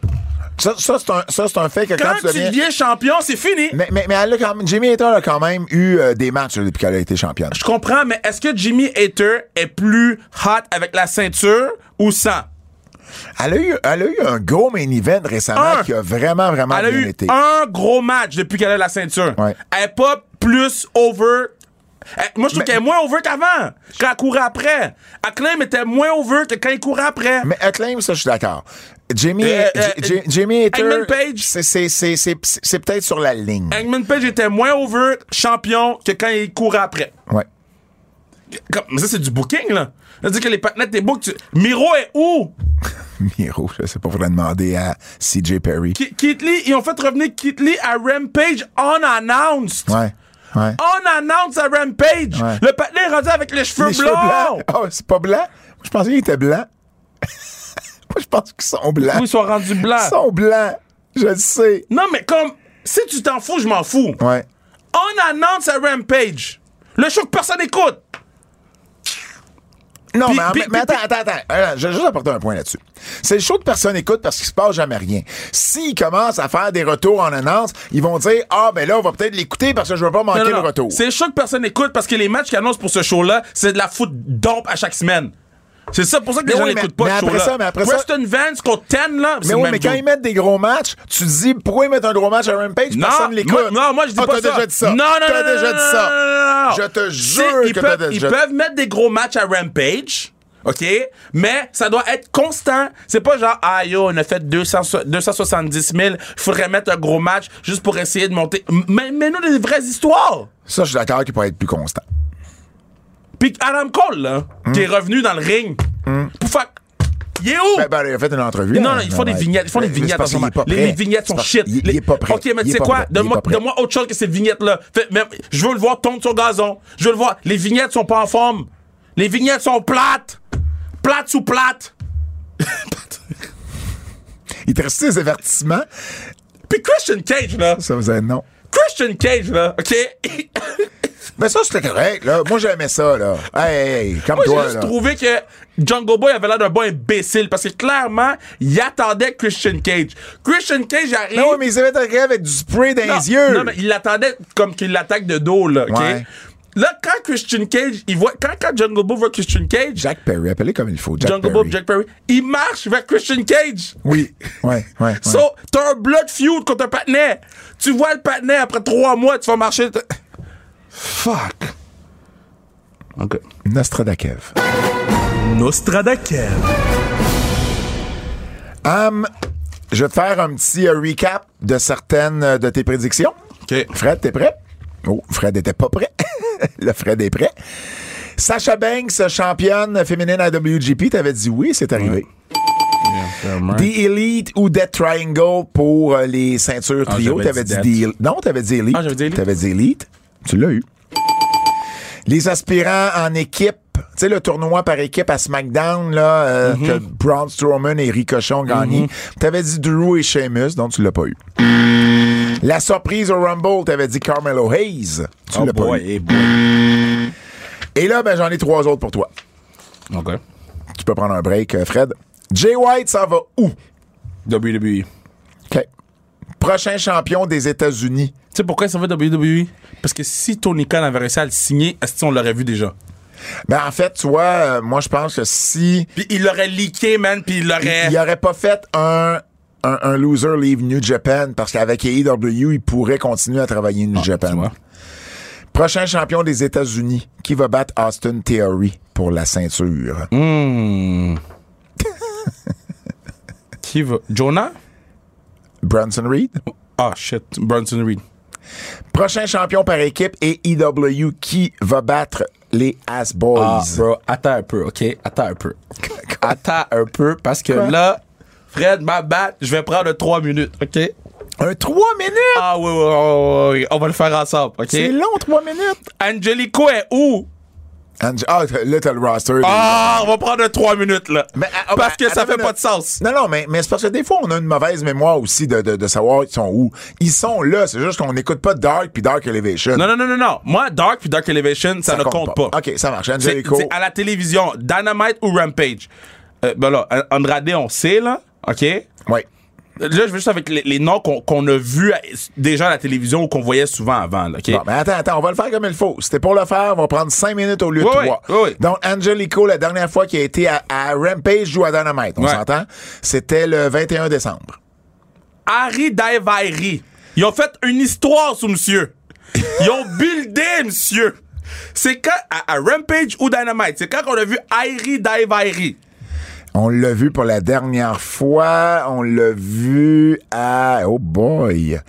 Ça, ça, c'est un, ça, c'est un fait que quand, Quand, tu deviens champion, c'est fini. Mais, mais, mais elle a quand même, Jimmy Hater a quand même eu euh, des matchs depuis qu'elle a été championne. Je comprends, mais est-ce que Jimmy Hater est plus hot avec la ceinture ou sans? Elle a eu, elle a eu un gros main event récemment Un. qui a vraiment, vraiment Elle a eu été. un gros match depuis qu'elle a la ceinture. Ouais. Elle est pas plus over. Eh, Moi, je trouve qu'elle est moins over qu'avant, quand elle courait après. Acclaim était moins over que quand il courait après. Mais Acclaim, ça, je suis d'accord. Jimmy, Euh, euh, J- Jimmy Hater, Page. c'est- c'est- c'est c'est- c'est peut-être sur la ligne. Hangman Page était moins over champion que quand il courait après. Ouais. Comme- mais ça, c'est du booking, là. C'est-à-dire que les partenaires des book, tu- Miro est où? Miro, je sais pas, faudrait demander à CJ Perry. Ki- Keith Lee, ils ont fait revenir Keith Lee à Rampage unannounced. Ouais. Ouais. Unannounced à Rampage. Ouais. Le partenaire est rendu avec les cheveux Les cheveux blancs. blancs. Oh, c'est pas blanc? Je pensais qu'il était blanc. Moi, je pense qu'ils sont blancs. Oui, ils sont rendus blancs. Ils sont blancs. Je le sais. Non, mais comme, si tu t'en fous, je m'en fous. Ouais. Unannounced à Rampage. Le show que personne écoute. Non, Puis- mais, puis- mais attends, attends, attends. Euh, Je vais juste apporter un point là-dessus. C'est le show de personne écoute parce qu'il se passe jamais rien. S'ils commencent à faire des retours en annonce, ils vont dire Ah, ben là, on va peut-être l'écouter parce que je veux pas manquer Non, non, le retour. C'est le show que personne écoute parce que les matchs qu'ils annoncent pour ce show-là, c'est de la foot dompe à chaque semaine. C'est ça pour ça que les gens n'écoutent mais- pas mais après ça, mais après ça- Preston Vance contre 10, là, Mais oui, mais quand ils mettent des gros matchs, tu te dis pourquoi ils mettent un gros match à Rampage Non, Personne l'écoute. non, moi je dis Ah, pas t'as ça. déjà dit ça. Non, non, T'as non, déjà dit ça. Je te jure ils peuvent, t'as Ils déjà- peuvent mettre des gros matchs à Rampage, OK? Mais ça doit être constant. C'est pas genre, ah yo, on a fait 200, so- 270 000, il faudrait mettre un gros match juste pour essayer de monter. Mais, mais nous, des vraies histoires. Ça, je suis d'accord qu'il peut être plus constant. Puis Adam Cole, là, qui est revenu dans le ring, pour faire. Il est où? Ben, ben, il a fait une entrevue. Non, non, ils font des vignettes. Ils font des vignettes en ce moment. Les, vignettes sont shit. Il, est pas prêt. Ok, mais tu sais quoi? Donne-moi autre chose que ces vignettes-là. Je veux le voir tomber sur le gazon. Je veux le voir. Les vignettes sont pas en forme. Les vignettes sont plates. Plates sous plates. Il te reste des avertissements. Puis Christian Cage, là. Ça vous aide, non? Christian Cage, là. OK? Mais ça, c'était correct, là. Moi, j'aimais ça, là. Hey, hey, hey, Moi, j'ai juste là. trouvé que Jungle Boy avait l'air d'un bon imbécile parce que clairement, il attendait Christian Cage. Christian Cage arrive. Non, mais ils avaient attaqué avec du spray dans Non, les yeux. Non, mais il l'attendait comme qu'il l'attaque de dos, là, OK? Ouais. Là, quand Christian Cage, il voit, quand, quand Jungle Boy voit Christian Cage, Jack Perry, appelez comme il faut. Jack Jungle. Boy, Jack Perry, il marche vers Christian Cage. Oui, ouais, ouais. ouais. So, t'as un blood feud contre un patinet. Tu vois le patinet après trois mois, tu vas marcher. t- Fuck. OK. Nostradakev. Nostradakev. Hum, je vais te faire un petit euh, recap de certaines euh, de tes prédictions. OK. Fred, t'es prêt? Oh, Fred était pas prêt. Le Fred est prêt. Sacha Banks, championne féminine à WGP, t'avais dit oui, c'est arrivé. The Elite ou Death Triangle pour euh, les ceintures Ah, trio. T'avais dit dit, The Elite. Non, t'avais dit Elite. Ah, j'avais dit Elite. T'avais dit Elite. Tu l'as eu. Les aspirants en équipe Tu sais, le tournoi par équipe à SmackDown, là, euh, Mhm. que Braun Strowman et Ricochet ont gagné. T'avais dit Drew et Sheamus, donc tu l'as pas eu. La surprise au Rumble, t'avais dit Carmelo Hayes. Tu Oh l'as pas eu. boy. Et là, ben, j'en ai trois autres pour toi. OK. Tu peux prendre un break, euh, Fred. Jay White, ça va où? WWE. Prochain champion des États-Unis. Tu sais pourquoi ça va WWE? Parce que si Tony Khan avait réussi à le signer, est-ce qu'on l'aurait vu déjà? Ben, en fait, tu vois, euh, moi, je pense que si Puis il l'aurait leaké, man, puis il l'aurait... il aurait pas fait un, un, un loser leave New Japan parce qu'avec AEW, il pourrait continuer à travailler New Ah, Japan. Prochain champion des États-Unis, qui va battre Austin Theory pour la ceinture? Hmm. Qui va... Jonah? Bronson Reed? Ah, shit. Bronson Reed. Prochain champion par équipe AEW, qui va battre les Ass Boys? Ah, bro, attends un peu, OK? Attends un peu. attends un peu, parce que Quoi? là, Fred, ma batte, je vais prendre trois minutes, OK? Un 3 minutes? Ah oui, oui, oui, oui, oui, on va le faire ensemble, OK? C'est long, 3 minutes. Angelico est où? Ah, là, t'as le roster. Ah, on va prendre trois minutes, là. Mais, ah, parce ben, que ça fait pas de sens. Non, non, mais, mais c'est parce que des fois, on a une mauvaise mémoire aussi de, de, de savoir ils sont où. Ils sont là, c'est juste qu'on n'écoute pas Dark puis Dark Elevation. Non, non, non, non, non. Moi, Dark puis Dark Elevation, ça, ne compte pas. OK, ça marche. Angelico. c'est à la télévision, Dynamite ou Rampage? Euh, ben là, Andrade, on sait, là. OK? Oui. Là, je veux juste avec les, les noms qu'on qu'on a vus déjà à la télévision ou qu'on voyait souvent avant, là? Bon, mais attends, attends, on va le faire comme il faut. C'était pour le faire, on va prendre 5 minutes au lieu de Oui, 3. oui, oui. Donc, Angelico, la dernière fois qu'il a été à, à Rampage ou à Dynamite, on Ouais. s'entend? C'était le 21 décembre. Harry Daivairi. Ils ont fait une histoire sur monsieur. Ils ont buildé monsieur. C'est quand, à, à Rampage ou Dynamite, c'est quand on a vu Harry Daivairi. On l'a vu pour la dernière fois. On l'a vu à... Oh boy!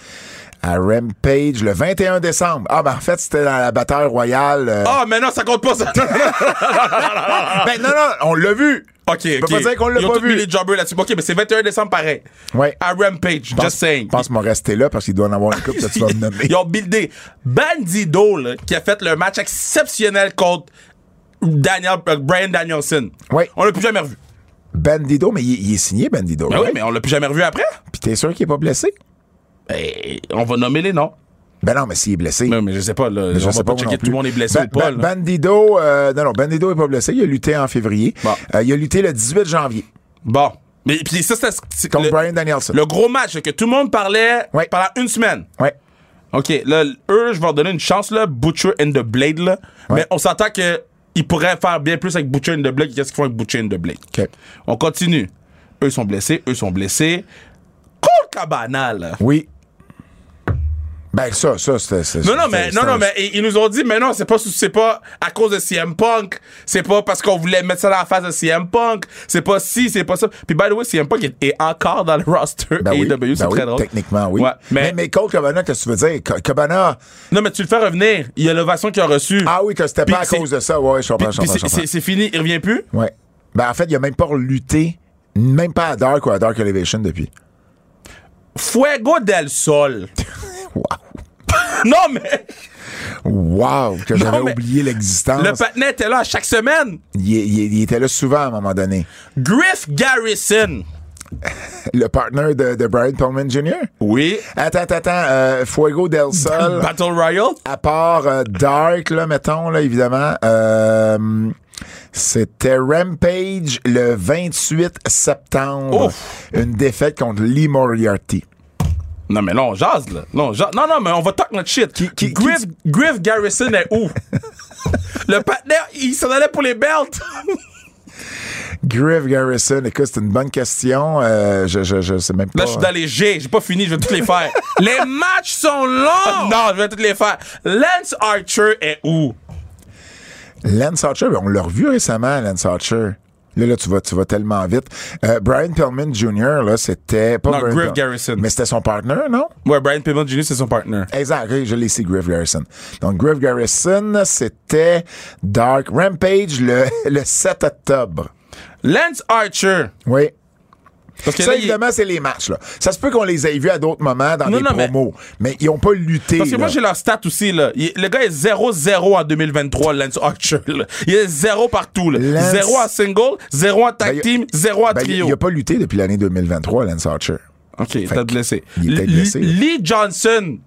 À Rampage, le 21 décembre. Ah, ben en fait, c'était dans la bataille royale. euh. Ah, mais non, ça compte pas, ça. Ben non, non, on l'a vu. OK, OK. pas dire qu'on l'a pas vu. les jobbers là-dessus. OK, mais c'est 21 décembre pareil. Ouais. À Rampage, Je pense- just saying. Je pense va rester là parce qu'il doit en avoir une couple que tu vas me nommer. Ils ont buildé Bandido, là, qui a fait le match exceptionnel contre Daniel, euh, Brian Danielson. Oui. On l'a plus jamais revu. Bandido, mais il, il est signé, Bandido. Ben oui, mais on l'a plus jamais revu après. Puis t'es sûr qu'il est pas blessé? Ben, on va nommer les noms. Ben non, mais s'il est blessé. Non, mais je sais pas, là. Mais je on sais va pas moi checker tout le monde est blessé Ben- ou pas, ben- là. Bandido, euh, non, non, Bandido est pas blessé. Il a lutté en février. Bon. Euh, il a lutté le 18 janvier Bon. Mais puis ça, c'est- contre le, Brian Danielson. le gros match que tout le monde parlait Ouais. pendant une semaine. Ouais. OK, là, eux, je vais leur donner une chance, là, Butcher and the Blade, là. Ouais. Mais on s'entend que ils pourraient faire bien plus avec Butcher and the Blade qu'est-ce qu'ils font avec Butcher and the Blade. OK. On continue. Eux sont blessés, eux sont blessés. Cole Cabana, là. Oui. Ben ça, ça, c'était... Non, non, mais, non, non, mais ils, nous ont dit, mais non, c'est pas, c'est pas à cause de CM Punk. C'est pas parce qu'on voulait mettre ça dans la face de CM Punk. C'est pas si, c'est pas ça. Puis, by the way, CM Punk est, est encore dans le roster Ben oui, AEW, c'est ben très oui, drôle. Techniquement, oui. Ouais, mais, mais, mais Cole Cabana, qu'est-ce que tu veux dire? Cabana, non, mais tu le fais revenir. Il y a l'ovation qu'il a reçue. ah oui, que c'était pas à cause de ça. Ouais, je comprends, je comprends, c'est fini, il revient plus? Ouais. Ben en fait, il a même pas lutté, même pas à Dark ou à Dark Elevation depuis. Fuego del Sol. Wow. non, mais Wow, que j'avais oublié l'existence. le patinet était là à chaque semaine. Il, il- il était là souvent à un moment donné. Griff Garrison. Le partner de, de Brian Pillman Jr. Oui. Attends, attends, attends. euh, Fuego del Sol. Battle Royale? à part euh, Dark, là, mettons, là, évidemment, euh, c'était Rampage le 28 septembre. Ouf. Une défaite contre Lee Moriarty. Non, mais non, on jase, là. Non, non, non, mais on va talk notre shit. qui- Griff, Griff Garrison est où? le partenaire, il s'en allait pour les belts. Griff Garrison, écoute, c'est une bonne question. Euh, je, je, je sais même pas. Là, je suis dans les G, j'ai pas fini, je vais toutes les faire. les matchs sont longs! non, je vais toutes les faire. Lance Archer est où? Lance Archer, on l'a revu récemment, Lance Archer. Là, là, tu vas, tu vas tellement vite. Euh, Brian Pillman Jr., là, c'était pas Non, Brian Griff Garrison. Mais c'était son partner, non? Ouais, Brian Pillman Jr., c'est son partner. Exact, je l'ai ici, Griff Garrison. Donc, Griff Garrison, c'était Dark Rampage le, le 7 octobre. Lance Archer, Oui. Parce que ça, là, il- évidemment, c'est les matchs. Là. Ça se peut qu'on les ait vus à d'autres moments dans Non, des non, mais- promos, mais... ils ont pas lutté. Parce que moi, j'ai leur stat aussi, là. Il- le gars est 0-0 en 2023, Lance Archer, là. Il est 0 partout, là. Lance- 0 en single, 0 en tag Ben, il- team, 0 en Ben, il trio. il a pas lutté depuis l'année 2023, Lance Archer. OK, t'as blessé. il était Lee- blessé. Lee Johnson,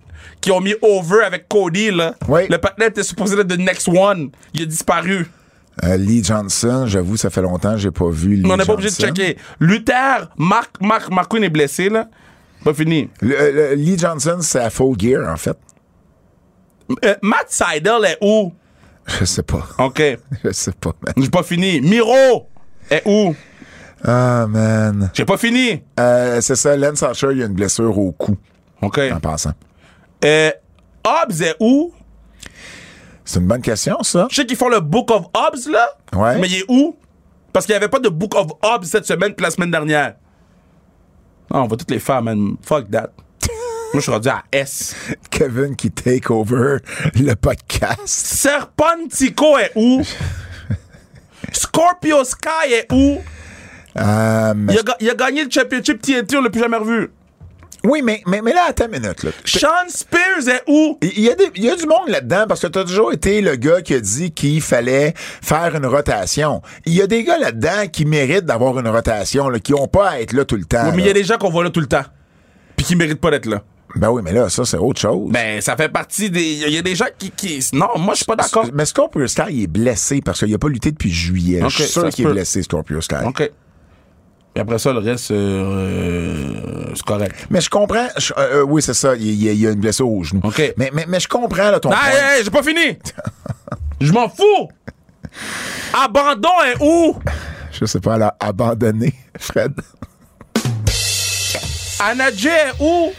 qui ont mis over avec Cody, là. Oui. Le partenaire était supposé être the next one. Il a disparu. Euh, Lee Johnson, j'avoue, ça fait longtemps que j'ai pas vu Lee on n'est pas obligé de checker. Luther, Mark, Mark, Mark Quinn est blessé, là. Pas fini. Le- le- Lee Johnson, c'est à Full Gear, en fait. Euh, Matt Seidel est où? Je sais pas. OK. Je sais pas, man. J'ai pas fini. Miro est où? Ah, man. J'ai pas fini. Euh, c'est ça, Lance Archer, il a une blessure au cou, OK. en passant. Euh, Hobbs est où? C'est une bonne question, ça. Je sais qu'ils font le Book of Hobbs, là. Ouais. Mais il est où? Parce qu'il n'y avait pas de Book of Hobbs cette semaine puis la semaine dernière. Non, on va toutes les faire, man. Fuck that. Moi, je suis rendu à S. Kevin qui take over le podcast. Serpentico est où? Scorpio Sky est où? Euh, a, il a gagné le championship TNT, on l'a plus jamais revu. Oui, mais, mais, mais là, attends une minute. Là. Sean Spears est où? Il y, a des- il y a du monde là-dedans parce que tu as toujours été le gars qui a dit qu'il fallait faire une rotation. Il y a des gars là-dedans qui méritent d'avoir une rotation, là, qui n'ont pas à être là tout le temps. Oui, mais il y a des gens qu'on voit là tout le temps. Puis qui méritent pas d'être là. Ben oui, mais là, ça, c'est autre chose. Ben, ça fait partie des. Il y a des gens qui. qui... Non, moi, je suis pas d'accord. Mais Scorpio Sky, il est blessé parce qu'il n'a pas lutté depuis juillet. Ok, Je suis sûr qu'il est blessé, Scorpio Sky. OK. Et après ça, le reste, euh, c'est correct. Mais je comprends. je- euh, euh, oui, c'est ça. Il, y a- il y a une blessure au genou. OK. Mais, mais, mais je comprends là, ton Ah, point. hey, hey, j'ai pas fini! Je m'en fous! Abandon est où? Je sais pas, a abandonné, Fred. Anadje est où?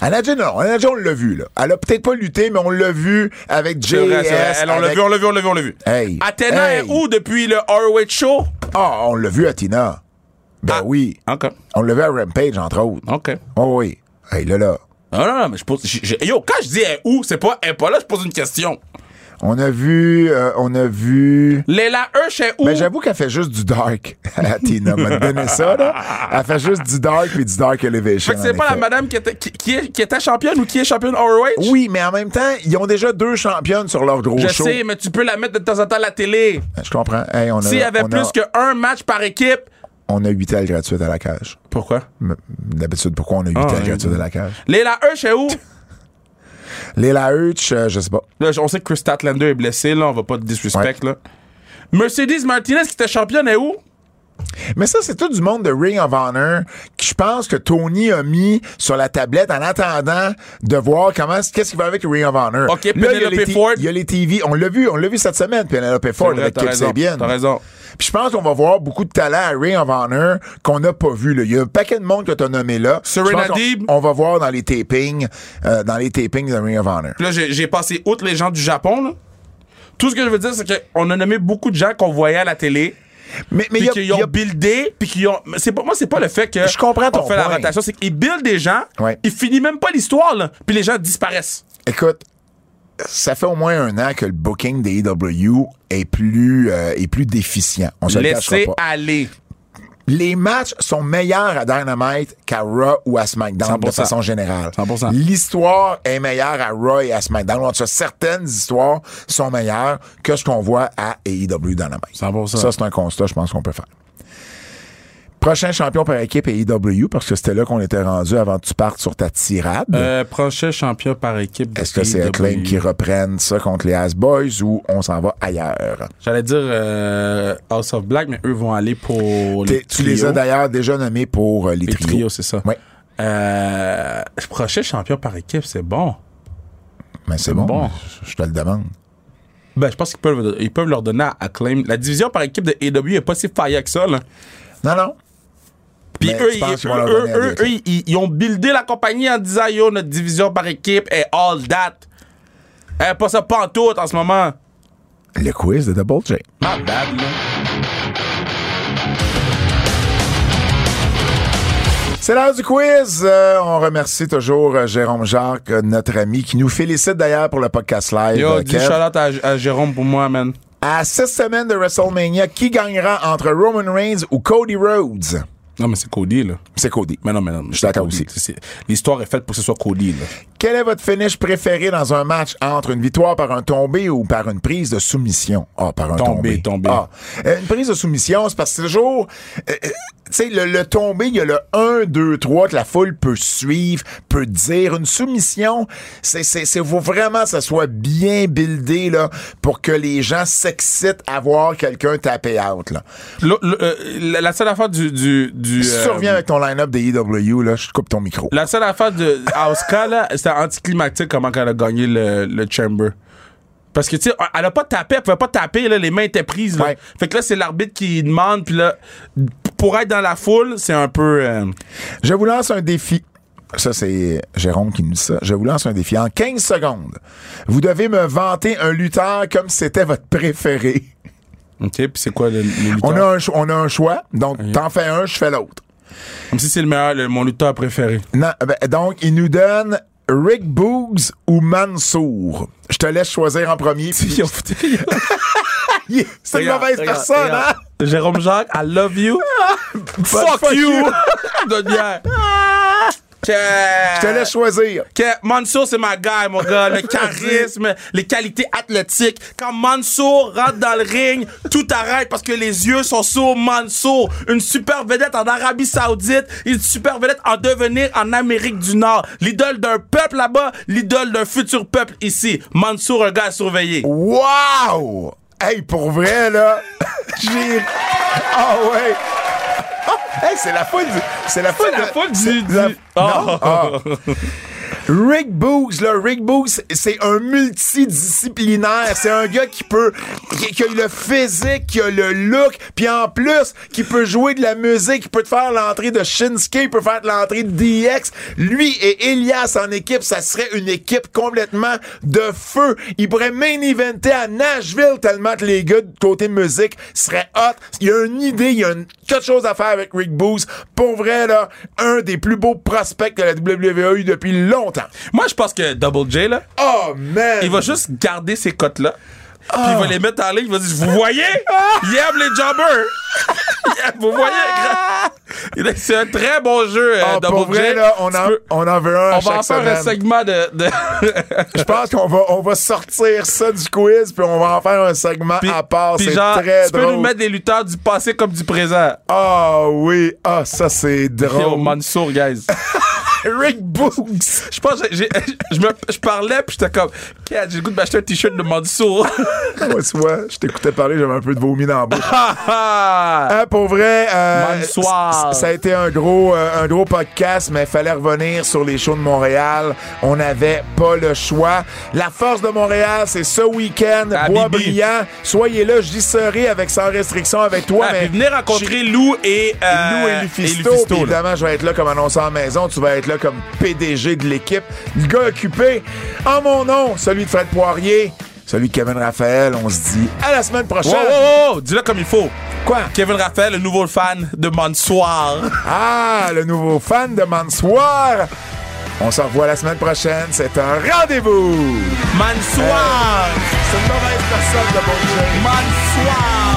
Anadja, non. Anadja, on l'a vu, là. Elle a peut-être pas lutté, mais on l'a vu avec JS. Elle, on l'a avec- vu, on l'a vu, on l'a vu, on l'a vu. Hey. Athéna Hey. est où depuis le ROH Show? Ah, on l'a vu à Tina. Ben Ah. oui. OK. On l'a vu à Rampage, entre autres. OK. Oh oui. Hey, là, là. Non, non, non, mais je pose. Yo, quand je dis elle est où, c'est pas elle pas là, je pose une question. On a vu, euh, on a vu. Leila Hirsch est où? Ben, j'avoue qu'elle fait juste du dark Tina. M'a donné ça, là. Elle fait juste du dark puis du dark elevation. Fait que c'est pas la madame qui était, qui, qui est- qui était championne ou qui est championne ROH? Oui, mais en même temps, ils ont déjà deux championnes sur leur gros Je show. sais, mais tu peux la mettre de temps en temps à la télé. Je comprends. Hey, S'il y avait on plus a, qu'un match par équipe. On a 8 ailes gratuites à la cage. Pourquoi? D'habitude, pourquoi on a 8 Ah, ailes gratuites à la cage? Leila Hirsch est où? Léla Hurch, euh, je sais pas. Là, on sait que Chris Statlander est blessé, là, on va pas te disrespect, là. Mercedes Martinez qui était championne est où? Mais ça, c'est tout du monde de Ring of Honor que je pense que Tony a mis sur la tablette en attendant de voir comment, qu'est-ce qui va avec Ring of Honor. OK, Là, il y a Penelope Ford. Il y a les TV. On l'a vu, on l'a vu cette semaine, Penelope Ford avec Kip Sabian. T'as raison. Puis je pense qu'on va voir beaucoup de talent à Ring of Honor qu'on n'a pas vu. Là. Il y a un paquet de monde que tu as nommé là. Serena Deeb. On va voir dans les tapings, euh, dans les tapings de Ring of Honor. Puis là, j'ai j'ai passé outre les gens du Japon, là. Tout ce que je veux dire, c'est qu'on a nommé beaucoup de gens qu'on voyait à la télé, Mais, mais puis qu'ils ont a- buildé, puis qu'ils ont. C'est pas, moi, c'est pas le fait que. Je comprends ton on fait la rotation, c'est qu'ils buildent des gens, Ouais. ils finissent même pas l'histoire, là, puis les gens disparaissent. Écoute, ça fait au moins un an que le booking des EW est plus, euh, est plus déficient. On se le Laissez pas. aller. Les matchs sont meilleurs à Dynamite qu'à Raw ou à SmackDown de 100%. façon générale. 100%. L'histoire est meilleure à Raw et à SmackDown. En tout cas, certaines histoires sont meilleures que ce qu'on voit à AEW Dynamite. 100%. Ça, c'est un constat, je pense qu'on peut faire. Prochain champion par équipe est AEW, parce que c'était là qu'on était rendu avant que tu partes sur ta tirade. Euh, prochain champion par équipe. Est-ce que c'est. Acclaim qui reprennent ça contre les Ass Boys ou on s'en va ailleurs? J'allais dire euh, House of Black, mais eux vont aller pour les Tu les as d'ailleurs déjà nommés pour euh, les, Les trios. trios, c'est ça. Ouais. Euh, prochain champion par équipe, c'est bon. Mais c'est bon, bon. Je, te le demande. Ben, je pense qu'ils peuvent, ils peuvent leur donner à Acclaim. La division par équipe de AEW est pas si fire que ça, là. Non, non. Puis eux, eux, eux, eux, ils, ils ont buildé la compagnie en disant Yo, notre division par équipe est all that. Elle est pas ça pantoute en ce moment. Le quiz de Double J. Not bad, là. C'est l'heure du quiz. Euh, on remercie toujours euh, Jérôme Jacques, euh, notre ami, qui nous félicite d'ailleurs pour le podcast live. Yo, dis shout out à, à Jérôme pour moi, man. À six semaines de WrestleMania, qui gagnera entre Roman Reigns ou Cody Rhodes? Non, mais c'est Cody, là. C'est Cody. Mais non, mais non. Je suis d'accord aussi. L'histoire est faite pour que ce soit Cody, là. Quel est votre finish préféré dans un match entre une victoire par un tombé ou par une prise de soumission? Ah, par un Tombé, tombé. tombé. Ah, euh, une prise de soumission, c'est parce que c'est toujours... euh, euh, tu sais, le, le tombé, il y a le 1, 2, 3 que la foule peut suivre, peut dire. Une soumission, c'est, c'est, c'est faut vraiment que ça soit bien buildé, là, pour que les gens s'excitent à voir quelqu'un taper out, là. Le- le- euh, la, la seule affaire du. du, du Si tu euh, reviens avec ton line-up des EW, là, je te coupe ton micro. La seule affaire de Asuka, là, c'était anticlimactique comment elle a gagné le, le Chamber. Parce que, tu sais, elle a pas tapé, elle pouvait pas taper, là, les mains étaient prises. Là. Ouais. Fait que là, c'est l'arbitre qui demande, puis là, pour être dans la foule, c'est un peu. euh, Je vous lance un défi. Ça, c'est Jérôme qui nous dit ça. Je vous lance un défi. En 15 secondes, vous devez me vanter un lutteur comme si c'était votre préféré. OK, puis c'est quoi le? On a un, cho- on a un choix. Donc, t'en fais un, je fais l'autre. Comme si c'est le meilleur, le- mon lutteur préféré. Non, ben, donc, il nous donne Rick Boogs ou Mansour. Je te laisse choisir en premier. c'est une mauvaise regarde, personne, regarde. hein? Jérôme Jacques, I love you. fuck, fuck you. you. Je te laisse choisir. que Mansour, c'est ma guy, mon gars. Le charisme, les qualités athlétiques. Quand Mansour rentre dans le ring, tout arrête parce que les yeux sont sur Mansour. Une super vedette en Arabie Saoudite, une super vedette en devenir en Amérique du Nord. L'idole d'un peuple là-bas, l'idole d'un futur peuple ici. Mansour, un gars à surveiller. Wow! Hey, pour vrai, là, j'ai... Ah ouais! Hey, c'est la foule du... C'est la foule, C'est la foule du- c'est du- la- Ah. Non? Ah. Rick Boogs, là, Rick Boogs, c'est un multidisciplinaire. C'est un gars qui peut, qui, a le physique, qui a le look, puis en plus, qui peut jouer de la musique, qui peut te faire l'entrée de Shinsuke, il peut faire l'entrée de DX. Lui et Elias en équipe, ça serait une équipe complètement de feu. Il pourrait main eventer à Nashville tellement que les gars de côté musique seraient hot. Il y a une idée, il y a une- quelque chose à faire avec Rick Boogs. Pour vrai, là, un des plus beaux prospects que la WWE eu depuis longtemps. Moi, je pense que Double J, là, Oh, man! il va juste garder ces cotes-là. Puis il va les mettre en ligne, il va dire Vous voyez? Il aime les jobbers Il aime- Vous voyez? Il est- C'est un très bon jeu, euh, Ah, Double pour vrai, J. là, on Tu en, peux- on en veut un à on va en chaque faire un semaine. segment de. de- Je pense qu'on va, on va sortir ça du quiz, puis on va en faire un segment à part. puis C'est genre, très tu peux drôle. nous mettre des lutteurs du passé comme du présent. Ah oui, ah ça c'est Yo, drôle. Mansour, guys. Rick Boogs. Je pense j'ai- je, me- je parlais, puis j'étais comme, Kat, j'ai le goût de m'acheter un t-shirt de Mansour. Moi, tu vois, je t'écoutais parler, j'avais un peu de vomi dans la bouche. Ha, ha. Hein, pour vrai, euh, ça a été un gros, euh, un gros podcast, mais il fallait revenir sur les shows de Montréal. On n'avait pas le choix. La force de Montréal, c'est ce week-end, À Bois Bibi. brillant. Soyez là, j'y serai avec sans restriction avec toi. Ah, mais venez rencontrer Lou et, euh, Lou et Lufisto. Lufisto, puis là. évidemment, je vais être là comme annonceur en maison. Tu vas être là comme PDG de l'équipe. Le gars occupé. En mon nom, celui de Fred Poirier, celui de Kevin Raphaël. On se dit à la semaine prochaine. Wow, wow, wow, dis-le comme il faut. Quoi? Kevin Raphaël, le nouveau fan de Mansoir. Ah, le nouveau fan de Mansoir. On se revoit la semaine prochaine. C'est un rendez-vous. Mansoir! C'est une mauvaise personne de. Mansoir!